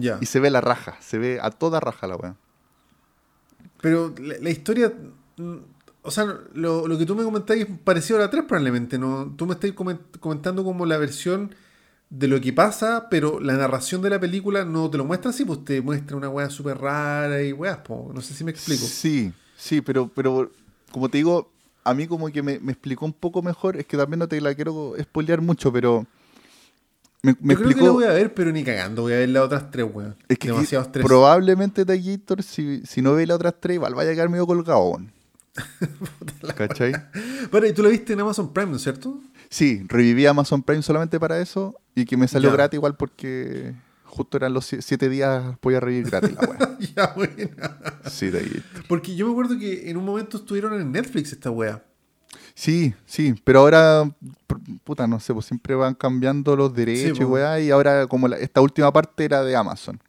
[SPEAKER 1] Ya.
[SPEAKER 2] Y se ve la raja, se ve a toda raja la weá.
[SPEAKER 1] Pero la, la historia. mm, O sea, lo, lo que tú me comentáis es parecido a la 3 probablemente. ¿no? Tú me estás comen- comentando como la versión de lo que pasa, pero la narración de la película no te lo muestra así, pues te muestra una weá súper rara y weas, po. no sé si me explico.
[SPEAKER 2] Sí, sí, pero, pero como te digo, a mí como que me, me explicó un poco mejor, es que también no te la quiero spoilear mucho, pero me, me
[SPEAKER 1] Yo creo que la voy a ver, pero ni cagando, voy a ver las otras tres, weón.
[SPEAKER 2] Es que
[SPEAKER 1] Demasiado estrés.
[SPEAKER 2] probablemente Taquillator, si, si no ve las otras tres, igual vaya a quedar medio colgado. weón. *laughs* ¿Cachai?
[SPEAKER 1] Bueno, y tú la viste en Amazon Prime, ¿no es cierto?
[SPEAKER 2] Sí, reviví Amazon Prime solamente para eso y que me salió
[SPEAKER 1] Ya.
[SPEAKER 2] gratis igual porque justo eran los sie- siete días voy a revivir gratis la weá. *laughs*
[SPEAKER 1] ya, buena.
[SPEAKER 2] Sí, Taquillator.
[SPEAKER 1] Porque yo me acuerdo que en un momento estuvieron en Netflix esta wea.
[SPEAKER 2] Sí, sí, pero ahora, puta, no sé, pues siempre van cambiando los derechos
[SPEAKER 1] Sí,
[SPEAKER 2] y
[SPEAKER 1] po.
[SPEAKER 2] weá, y ahora como la- esta última parte era de Amazon,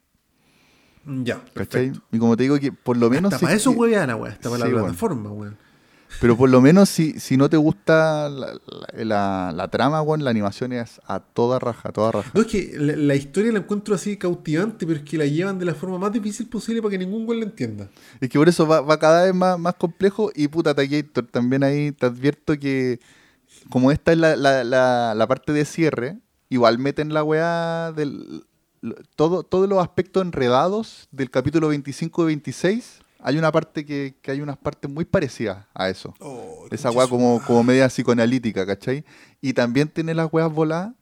[SPEAKER 1] Ya,
[SPEAKER 2] ¿cachai?
[SPEAKER 1] perfecto.
[SPEAKER 2] Y como te digo que por lo menos...
[SPEAKER 1] Hasta para
[SPEAKER 2] es
[SPEAKER 1] eso weá la wea, está para
[SPEAKER 2] Sí,
[SPEAKER 1] la plataforma, weón.
[SPEAKER 2] Pero por lo menos si, si no te gusta la, la, trama, weón, la animación es a toda raja, a toda raja.
[SPEAKER 1] No, es que la, la historia la encuentro así cautivante, pero es que la llevan de la forma más difícil posible para que ningún güey la entienda.
[SPEAKER 2] Es que por eso va, va cada vez más, más complejo y puta Taquillator, también ahí te advierto que como esta es la, la, la, la parte de cierre, igual meten la weá del... Todo, todos los aspectos enredados del capítulo 25 y 26, hay una parte que, que hay unas partes muy parecidas a eso.
[SPEAKER 1] Oh,
[SPEAKER 2] Esa weá como, como media psicoanalítica, ¿cachai? Y también tiene las weas voladas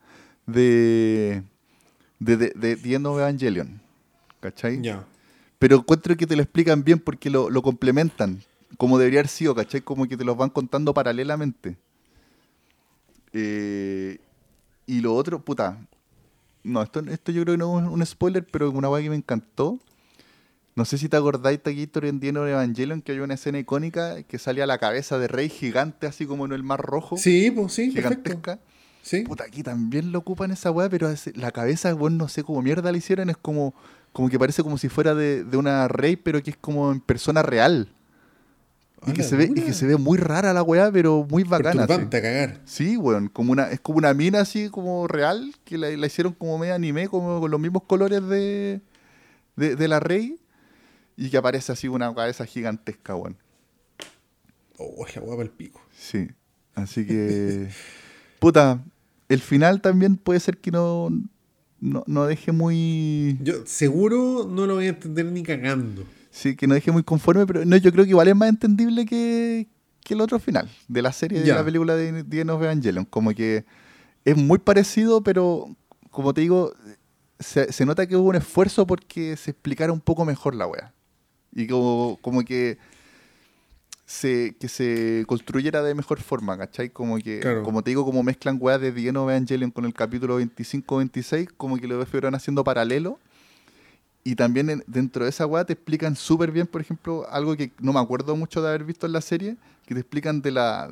[SPEAKER 2] de, de, de, de The End of Evangelion, ¿cachai?
[SPEAKER 1] Ya.
[SPEAKER 2] Pero encuentro que te lo explican bien porque lo, lo complementan, como debería haber sido, ¿cachai? Como que te los van contando paralelamente. Eh, y lo otro, puta. No, esto, esto yo creo que no es un spoiler, pero es una weá que me encantó. No sé si te acordáis, Taquillator, en of Evangelion, que hay una escena icónica que salía la cabeza de rey gigante, así como en el mar rojo.
[SPEAKER 1] Sí, pues sí, perfecto.
[SPEAKER 2] gigantesca.
[SPEAKER 1] Sí.
[SPEAKER 2] Puta, aquí también lo ocupan esa weá, pero la cabeza, weón, no sé cómo mierda la hicieron, es como, como que parece como si fuera de, de una rey, pero que es como en persona real. Y
[SPEAKER 1] A
[SPEAKER 2] que, se ve, y que se ve muy rara la weá, pero muy bacana.
[SPEAKER 1] A cagar.
[SPEAKER 2] Sí, Sí, weón, como una, es como una mina así como real, que la, la hicieron como medio anime, como con los mismos colores de, de, de la rey, y que aparece así una cabeza gigantesca, weón.
[SPEAKER 1] Oh, la guapa el pico.
[SPEAKER 2] Sí, así que. *laughs* Puta, el final también puede ser que no, no, no deje muy.
[SPEAKER 1] Yo seguro no lo voy a entender ni cagando.
[SPEAKER 2] Sí, que no deje muy conforme, pero no, yo creo que igual es más entendible que, que el otro final de la serie de la película de The of Evangelion. Como que es muy parecido, pero como te digo, se, se nota que hubo un esfuerzo porque se explicara un poco mejor la wea. Y como, como que se, que se construyera de mejor forma, ¿cachai? Como que,
[SPEAKER 1] Claro.
[SPEAKER 2] como te digo, como mezclan weas de The Evangelion con el capítulo 25-26, como que lo fueron haciendo paralelo. Y también en- dentro de esa weá te explican súper bien, por ejemplo, algo que no me acuerdo mucho de haber visto en la serie, que te explican de la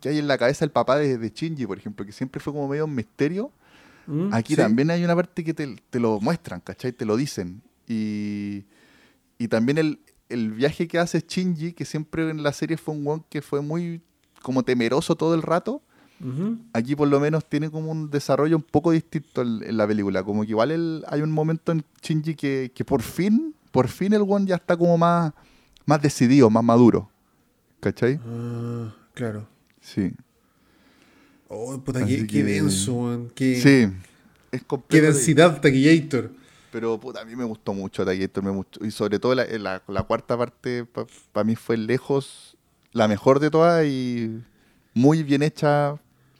[SPEAKER 2] que hay en la cabeza el papá de, de Shinji, por ejemplo, que siempre fue como medio un misterio.
[SPEAKER 1] ¿Mm?
[SPEAKER 2] Aquí
[SPEAKER 1] Sí.
[SPEAKER 2] también hay una parte que te, te lo muestran, ¿cachai? Te lo dicen. Y, y también el, el viaje que hace Shinji, que siempre en la serie fue un weón que fue muy como temeroso todo el rato, aquí por lo menos tiene como un desarrollo un poco distinto en, en la película. Como que igual el- hay un momento en Shinji que, que por fin, por fin el one ya está como más, más decidido, más maduro. ¿Cachai?
[SPEAKER 1] Ah, claro.
[SPEAKER 2] Sí.
[SPEAKER 1] Oh, puta, qué,
[SPEAKER 2] que-
[SPEAKER 1] qué denso. Qué,
[SPEAKER 2] Sí. Es
[SPEAKER 1] qué densidad, Taquillator.
[SPEAKER 2] Pero puta, a mí me gustó mucho Taquillator, me gustó. Y sobre todo la, la- la cuarta parte, para mí fue lejos la mejor de todas y muy bien hecha.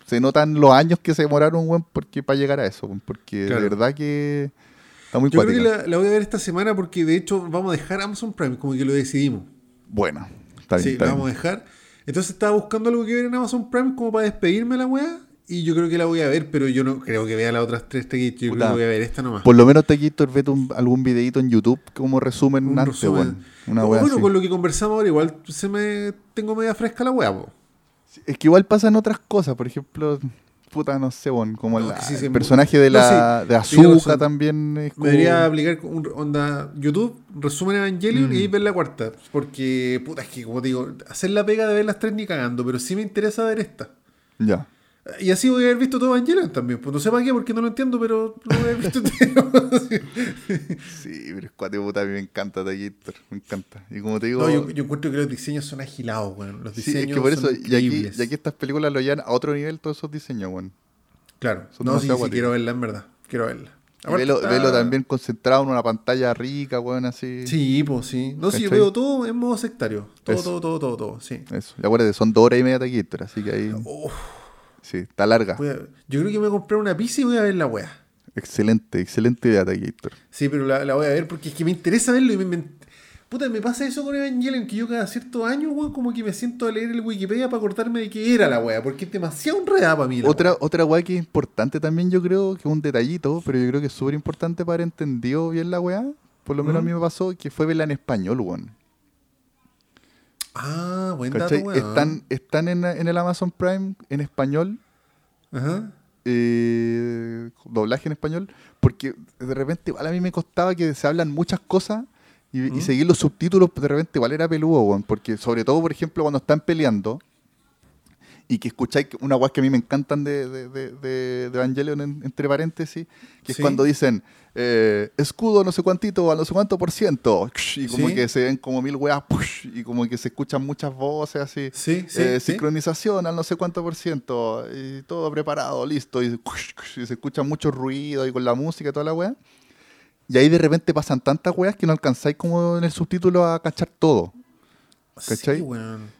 [SPEAKER 2] Se notan los años que se demoraron, weón, porque para llegar a eso, porque
[SPEAKER 1] Claro.
[SPEAKER 2] de verdad que está muy
[SPEAKER 1] Yo creo que
[SPEAKER 2] cuática.
[SPEAKER 1] la, la voy a ver esta semana porque de hecho vamos a dejar Amazon Prime, como que lo decidimos.
[SPEAKER 2] Bueno, está bien.
[SPEAKER 1] sí,
[SPEAKER 2] está
[SPEAKER 1] la vamos a dejar. Entonces estaba buscando algo que ver en Amazon Prime como para despedirme la weá. Y yo creo que la voy a ver, pero yo no creo que vea las otras tres Taquillator. Yo
[SPEAKER 2] Puta.
[SPEAKER 1] creo que voy a ver esta nomás.
[SPEAKER 2] Por lo menos Taquillator, vete un- algún videito en YouTube como resumen
[SPEAKER 1] Un
[SPEAKER 2] antes,
[SPEAKER 1] resumen.
[SPEAKER 2] Una
[SPEAKER 1] No, bueno,
[SPEAKER 2] así.
[SPEAKER 1] con lo que conversamos ahora, igual se me tengo media fresca la weá, po.
[SPEAKER 2] Es que igual pasan otras cosas, por ejemplo, puta, no sé, weón, como
[SPEAKER 1] No,
[SPEAKER 2] la-
[SPEAKER 1] sí
[SPEAKER 2] el personaje de
[SPEAKER 1] No,
[SPEAKER 2] la
[SPEAKER 1] sí,
[SPEAKER 2] de Azuka también es como...
[SPEAKER 1] Me debería aplicar un onda YouTube, resumen Evangelion
[SPEAKER 2] Mm.
[SPEAKER 1] y ahí ver la cuarta. Porque, puta, es que como te digo, hacer la pega de ver las tres ni cagando, pero sí me interesa ver esta.
[SPEAKER 2] Ya.
[SPEAKER 1] Y así voy a haber visto todo Evangelion también. Pues no sé para qué, porque no lo entiendo, pero lo voy a haber visto. *laughs*
[SPEAKER 2] Sí, pero es cuate puta, a mí me encanta Taquillator, me encanta. Y como te digo...
[SPEAKER 1] No, yo, yo encuentro que los diseños son agilados, weón. Los
[SPEAKER 2] sí,
[SPEAKER 1] diseños
[SPEAKER 2] es que por eso, y aquí, y aquí estas películas lo llevan a otro nivel todos esos diseños, weón.
[SPEAKER 1] Claro,
[SPEAKER 2] son
[SPEAKER 1] no, sí, sí, quiero verla, en verdad. Quiero verla. Aparte
[SPEAKER 2] velo,
[SPEAKER 1] está-
[SPEAKER 2] velo también concentrado en una pantalla rica, weón, así.
[SPEAKER 1] Sí, pues sí. No, sí, yo veo todo en modo sectario. Todo,
[SPEAKER 2] Eso.
[SPEAKER 1] todo, todo, todo, todo, sí.
[SPEAKER 2] Eso. Y acuérdate, son dos horas y media Taquillator, así que ahí...
[SPEAKER 1] Uf,
[SPEAKER 2] Sí, está larga.
[SPEAKER 1] a- yo creo que me voy a comprar una pizza y voy a ver la weá.
[SPEAKER 2] Excelente, excelente idea Taquillator.
[SPEAKER 1] Sí, pero la, la voy a ver porque es que me interesa verlo y me, me- Puta, me pasa eso con Evangelion, que yo cada cierto año, weón, como que me siento a leer el Wikipedia para acordarme de qué era la weá, porque es demasiado enredada para mí la
[SPEAKER 2] Otra,
[SPEAKER 1] weá.
[SPEAKER 2] otra weá que es importante también, yo creo, que es un detallito, pero yo creo que es súper importante para haber entendido bien la weá. Por lo menos a mí me pasó que fue verla en español, weón.
[SPEAKER 1] Ah, buen dato, weón.
[SPEAKER 2] Están, están en, en el Amazon Prime en español,
[SPEAKER 1] Ajá.
[SPEAKER 2] eh, doblaje en español, porque de repente igual a mí me costaba que se hablan muchas cosas Y, y
[SPEAKER 1] ¿Mm?
[SPEAKER 2] seguir los subtítulos de repente igual era peludo, weón. Porque sobre todo, por ejemplo, cuando están peleando y que escucháis una guas que a mí me encantan de, de, de, de- Evangelion en- entre paréntesis, que es cuando dicen eh, escudo no sé cuántito a no sé cuánto por ciento, y como
[SPEAKER 1] Sí.
[SPEAKER 2] que se ven como mil weas, y como que se escuchan muchas voces así.
[SPEAKER 1] Sí, sí,
[SPEAKER 2] Eh, sincronización al no sé cuánto por ciento, y todo preparado, listo, y, y se escucha mucho ruido y con la música y toda la wea. Y ahí de repente pasan tantas weas que no alcanzáis como en el subtítulo a cachar todo. ¿cachai?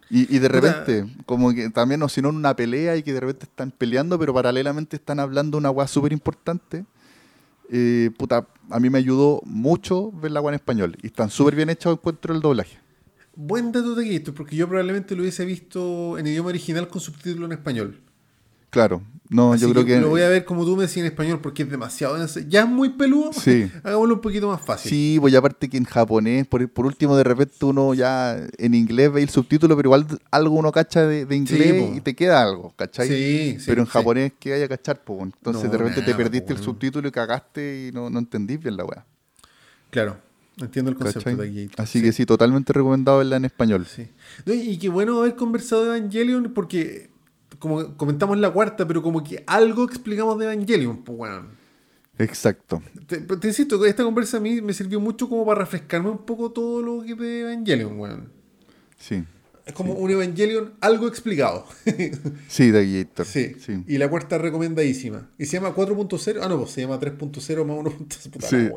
[SPEAKER 2] Y, y de repente, como que también, o si no, en una pelea y que de repente están peleando, pero paralelamente están hablando una wea súper importante. Eh, puta, a mí me ayudó mucho ver la wea en español. Y están súper bien hechos, encuentro el doblaje.
[SPEAKER 1] Buen dato de Gator, porque yo probablemente lo hubiese visto en idioma original con subtítulo en español.
[SPEAKER 2] Claro, no,
[SPEAKER 1] Así
[SPEAKER 2] yo creo que.
[SPEAKER 1] Lo voy a ver como tú me decías en español, porque es demasiado. Ya es muy peludo.
[SPEAKER 2] Sí. *laughs*
[SPEAKER 1] Hagámoslo un poquito más fácil.
[SPEAKER 2] Sí, pues aparte que en japonés, por, por último, de repente uno ya en inglés ve el subtítulo, pero igual algo uno cacha de, de inglés y te queda algo, ¿cachai?
[SPEAKER 1] Sí, sí,
[SPEAKER 2] pero en
[SPEAKER 1] sí.
[SPEAKER 2] japonés, ¿qué hay a cachar? po? Entonces
[SPEAKER 1] No,
[SPEAKER 2] de repente te perdiste
[SPEAKER 1] po,
[SPEAKER 2] el subtítulo y cagaste y no, no entendís bien la weá.
[SPEAKER 1] Claro, entiendo el concepto
[SPEAKER 2] ¿cachai?
[SPEAKER 1] de Gator.
[SPEAKER 2] Así que sí, totalmente recomendado verla en español.
[SPEAKER 1] Sí. Y qué bueno haber conversado de Evangelion, porque como comentamos la cuarta, pero como que algo explicamos de Evangelion, pues bueno.
[SPEAKER 2] Exacto.
[SPEAKER 1] Te, te insisto, esta conversa a mí me sirvió mucho como para refrescarme un poco todo lo que de Evangelion, weón.
[SPEAKER 2] Sí.
[SPEAKER 1] Es como un Evangelion algo explicado. *laughs*
[SPEAKER 2] Sí, de Gator.
[SPEAKER 1] sí.
[SPEAKER 2] sí.
[SPEAKER 1] Y la cuarta recomendadísima. Y se llama 4.0. Ah, no, pues se llama 3.0 más 1.0. Puta
[SPEAKER 2] Sí.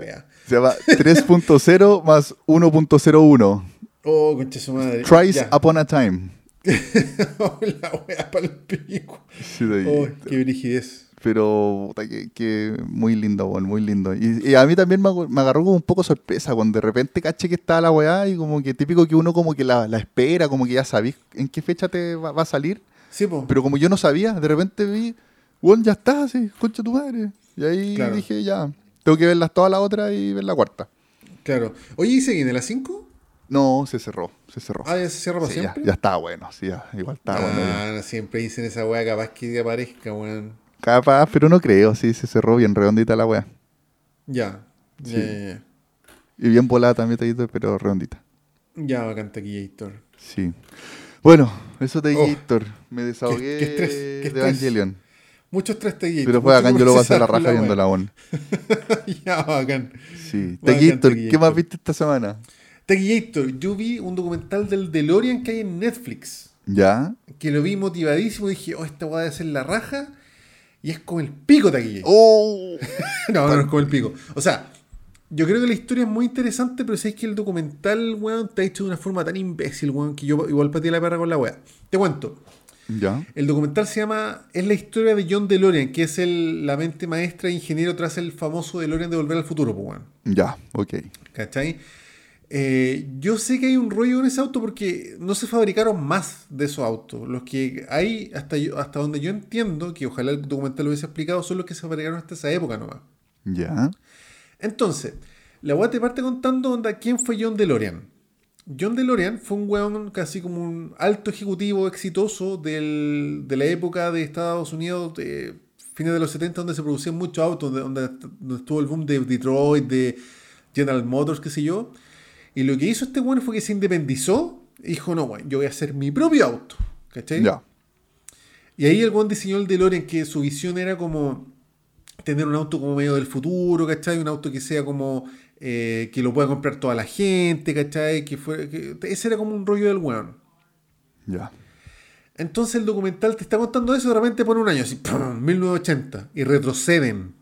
[SPEAKER 2] Se llama 3.0 más 1.01.
[SPEAKER 1] Oh, concha su madre.
[SPEAKER 2] Tries
[SPEAKER 1] Ya.
[SPEAKER 2] upon a time. *laughs*
[SPEAKER 1] la wea para el pico.
[SPEAKER 2] Sí,
[SPEAKER 1] Oh, qué brigidez.
[SPEAKER 2] Pero puta, que, que muy lindo, weón, muy lindo. Y, y a mí también me, agarró como un poco sorpresa cuando de repente caché que estaba la weá y como que típico que uno como que la, la espera, como que ya sabís en qué fecha te va, va a salir.
[SPEAKER 1] Sí, pues.
[SPEAKER 2] Pero como yo no sabía, de repente vi, weón, ya está, sí, concha tu madre. Y ahí
[SPEAKER 1] Claro.
[SPEAKER 2] dije, ya, tengo que verlas todas las otras y ver la cuarta.
[SPEAKER 1] Claro. Oye, ¿y se viene la 5?
[SPEAKER 2] No, se cerró, se cerró.
[SPEAKER 1] Ah, ya se cierra para
[SPEAKER 2] Sí, ya,
[SPEAKER 1] siempre.
[SPEAKER 2] ya está bueno, sí, ya, igual está bueno. ya.
[SPEAKER 1] Ah, no, siempre dicen esa weá, capaz que aparezca, weón.
[SPEAKER 2] Capaz, pero no creo, sí, se cerró bien redondita la weá.
[SPEAKER 1] Ya.
[SPEAKER 2] Sí.
[SPEAKER 1] Ya, ya, ya.
[SPEAKER 2] Y bien volada también, Taquito, pero redondita.
[SPEAKER 1] Ya, bacán Taquillator.
[SPEAKER 2] Sí. Bueno, eso de
[SPEAKER 1] Oh.
[SPEAKER 2] Gator. Me desahogué
[SPEAKER 1] qué estrés, qué
[SPEAKER 2] de. Evangelion.
[SPEAKER 1] Mucho estrés Taquillator.
[SPEAKER 2] Pero fue bacán, yo lo pasé a la
[SPEAKER 1] procesar
[SPEAKER 2] raja viendo la. *laughs* ON.
[SPEAKER 1] ya, bacán.
[SPEAKER 2] Sí. Taquillator, ¿qué
[SPEAKER 1] Taquillator.
[SPEAKER 2] más viste esta semana?
[SPEAKER 1] Taquillator, yo vi un documental del DeLorean que hay en Netflix.
[SPEAKER 2] ¿Ya?
[SPEAKER 1] Que lo vi motivadísimo. Dije, oh, esta weá debe ser la raja. Y es como el pico Taquillator.
[SPEAKER 2] ¡Oh! *laughs*
[SPEAKER 1] No, no, no es como el pico. O sea, yo creo que la historia es muy interesante, pero sabes que el documental, weón, está hecho de una forma tan imbécil, weón, que yo igual pateé la perra con la weá. Te cuento.
[SPEAKER 2] ¿Ya?
[SPEAKER 1] El documental se llama. Es la historia de John DeLorean, que es el, la mente maestra e ingeniero tras el famoso DeLorean de Volver al Futuro, pues, weón.
[SPEAKER 2] Ya, ok.
[SPEAKER 1] ¿Cachai? Eh, yo sé que hay un rollo con ese auto porque no se fabricaron más de esos autos. Los que hay, hasta, yo, hasta donde yo entiendo, que ojalá el documental lo hubiese explicado, son los que se fabricaron hasta esa época nomás.
[SPEAKER 2] Ya.
[SPEAKER 1] Entonces, la weá te parte contando onda, quién fue John DeLorean. John DeLorean fue un weón casi como un alto ejecutivo exitoso del- de la época de Estados Unidos, de fines de los 70, donde se producían muchos autos, donde, donde- donde estuvo el boom de Detroit, de General Motors, qué sé yo. Y lo que hizo este weón fue que se independizó y dijo, no, weón, yo voy a hacer mi propio auto. ¿Cachai?
[SPEAKER 2] Ya.
[SPEAKER 1] Y ahí el buen diseñó el DeLorean, que su visión era como tener un auto como medio del futuro, ¿cachai? Un auto que sea como eh, que lo pueda comprar toda la gente, ¿cachai? Que fue, que- ese era como un rollo del weón.
[SPEAKER 2] Ya.
[SPEAKER 1] Entonces el documental te está contando eso, de repente pone un año, así, ¡pum! 1980, y retroceden.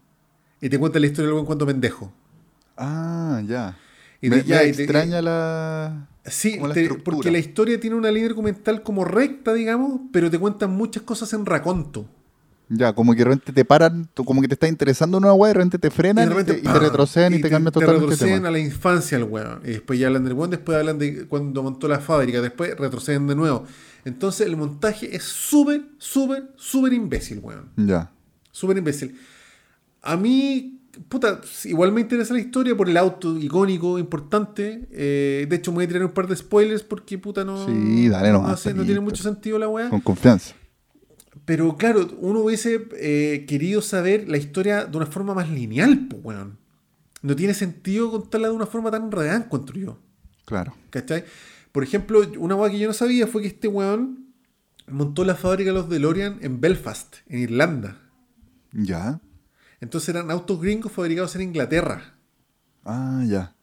[SPEAKER 1] Y te cuenta la historia del buen cuando pendejo.
[SPEAKER 2] Ah, ya.
[SPEAKER 1] Y
[SPEAKER 2] me,
[SPEAKER 1] ya,
[SPEAKER 2] me
[SPEAKER 1] y
[SPEAKER 2] extraña la...
[SPEAKER 1] Sí,
[SPEAKER 2] la
[SPEAKER 1] te- porque la historia tiene una línea documental como recta, digamos, pero te cuentan muchas cosas en raconto.
[SPEAKER 2] Ya, como que de repente te paran, como que te está interesando una weá, de repente te frenan y,
[SPEAKER 1] de repente,
[SPEAKER 2] te, y te retroceden y, te cambian totalmente el
[SPEAKER 1] retroceden
[SPEAKER 2] tema.
[SPEAKER 1] a la infancia el weón. Y después ya hablan del weón, después hablan de cuando montó la fábrica, después retroceden de nuevo. Entonces el montaje es súper, súper, súper imbécil, weón.
[SPEAKER 2] Ya.
[SPEAKER 1] Súper imbécil. A mí, puta, igual me interesa la historia por el auto icónico, importante. Eh, de hecho, me voy a tirar un par de spoilers porque, puta, no.
[SPEAKER 2] Sí, dale nomás,
[SPEAKER 1] No, sé, no tiene mucho sentido la weá.
[SPEAKER 2] Con confianza.
[SPEAKER 1] Pero claro, uno hubiese eh, querido saber la historia de una forma más lineal, pues, weón. no tiene sentido contarla de una forma tan real, encuentro yo.
[SPEAKER 2] Claro.
[SPEAKER 1] ¿Cachai? Por ejemplo, una cosa que yo no sabía fue que este weón montó la fábrica de los DeLorean en Belfast, en Irlanda.
[SPEAKER 2] Ya.
[SPEAKER 1] Entonces eran autos gringos fabricados en Inglaterra.
[SPEAKER 2] Ah, ya.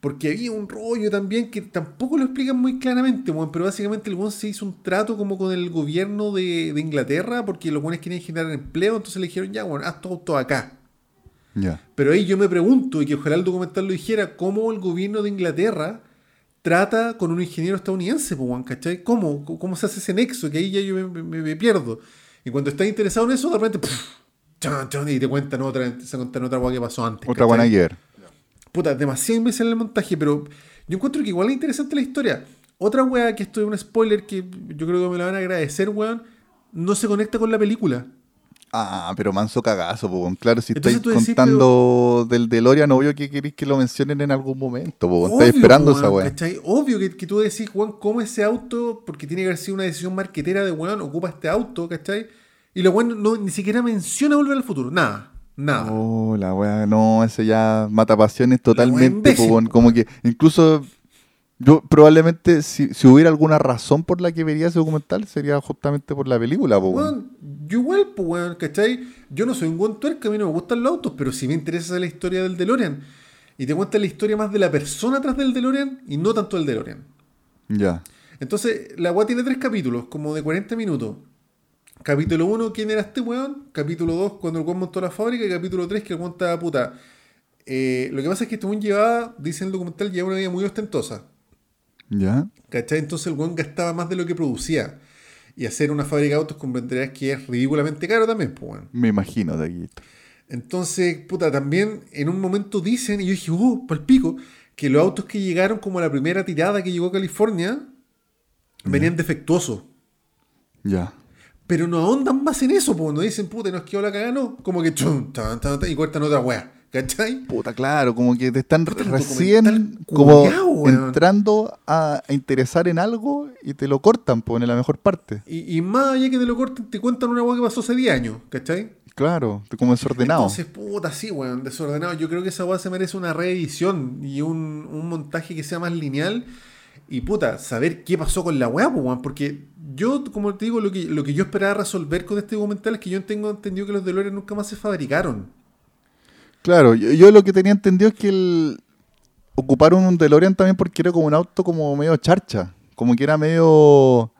[SPEAKER 1] Porque había un rollo también que tampoco lo explican muy claramente, weón, pero básicamente el weón se hizo un trato como con el gobierno de, de Inglaterra porque los weones querían generar empleo, entonces le dijeron, ya, bueno, haz tu auto acá. Pero ahí yo me pregunto, y que ojalá el documental lo dijera, cómo el gobierno de Inglaterra trata con un ingeniero estadounidense, pues, ¿cachai? ¿Cómo? ¿Cómo se hace ese nexo? Que ahí ya yo me, me- me pierdo. Y cuando estás interesado en eso, de repente, puf, y te cuentan otra, te cuentan otra weá que pasó antes.
[SPEAKER 2] Otra buena ayer.
[SPEAKER 1] Puta, demasiado imbécil el montaje, pero yo encuentro que igual es interesante la historia. Otra weá que esto es un spoiler que yo creo que me la van a agradecer, weón, no se conecta con la película.
[SPEAKER 2] Ah, pero manso cagazo, po. Claro, si
[SPEAKER 1] Entonces
[SPEAKER 2] estáis
[SPEAKER 1] decís,
[SPEAKER 2] contando del DeLorean, obvio que queréis que lo mencionen en algún momento, po. Estáis esperando
[SPEAKER 1] weón,
[SPEAKER 2] esa weá.
[SPEAKER 1] Obvio que, que tú decís, weón, cómo ese auto, porque tiene que haber sido una decisión marquetera de weón, ocupa este auto, ¿cachai? Y lo weón no, ni siquiera menciona volver al futuro. Nada, nada.
[SPEAKER 2] Oh, la weá, no, ese ya mata pasiones
[SPEAKER 1] weá
[SPEAKER 2] totalmente, po,
[SPEAKER 1] po.
[SPEAKER 2] Como que incluso yo probablemente si, si hubiera alguna razón por la que vería ese documental sería justamente por la película, po, weón.
[SPEAKER 1] Weón, yo igual, pues, weón, ¿cachai? Yo no soy un buen tuerca, a mí no me gustan los autos, pero sí me interesa la historia del DeLorean. Y te cuenta la historia más de la persona atrás del DeLorean y no tanto del DeLorean.
[SPEAKER 2] Ya.
[SPEAKER 1] Entonces, la weá tiene tres capítulos, como de 40 minutos. Capítulo 1, ¿quién era este weón? Capítulo 2, cuando el weón montó la fábrica. Y capítulo 3, que el weón estaba puta. Eh, lo que pasa es que este weón llevaba, dice en el documental, llevaba una vida muy ostentosa.
[SPEAKER 2] Ya.
[SPEAKER 1] ¿Cachai? Entonces el weón gastaba más de lo que producía. Y hacer una fábrica de autos comprenderás que es ridículamente caro también, pues weón.
[SPEAKER 2] Me imagino aquí.
[SPEAKER 1] Entonces, puta, también en un momento dicen, y yo dije, uh, palpico, que los autos que llegaron como a la primera tirada que llegó a California venían defectuosos.
[SPEAKER 2] Ya.
[SPEAKER 1] Pero no ahondan más en eso, pues no dicen, puta, nos quedó la cagada, no. Como que chum, tan, tan, tan, y cortan otra weá. ¿Cachai?
[SPEAKER 2] Puta, claro, como que te están recién como entrando a, a interesar en algo y te lo cortan, pues, en la mejor parte.
[SPEAKER 1] Y, y más allá que te lo corten, te cuentan una weá que pasó hace 10 años, ¿cachai?
[SPEAKER 2] Claro, como desordenado.
[SPEAKER 1] Entonces, puta, sí, weón, desordenado. Yo creo que esa weá se merece una reedición y un, un montaje que sea más lineal. Y puta, saber qué pasó con la weá, pues. Porque yo, como te digo, lo que, lo que yo esperaba resolver con este documental es que yo tengo entendido que los DeLorean nunca más se fabricaron.
[SPEAKER 2] Claro, yo, lo que tenía entendido es que el, ocuparon un DeLorean también porque era como un auto como medio charcha. Como que era medio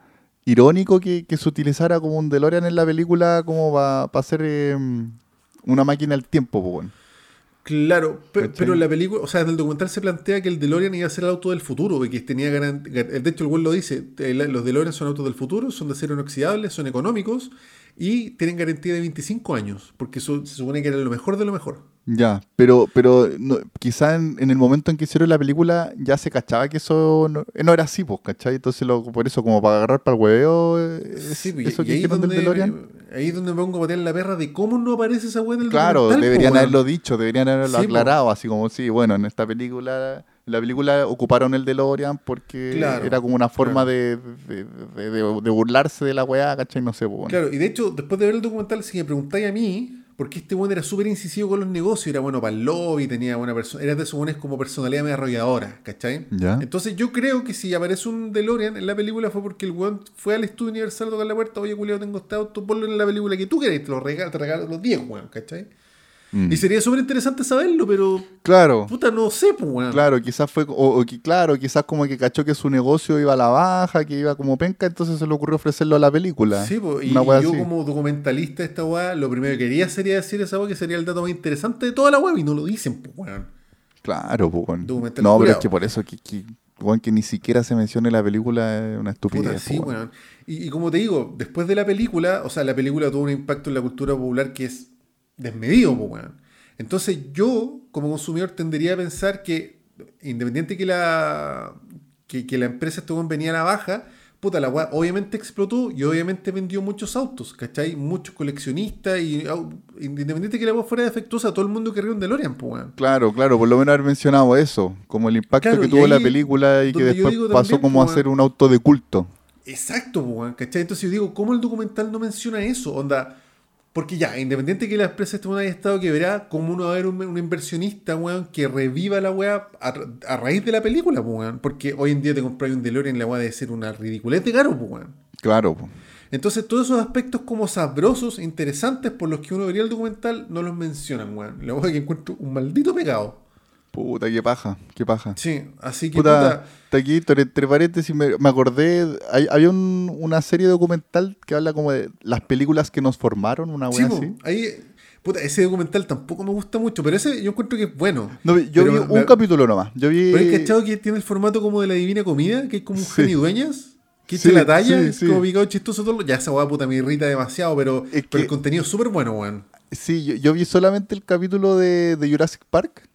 [SPEAKER 2] irónico que, se utilizara como un DeLorean en la película como para hacer eh, una máquina del tiempo, pues.
[SPEAKER 1] Claro, pero en la película, o sea, en el documental se plantea que el DeLorean iba a ser el auto del futuro, y que tenía garan- gar- de hecho el güey lo dice, los DeLorean son autos del futuro, son de acero inoxidable, son económicos y tienen garantía de 25 años, porque eso se supone que era lo mejor de lo mejor.
[SPEAKER 2] Ya, pero, pero no, quizá en, en el momento en que hicieron la película ya se cachaba que eso no, no era así, pues, ¿cachai? Entonces, lo, por eso, como para agarrar para el hueveo, eh,
[SPEAKER 1] Sí, pues,
[SPEAKER 2] eso
[SPEAKER 1] y
[SPEAKER 2] que del DeLorean.
[SPEAKER 1] Ahí es donde me pongo a patear la perra de cómo no aparece esa weá en el
[SPEAKER 2] Claro,
[SPEAKER 1] po,
[SPEAKER 2] deberían haberlo dicho, deberían haberlo
[SPEAKER 1] Sí, po.
[SPEAKER 2] aclarado, así como, sí, bueno, en esta película, en la película ocuparon el DeLorean porque
[SPEAKER 1] Claro,
[SPEAKER 2] era como una forma
[SPEAKER 1] claro.
[SPEAKER 2] de, de, de- burlarse de la weá, ¿cachai? No sé, pues, bueno.
[SPEAKER 1] Claro, y de hecho, después de ver el documental, si me preguntáis a mí, porque este weón era súper incisivo con los negocios, era bueno para el lobby, tenía buena persona, era de esos weones como personalidad medio arrolladora, ¿cachai?
[SPEAKER 2] Ya.
[SPEAKER 1] Entonces yo creo que si aparece un DeLorean en la película fue porque el weón fue al estudio Universal a tocar la puerta, oye, culiao, tengo este auto, ponlo en la película que tú querés, te lo regalo, te regalo los 10, weón, ¿cachai?
[SPEAKER 2] Mm.
[SPEAKER 1] Y sería súper interesante saberlo, pero
[SPEAKER 2] Claro.
[SPEAKER 1] puta, no sé, pues, weón.
[SPEAKER 2] Claro, quizás fue, o, o que- claro, quizás como que cachó que su negocio iba a la baja, que iba como penca, entonces se le ocurrió ofrecerlo a la película.
[SPEAKER 1] Sí, po, y, yo
[SPEAKER 2] así.
[SPEAKER 1] como documentalista de esta weá, lo primero que quería sería decir esa weá que sería el dato más interesante de toda la web y no lo dicen, pues, weón.
[SPEAKER 2] Claro, pues, bueno. No, pero es que por eso que, que, ni siquiera se mencione la película es una estupidez.
[SPEAKER 1] Puta,
[SPEAKER 2] pues,
[SPEAKER 1] sí. Y, y como te digo, después de la película, o sea, la película tuvo un impacto en la cultura popular que es desmedido, pues, weón. Entonces yo, como consumidor, tendería a pensar que, independiente que la, que, que la empresa weón venía a la baja, puta, la weá obviamente explotó y obviamente vendió muchos autos, ¿cachai? Muchos coleccionistas y independiente que la weá fuera defectuosa, todo el mundo querría un DeLorean, pues, weón.
[SPEAKER 2] Claro, claro, por lo menos haber mencionado eso, como el impacto
[SPEAKER 1] Claro,
[SPEAKER 2] que tuvo la película y que después pasó
[SPEAKER 1] también,
[SPEAKER 2] como a
[SPEAKER 1] pues,
[SPEAKER 2] ser un auto de culto.
[SPEAKER 1] Exacto, po, weón, ¿cachai? Entonces yo digo, ¿cómo el documental no menciona eso? Onda, Porque ya, independiente que la empresa este weón haya estado quebrada, como uno va a ver un, un inversionista, weón, que reviva la weá a, a raíz de la película, weón. Porque hoy en día te compras un DeLorean y la weá debe ser una ridiculez de caro, weón.
[SPEAKER 2] Claro, po.
[SPEAKER 1] Entonces, todos esos aspectos como sabrosos, interesantes, por los que uno vería el documental, no los mencionan, weón. La weá que encuentro un maldito pecado.
[SPEAKER 2] Puta, qué paja, qué paja.
[SPEAKER 1] Sí, así que,
[SPEAKER 2] Puta,
[SPEAKER 1] puta,
[SPEAKER 2] Taquito, entre paréntesis, me, me acordé, hay- había un- una serie documental que habla como de las películas que nos formaron, una
[SPEAKER 1] sí,
[SPEAKER 2] wea
[SPEAKER 1] po,
[SPEAKER 2] así.
[SPEAKER 1] ahí, puta, ese documental tampoco me gusta mucho, pero ese yo encuentro que es bueno.
[SPEAKER 2] No, yo
[SPEAKER 1] Pero
[SPEAKER 2] vi un capítulo nomás. Yo vi.
[SPEAKER 1] Pero hay cachado que tiene el formato como de la divina comida, que es como un
[SPEAKER 2] Sí.
[SPEAKER 1] Dueñas, que
[SPEAKER 2] Sí,
[SPEAKER 1] la talla,
[SPEAKER 2] sí,
[SPEAKER 1] es
[SPEAKER 2] sí.
[SPEAKER 1] como picado chistoso todo. Ya esa weá puta me irrita demasiado, pero,
[SPEAKER 2] Es
[SPEAKER 1] el contenido es súper bueno, weón.
[SPEAKER 2] Sí, yo, yo vi solamente el capítulo de, de Jurassic Park.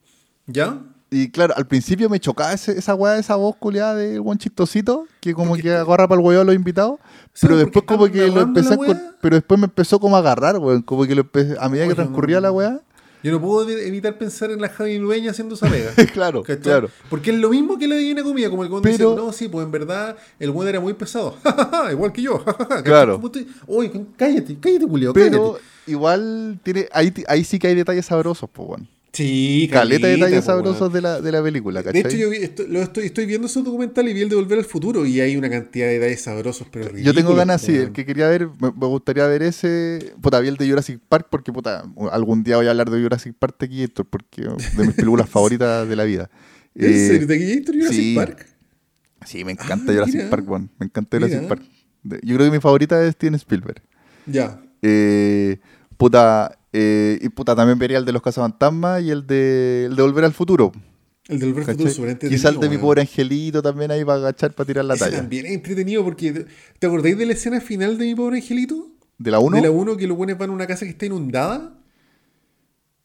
[SPEAKER 1] ¿Ya?
[SPEAKER 2] Y claro, al principio me chocaba ese- esa weá, esa voz culiada de buen chistosito, que como que agarra para el huevo a los invitados. Pero después como que lo empecé pero después me empezó como a agarrar, weón. Como que lo empe- a medida que transcurría
[SPEAKER 1] no.
[SPEAKER 2] la weá.
[SPEAKER 1] Yo no puedo evi- evitar pensar en la Javi Dueña haciendo esa pega. *laughs*
[SPEAKER 2] claro,
[SPEAKER 1] ¿cachai?
[SPEAKER 2] claro.
[SPEAKER 1] Porque es lo mismo que la divina comida, como el cuando
[SPEAKER 2] Pero-
[SPEAKER 1] dice, no, sí, pues en verdad el weón era muy pesado. *laughs* Igual que yo. *laughs*
[SPEAKER 2] Claro.
[SPEAKER 1] Tú- Oye, cállate, cállate, Julio,
[SPEAKER 2] Pero
[SPEAKER 1] cállate.
[SPEAKER 2] igual tiene, ahí, ahí sí que hay detalles sabrosos, pues, weón.
[SPEAKER 1] Sí,
[SPEAKER 2] Caleta de detalles sabrosos de la, de la película,
[SPEAKER 1] De
[SPEAKER 2] ¿cachai?
[SPEAKER 1] hecho, yo vi- esto- lo estoy, estoy viendo ese documental y vi el de Volver al Futuro y hay una cantidad de detalles sabrosos, pero
[SPEAKER 2] Yo tengo ganas, sí, el que quería ver, me, me gustaría ver ese, puta, vi el de Jurassic Park porque, puta, algún día voy a hablar de Jurassic Park aquí, Héctor, porque de mis películas *laughs* favoritas de la vida.
[SPEAKER 1] ¿En
[SPEAKER 2] Eh,
[SPEAKER 1] serio? ¿De aquí Jurassic
[SPEAKER 2] sí.
[SPEAKER 1] Park?
[SPEAKER 2] Sí, me encanta
[SPEAKER 1] Ah,
[SPEAKER 2] Jurassic
[SPEAKER 1] mira.
[SPEAKER 2] Park, weón, me encanta Jurassic
[SPEAKER 1] Mira.
[SPEAKER 2] Park. De- Yo creo que mi favorita es Steven Spielberg.
[SPEAKER 1] Ya.
[SPEAKER 2] Eh, puta, eh, y puta, también vería el de los cazafantasmas y el de, el de Volver al Futuro.
[SPEAKER 1] El de Volver al. Futuro súper entretenido,
[SPEAKER 2] Quizá el de mi pobre angelito también ahí va a agachar para tirar la
[SPEAKER 1] Ese
[SPEAKER 2] talla.
[SPEAKER 1] también es entretenido porque. ¿Te acordáis de la escena final de mi pobre angelito?
[SPEAKER 2] ¿De la 1?
[SPEAKER 1] De la 1 que los buenos van a una casa que está inundada.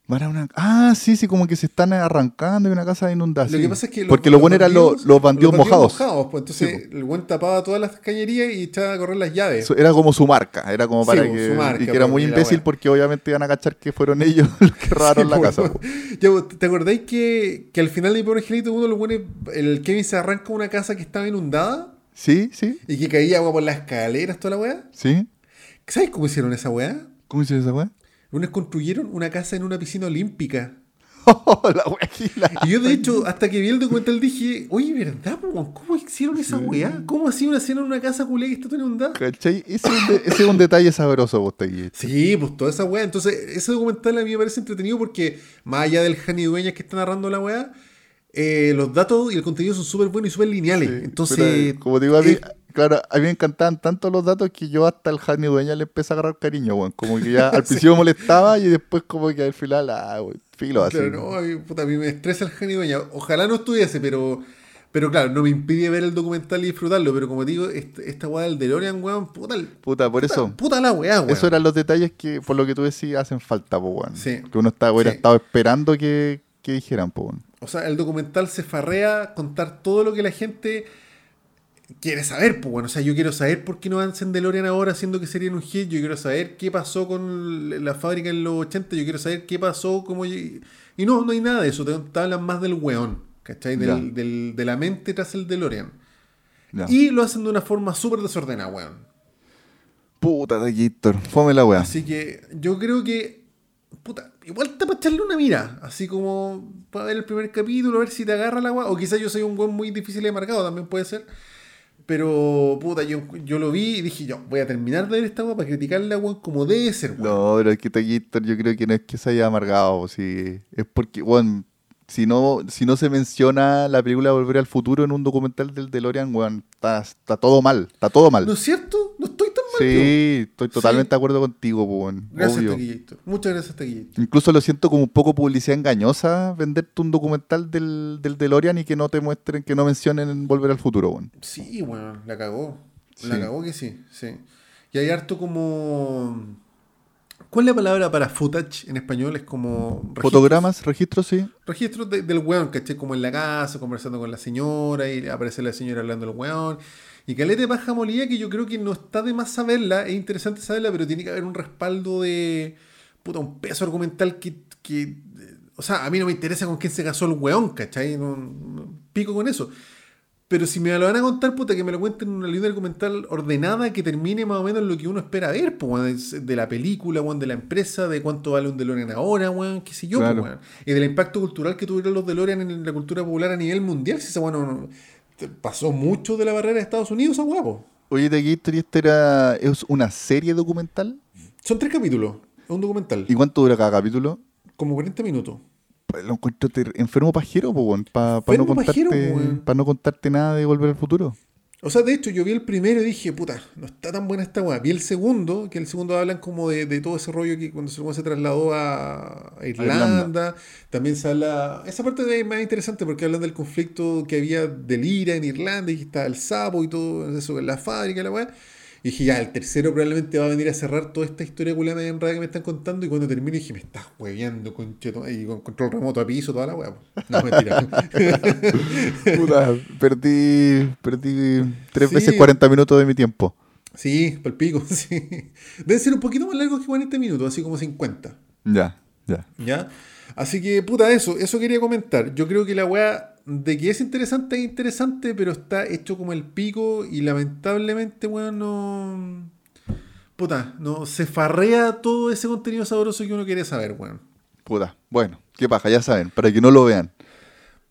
[SPEAKER 2] Van a una... Ah, sí, sí, como que se están arrancando de una casa inundada.
[SPEAKER 1] Lo
[SPEAKER 2] sí.
[SPEAKER 1] que pasa es que.
[SPEAKER 2] Porque los buenos eran los, los bandidos mojados.
[SPEAKER 1] pues, entonces
[SPEAKER 2] Sí,
[SPEAKER 1] el buen tapaba todas las cañerías y echaba a correr las llaves.
[SPEAKER 2] Era como su marca, era como
[SPEAKER 1] Sí,
[SPEAKER 2] para
[SPEAKER 1] pues,
[SPEAKER 2] que...
[SPEAKER 1] su marca,
[SPEAKER 2] y que era muy
[SPEAKER 1] porque la
[SPEAKER 2] imbécil porque obviamente iban a cachar que fueron ellos *laughs* los que robaron
[SPEAKER 1] Sí,
[SPEAKER 2] la
[SPEAKER 1] pues,
[SPEAKER 2] casa. *laughs*
[SPEAKER 1] pues, ¿Te acordáis que, que al final de mi pobre angelito uno los buenos, el Kevin se arranca una casa que estaba inundada
[SPEAKER 2] Sí, sí,
[SPEAKER 1] y que caía agua por las escaleras, toda la weá?
[SPEAKER 2] sí.
[SPEAKER 1] ¿Sabes cómo hicieron esa weá?
[SPEAKER 2] ¿Cómo se esa weá?
[SPEAKER 1] Unos construyeron una casa en una piscina olímpica. *laughs*
[SPEAKER 2] la.
[SPEAKER 1] Y yo, de hecho, hasta que vi el documental dije, oye, ¿verdad? po? ¿Cómo hicieron esa weá? ¿Cómo hacía una escena en una casa culé que está toda inundada?
[SPEAKER 2] ¿Cachai? Ese es un, de- ese es un detalle sabroso, vos te
[SPEAKER 1] Sí, pues toda esa weá. Entonces, ese documental a mí me parece entretenido porque, más allá del Jani Dueñas que está narrando la weá, eh, los datos y el contenido son súper buenos y súper lineales.
[SPEAKER 2] Sí,
[SPEAKER 1] Entonces,
[SPEAKER 2] como digo, a mí,
[SPEAKER 1] eh,
[SPEAKER 2] claro, a mí me encantaban tanto los datos que yo hasta el Jani Dueña le empecé a agarrar cariño, weón. Como que ya al *laughs* principio me molestaba y después como que al final, ah, weón, filo así.
[SPEAKER 1] claro, no, a mí, puta, a mí me estresa el Jani Dueñas. Ojalá no estuviese, pero, pero claro, no me impide ver el documental y disfrutarlo. Pero como digo, este- esta weá del DeLorean, weón, puta,
[SPEAKER 2] Puta, por
[SPEAKER 1] puta-
[SPEAKER 2] eso.
[SPEAKER 1] puta la weá, weón.
[SPEAKER 2] Esos eran los detalles que, por lo que tú decís, hacen falta, po, weón.
[SPEAKER 1] Sí.
[SPEAKER 2] Que uno hubiera
[SPEAKER 1] Sí.
[SPEAKER 2] estado esperando que, que dijeran, po, weón.
[SPEAKER 1] O sea, el documental se farrea contar todo lo que la gente quiere saber, pues bueno, o sea, yo quiero saber por qué no avanzan DeLorean ahora siendo que serían un hit, yo quiero saber qué pasó con la fábrica en los 80, yo quiero saber qué pasó, cómo... Y no, no hay nada de eso, te, te hablan más del weón, ¿cachai? Del, del- de la mente tras el DeLorean.
[SPEAKER 2] Ya.
[SPEAKER 1] Y lo hacen de una forma súper desordenada, weón.
[SPEAKER 2] Puta de Gator, fome la weá.
[SPEAKER 1] Así que yo creo que. Puta, igual está para echarle una mira. Así como para ver el primer capítulo, a ver si te agarra la agua. O quizás yo soy un buen muy difícil de marcado, también puede ser. Pero, puta, yo, yo lo vi y dije, yo voy a terminar de ver esta agua para criticarle a weón como debe ser, weón.
[SPEAKER 2] No, pero es que Gator yo creo que no es que se haya amargado, si es porque, weón, si no, si no se menciona la película Volver al Futuro en un documental del DeLorean, weón, está, está todo mal, está todo mal.
[SPEAKER 1] ¿No es cierto? No
[SPEAKER 2] sí, estoy totalmente
[SPEAKER 1] Sí.
[SPEAKER 2] de acuerdo contigo, weón,
[SPEAKER 1] Gracias,
[SPEAKER 2] obvio.
[SPEAKER 1] Muchas gracias, Taquillator.
[SPEAKER 2] Incluso lo siento como un poco publicidad engañosa venderte un documental del, del DeLorean y que no te muestren, que no mencionen Volver al Futuro, weón.
[SPEAKER 1] Sí, weón, la cagó. La cagó que sí, sí. Y hay harto como. ¿Cuál es la palabra para footage en español? Es como. registros.
[SPEAKER 2] Fotogramas, registros, sí.
[SPEAKER 1] registros de- del weón, ¿cachai? Como en la casa, conversando con la señora, y aparece la señora hablando del weón. Y caleta de paja molida que yo creo que no está de más saberla, es interesante saberla, pero tiene que haber un respaldo de. puta, un peso argumental que. que, o sea, a mí no me interesa con quién se casó el weón, ¿cachai? No, no- pico con eso. Pero si me lo van a contar, puta, que me lo cuenten en una línea documental ordenada que termine más o menos lo que uno espera ver, pues, de la película, weón, de la empresa, de cuánto vale un DeLorean ahora, weón, qué sé yo, pues, weón. Y del impacto cultural que tuvieron los DeLorean en la cultura popular a nivel mundial, si esa weón no- no- pasó mucho de la barrera de Estados Unidos, esa weón, po.
[SPEAKER 2] Oye, de Gator, ¿y esta era, es una serie documental?
[SPEAKER 1] Son tres capítulos, es un documental,
[SPEAKER 2] ¿Y cuánto dura cada capítulo?
[SPEAKER 1] como 40 minutos.
[SPEAKER 2] Pues lo encuentro enfermo pajero, para no,
[SPEAKER 1] Enfermo
[SPEAKER 2] contarte,
[SPEAKER 1] pajero,
[SPEAKER 2] pa no contarte nada de Volver al Futuro.
[SPEAKER 1] O sea, de hecho, yo vi el primero y dije, puta, no está tan buena esta weá. Vi el segundo, que el segundo hablan como de, de todo ese rollo que cuando se, trasladó a, Irlanda. También se habla. Esa parte es más interesante porque hablan del conflicto que había del IRA en Irlanda y que estaba el sapo y todo eso en la fábrica la weá. Y dije, ya, el tercero probablemente va a venir a cerrar toda esta historia culada media enredada que me están contando. Y cuando termine dije, me estás hueveando, concheto. Y con control remoto a piso, toda la weá. No, mentira. *laughs*
[SPEAKER 2] Puta, perdí, perdí tres
[SPEAKER 1] Sí.
[SPEAKER 2] veces 40 minutos de mi tiempo.
[SPEAKER 1] Sí, palpico, *laughs* sí. Deben ser un poquito más largos que 40 minutos, así como 50.
[SPEAKER 2] Ya, ya.
[SPEAKER 1] ¿Ya? Así que, puta, eso, eso quería comentar. Yo creo que la weá de que es interesante es interesante, pero está hecho como el pico y lamentablemente, weón, no. Puta, no, se farrea todo ese contenido sabroso que uno quiere saber, weón.
[SPEAKER 2] Puta, bueno, qué paja, ya saben, para que no lo vean.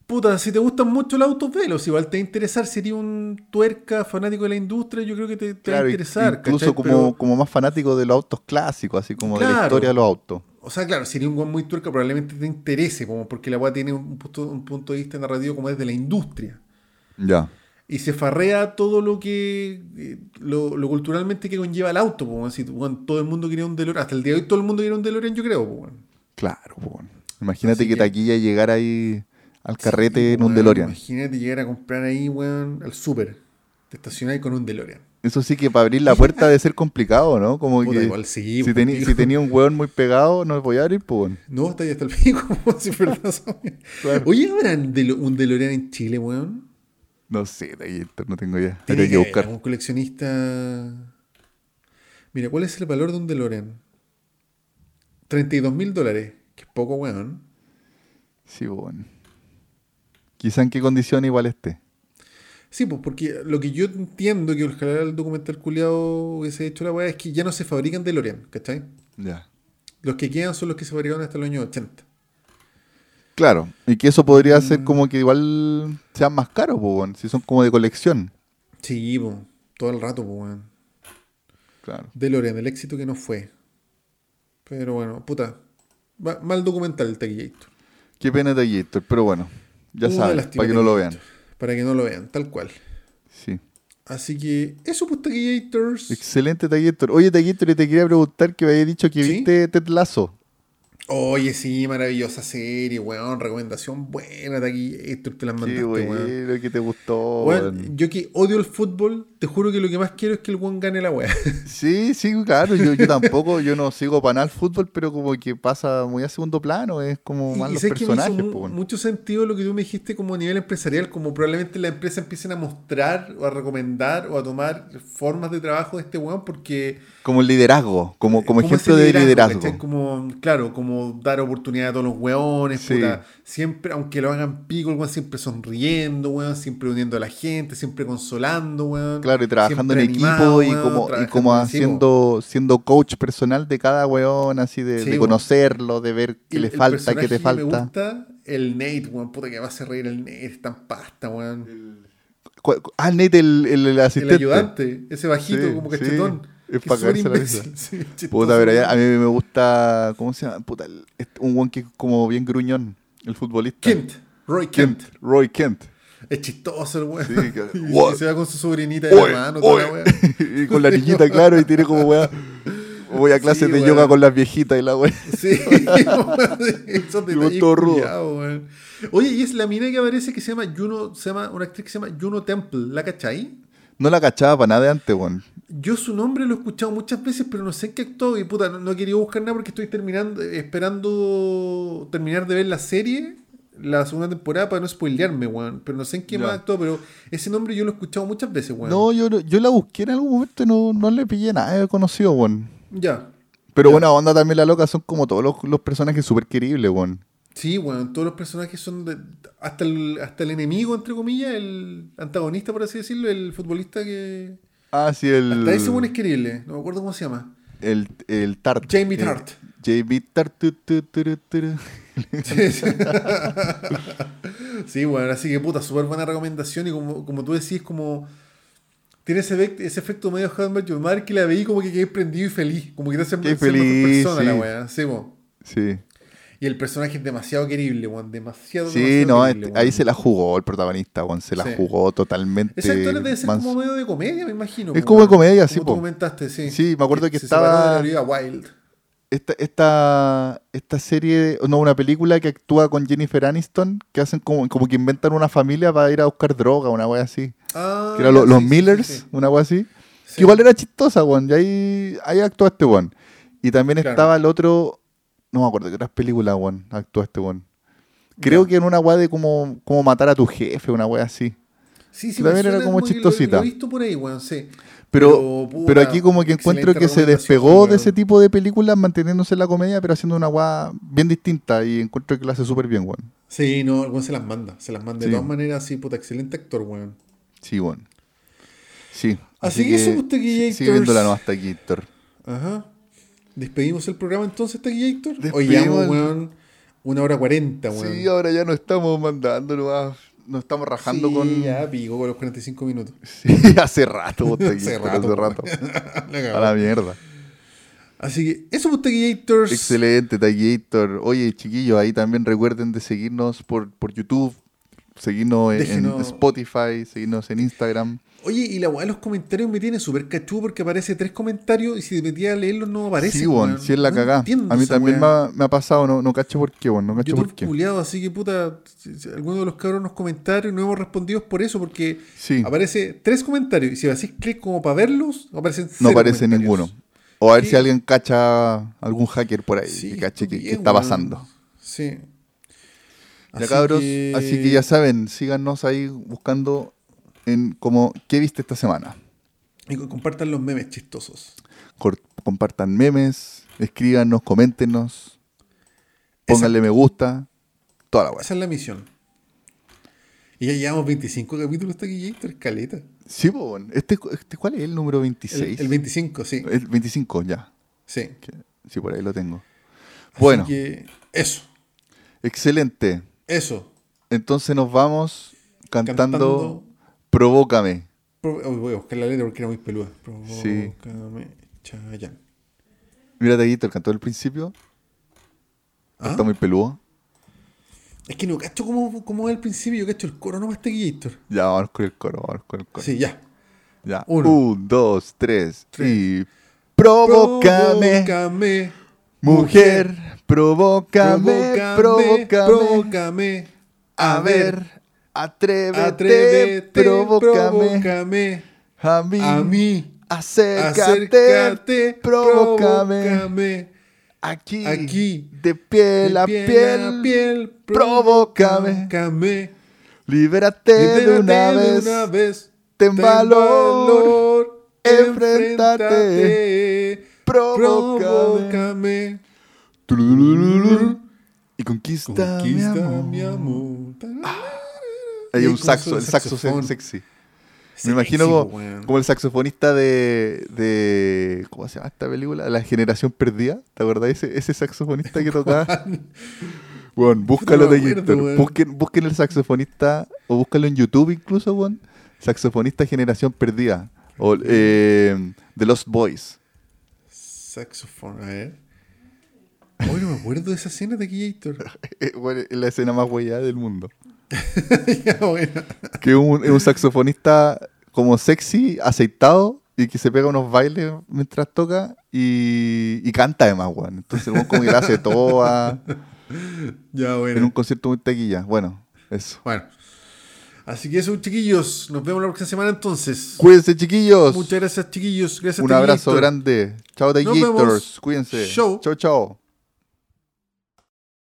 [SPEAKER 1] Puta, si te gustan mucho los autos, velos. Igual te va a interesar, si eres un tuerca fanático de la industria, yo creo que te, te va a interesar.
[SPEAKER 2] incluso como,
[SPEAKER 1] Pero-
[SPEAKER 2] como más fanático de los autos clásicos, así como de la historia de los autos.
[SPEAKER 1] O sea, claro, si eres un weón muy tuerca, probablemente te interese, como porque la weá tiene un punto, un punto de vista narrativo como es de la industria.
[SPEAKER 2] Ya.
[SPEAKER 1] Y se farrea todo lo que. eh, lo, lo culturalmente que conlleva el auto, pues, si weón, todo el mundo quería un DeLorean. Hasta el día de hoy todo el mundo quería un DeLorean, yo creo, weón.
[SPEAKER 2] Claro, po, bueno. Imagínate
[SPEAKER 1] Así
[SPEAKER 2] que taquilla llegar ahí al carrete
[SPEAKER 1] Sí,
[SPEAKER 2] en un DeLorean.
[SPEAKER 1] Imagínate llegar a comprar ahí, weón, al súper. Te estacionáis con un DeLorean.
[SPEAKER 2] Eso sí que para abrir la puerta debe ser complicado, ¿no? Como
[SPEAKER 1] Puta,
[SPEAKER 2] que
[SPEAKER 1] igual sí,
[SPEAKER 2] si,
[SPEAKER 1] pues,
[SPEAKER 2] si tenía un hueón muy pegado, no voy a abrir, pues. bueno.
[SPEAKER 1] No, está ahí hasta el pico, *laughs* si weá.
[SPEAKER 2] Claro.
[SPEAKER 1] Oye, ¿habrán Delo- un DeLorean en Chile, weón?
[SPEAKER 2] No sé, de ahí no tengo idea.
[SPEAKER 1] Tiene
[SPEAKER 2] que buscar.
[SPEAKER 1] algún coleccionista. Mira, ¿cuál es el valor de un DeLorean? 32 mil dólares. Que es poco, weón.
[SPEAKER 2] Sí, bueno. Quizá en qué condición igual esté.
[SPEAKER 1] Sí, pues porque lo que yo entiendo que ojalá el documental culiado hubiese hecho la weá es que ya no se fabrican DeLorean, ¿cachai?
[SPEAKER 2] Ya.
[SPEAKER 1] Los que quedan son los que se fabricaron hasta los años 80.
[SPEAKER 2] Claro, y que eso podría ser
[SPEAKER 1] Mm.
[SPEAKER 2] como que igual sean más caros, pues, si son como de colección.
[SPEAKER 1] Sí, pues, todo el rato, pues, weón.
[SPEAKER 2] Claro.
[SPEAKER 1] DeLorean, el éxito que no fue. Pero bueno, puta. Mal documental el Taquillator.
[SPEAKER 2] Qué pena Gator, pero bueno, ya
[SPEAKER 1] Una
[SPEAKER 2] saben, para que no lo vean.
[SPEAKER 1] Taquillator. Para que no lo vean, tal cual.
[SPEAKER 2] Sí.
[SPEAKER 1] Así que eso, pues, Taquillators.
[SPEAKER 2] Excelente Taguitor. Oye, Taguitor, te quería preguntar que me había dicho que
[SPEAKER 1] ¿Sí?
[SPEAKER 2] viste Ted Lasso.
[SPEAKER 1] Oye, sí, maravillosa serie, weón. Recomendación buena, Taquillators. Te la
[SPEAKER 2] Qué
[SPEAKER 1] mandaste, weón.
[SPEAKER 2] bueno, que te gustó.
[SPEAKER 1] Weón,
[SPEAKER 2] weón.
[SPEAKER 1] yo que odio el fútbol, te juro que lo que más quiero es que el weón gane la weá. *laughs*
[SPEAKER 2] Sí, sí, claro. Yo, yo tampoco, yo no sigo para nada el fútbol, pero como que pasa muy a segundo plano. Es como más los
[SPEAKER 1] sé que me hizo
[SPEAKER 2] personajes. po,
[SPEAKER 1] mucho sentido lo que tú me dijiste como a nivel empresarial, como probablemente la empresa empiecen a mostrar o a recomendar o a tomar formas de trabajo de este weón porque...
[SPEAKER 2] Como el liderazgo, como, como ejemplo de liderazgo.
[SPEAKER 1] ¿cachai? Como, claro, como dar oportunidad a todos los weones,
[SPEAKER 2] Sí.
[SPEAKER 1] puta. Siempre, aunque lo hagan pico, el weón siempre sonriendo, weón, siempre uniendo a la gente, siempre consolando, weón.
[SPEAKER 2] Claro, y trabajando en equipo y como, y como haciendo, siendo coach personal de cada weón, así de,
[SPEAKER 1] Sí,
[SPEAKER 2] de
[SPEAKER 1] weón.
[SPEAKER 2] conocerlo, de ver qué
[SPEAKER 1] El-
[SPEAKER 2] le
[SPEAKER 1] el
[SPEAKER 2] falta, qué te
[SPEAKER 1] que
[SPEAKER 2] falta.
[SPEAKER 1] Me gusta el Nate, weón, puta que va a hacer reír el Nate, es tan pasta, weón.
[SPEAKER 2] Cu- Ah, Nate, el, el, el
[SPEAKER 1] El
[SPEAKER 2] asistente.
[SPEAKER 1] ayudante, ese bajito
[SPEAKER 2] Sí,
[SPEAKER 1] como cachetón.
[SPEAKER 2] Es
[SPEAKER 1] que
[SPEAKER 2] pa'
[SPEAKER 1] súper
[SPEAKER 2] cagarse la
[SPEAKER 1] imbécil, *laughs* sí,
[SPEAKER 2] Puta, pero a mí me gusta, ¿cómo se llama? Puta, el- un weón que es como bien gruñón, el futbolista.
[SPEAKER 1] Kent, Roy Kent.
[SPEAKER 2] Kent, Roy Kent.
[SPEAKER 1] Es chistoso el weón.
[SPEAKER 2] Sí, que- *laughs*
[SPEAKER 1] y, se va con su sobrinita de
[SPEAKER 2] Oye,
[SPEAKER 1] la mano, toda la *laughs*
[SPEAKER 2] y con la niñita, claro, y tiene como weá. Voy a clases
[SPEAKER 1] Sí,
[SPEAKER 2] de yoga con las viejitas y la weá.
[SPEAKER 1] Sí, esos detalles
[SPEAKER 2] todo rudo.
[SPEAKER 1] Oye, y es la mina que aparece que se llama Juno, se llama una actriz que se llama Juno Temple, ¿la cachai?
[SPEAKER 2] No la cachaba para nada de antes, weón.
[SPEAKER 1] Yo su nombre lo he escuchado muchas veces, pero no sé en qué actuó y puta, no, no he querido buscar nada porque estoy terminando, esperando terminar de ver la serie, la segunda temporada, para no spoilearme, weón. Pero no sé en qué más actuó, pero ese nombre yo lo he escuchado muchas veces, weón.
[SPEAKER 2] No, yo, yo la busqué en algún momento y no, no le pillé nada de conocido, weón.
[SPEAKER 1] Ya.
[SPEAKER 2] Pero
[SPEAKER 1] Ya.
[SPEAKER 2] buena onda también la loca, son como todos los, los personajes súper queribles, weón.
[SPEAKER 1] Sí, bueno, todos los personajes son de, hasta el, hasta el enemigo, entre comillas, el antagonista, por así decirlo, el futbolista que.
[SPEAKER 2] Ah, sí, el.
[SPEAKER 1] Hasta ese bueno es querible, no me acuerdo cómo se llama.
[SPEAKER 2] El, el Tart.
[SPEAKER 1] Jamie
[SPEAKER 2] El-
[SPEAKER 1] Tart.
[SPEAKER 2] Jamie Tart. tu, tu, turu.
[SPEAKER 1] Sí, sí. Sí, bueno, así que puta, súper buena recomendación y como, como tú decís, como tiene ese, ese efecto medio Met Your Mother que la veí como que quedé prendido y feliz, como que te hace
[SPEAKER 2] Qué
[SPEAKER 1] ser mejor
[SPEAKER 2] feliz,
[SPEAKER 1] persona la
[SPEAKER 2] sí.
[SPEAKER 1] weá, sí, po.
[SPEAKER 2] Sí.
[SPEAKER 1] Y el personaje es demasiado querible, weón, demasiado,
[SPEAKER 2] Sí,
[SPEAKER 1] demasiado
[SPEAKER 2] no,
[SPEAKER 1] querible,
[SPEAKER 2] este- ahí se la jugó el protagonista, weón. Se la
[SPEAKER 1] Sí.
[SPEAKER 2] jugó totalmente.
[SPEAKER 1] Ese actor debe ser como medio de comedia, me imagino.
[SPEAKER 2] Es como de comedia, sí,
[SPEAKER 1] Como tú comentaste, sí.
[SPEAKER 2] Sí, me acuerdo que
[SPEAKER 1] se
[SPEAKER 2] estaba-
[SPEAKER 1] de la Wilde.
[SPEAKER 2] Esta, esta, esta serie, no, una película que actúa con Jennifer Aniston, que hacen como, como que inventan una familia para ir a buscar droga, una wea así.
[SPEAKER 1] Ah,
[SPEAKER 2] Que era
[SPEAKER 1] ya,
[SPEAKER 2] lo- los
[SPEAKER 1] sí,
[SPEAKER 2] Millers,
[SPEAKER 1] sí,
[SPEAKER 2] una wea así.
[SPEAKER 1] Sí.
[SPEAKER 2] Que igual era chistosa, weón. Y ahí, ahí actúa este weón. Y también
[SPEAKER 1] Claro.
[SPEAKER 2] estaba el otro, no me acuerdo qué otras películas, weón, actúa este weón. Creo que en una wea de como, como matar a tu jefe, una wea así.
[SPEAKER 1] Sí, sí,
[SPEAKER 2] También era como
[SPEAKER 1] que lo-
[SPEAKER 2] chistosita.
[SPEAKER 1] Lo, he visto por ahí, weón, sí.
[SPEAKER 2] Pero, pero aquí como que encuentro que se despegó de ese tipo de películas manteniéndose en la comedia, pero haciendo una guá bien distinta y encuentro que lo hace súper bien, weón.
[SPEAKER 1] Sí, no, el weón se las manda. Se las manda de
[SPEAKER 2] Sí.
[SPEAKER 1] todas maneras, sí, puta, excelente actor, weón.
[SPEAKER 2] Sí, weón. Sí.
[SPEAKER 1] Así que eso, pues, Taquillators.
[SPEAKER 2] Sigue viendo la nueva Taquillator.
[SPEAKER 1] Ajá. Despedimos el programa entonces, Taquillator. Hoy llevamos, weón, una hora cuarenta, weón.
[SPEAKER 2] Sí, ahora ya no estamos mandando nomás. Nos estamos rajando
[SPEAKER 1] Sí,
[SPEAKER 2] con.
[SPEAKER 1] ya pico con los 45 minutos.
[SPEAKER 2] Sí, *laughs* hace rato, vos,
[SPEAKER 1] Hace
[SPEAKER 2] Taquillator,
[SPEAKER 1] rato,
[SPEAKER 2] hace rato. *laughs*
[SPEAKER 1] La.
[SPEAKER 2] A la mierda.
[SPEAKER 1] Así que eso, pues, Taquillators.
[SPEAKER 2] Excelente, Taquillator. Oye, chiquillos, ahí también recuerden de seguirnos por, por YouTube, seguirnos en, Spotify, seguirnos en Instagram.
[SPEAKER 1] Oye, y la weá de los comentarios me tiene súper cachú porque aparece tres comentarios y si te metía a leerlos no aparece.
[SPEAKER 2] sí, weón, sí es la cagá. A mí también me ha, me ha pasado, no, no cacho por qué, weón, no cacho por qué.
[SPEAKER 1] culiado, así que puta, si- si alguno de los cabros nos comentarios no hemos respondido es por eso, porque
[SPEAKER 2] Sí,
[SPEAKER 1] aparece tres comentarios y si haces clic como para verlos, aparecen
[SPEAKER 2] no aparece ninguno. O a ver si alguien cacha algún hacker por ahí,
[SPEAKER 1] Sí,
[SPEAKER 2] que cache
[SPEAKER 1] bien,
[SPEAKER 2] está pasando.
[SPEAKER 1] Sí.
[SPEAKER 2] Ya
[SPEAKER 1] Así
[SPEAKER 2] cabros,
[SPEAKER 1] que-
[SPEAKER 2] así que ya saben, síganos ahí buscando en como qué viste esta semana.
[SPEAKER 1] Y co- compartan los memes chistosos.
[SPEAKER 2] Cor- compartan memes, escríbanos, coméntenos, pónganle me gusta, toda la weá.
[SPEAKER 1] Esa es la misión. Y ya llevamos 25 capítulos hasta aquí, Héctor, caleta.
[SPEAKER 2] Sí, weón. este, este, ¿cuál es el número 26?
[SPEAKER 1] El, el 25, sí.
[SPEAKER 2] El 25, ya.
[SPEAKER 1] Sí.
[SPEAKER 2] Sí, por ahí lo tengo.
[SPEAKER 1] Así
[SPEAKER 2] Bueno,
[SPEAKER 1] que eso,
[SPEAKER 2] excelente.
[SPEAKER 1] eso.
[SPEAKER 2] Entonces nos vamos cantando,
[SPEAKER 1] Cantando-
[SPEAKER 2] Provócame.
[SPEAKER 1] Pro- voy a buscar la letra porque era muy peluda.
[SPEAKER 2] Sí.
[SPEAKER 1] Provócame, Chayanne.
[SPEAKER 2] Mira, Taguito, el cantó del principio.
[SPEAKER 1] ¿Ah?
[SPEAKER 2] Está muy peludo.
[SPEAKER 1] Es que no cacho cómo, cómo es al principio, yo cacho el coro nomás este Héctor.
[SPEAKER 2] Ya, vamos con el coro, vamos con el coro.
[SPEAKER 1] Sí, ya.
[SPEAKER 2] Ya.
[SPEAKER 1] Uno.
[SPEAKER 2] Un, dos, tres.
[SPEAKER 1] Tres.
[SPEAKER 2] Y. Provócame,
[SPEAKER 1] Provócame,
[SPEAKER 2] mujer. Provócame, provócame.
[SPEAKER 1] provócame.
[SPEAKER 2] A ver, atrévete,
[SPEAKER 1] atrévete,
[SPEAKER 2] provócame.
[SPEAKER 1] provócame.
[SPEAKER 2] A mí,
[SPEAKER 1] A mí,
[SPEAKER 2] acércate,
[SPEAKER 1] acércate,
[SPEAKER 2] provócame.
[SPEAKER 1] provócame.
[SPEAKER 2] Aquí,
[SPEAKER 1] Aquí,
[SPEAKER 2] de piel
[SPEAKER 1] De
[SPEAKER 2] a
[SPEAKER 1] piel
[SPEAKER 2] piel, provócame.
[SPEAKER 1] provócame.
[SPEAKER 2] libérate de una
[SPEAKER 1] de
[SPEAKER 2] vez,
[SPEAKER 1] una vez.
[SPEAKER 2] ten valor, enfréntate,
[SPEAKER 1] enfréntate,
[SPEAKER 2] provócame.
[SPEAKER 1] provócame.
[SPEAKER 2] Y conquista,
[SPEAKER 1] Conquista
[SPEAKER 2] mi amor.
[SPEAKER 1] mi amor.
[SPEAKER 2] Hay un saxo, el saxo sexy. Me imagino como,
[SPEAKER 1] weón.
[SPEAKER 2] como el saxofonista de, de. ¿Cómo se llama esta película? La generación perdida. ¿Te acordás? Ese, ese saxofonista que *laughs* tocaba. Bueno, búscalo
[SPEAKER 1] No
[SPEAKER 2] de
[SPEAKER 1] acuerdo,
[SPEAKER 2] Héctor.
[SPEAKER 1] weón.
[SPEAKER 2] Busquen, busquen el saxofonista. O búscalo en YouTube incluso, weón. Saxofonista generación perdida. O eh, The Lost Boys.
[SPEAKER 1] Saxofón, a ver. Hoy no me acuerdo de esa escena de Héctor. *laughs*
[SPEAKER 2] Eh, bueno, es la escena más huellada del mundo. *laughs*
[SPEAKER 1] ya, bueno.
[SPEAKER 2] Que es un, un saxofonista como sexy, aceitado, y que se pega unos bailes mientras toca y, y canta además, weón. Entonces, el como que la hace toda *laughs*
[SPEAKER 1] Ya,
[SPEAKER 2] en un concierto muy taquilla. Bueno, eso.
[SPEAKER 1] Bueno. Así que eso, chiquillos. Nos vemos la próxima semana entonces.
[SPEAKER 2] Cuídense, chiquillos.
[SPEAKER 1] Muchas gracias, chiquillos. Gracias,
[SPEAKER 2] un abrazo grande. Chao,
[SPEAKER 1] vemos.
[SPEAKER 2] Taquillators. Cuídense.
[SPEAKER 1] Chau.
[SPEAKER 2] Chao, chao.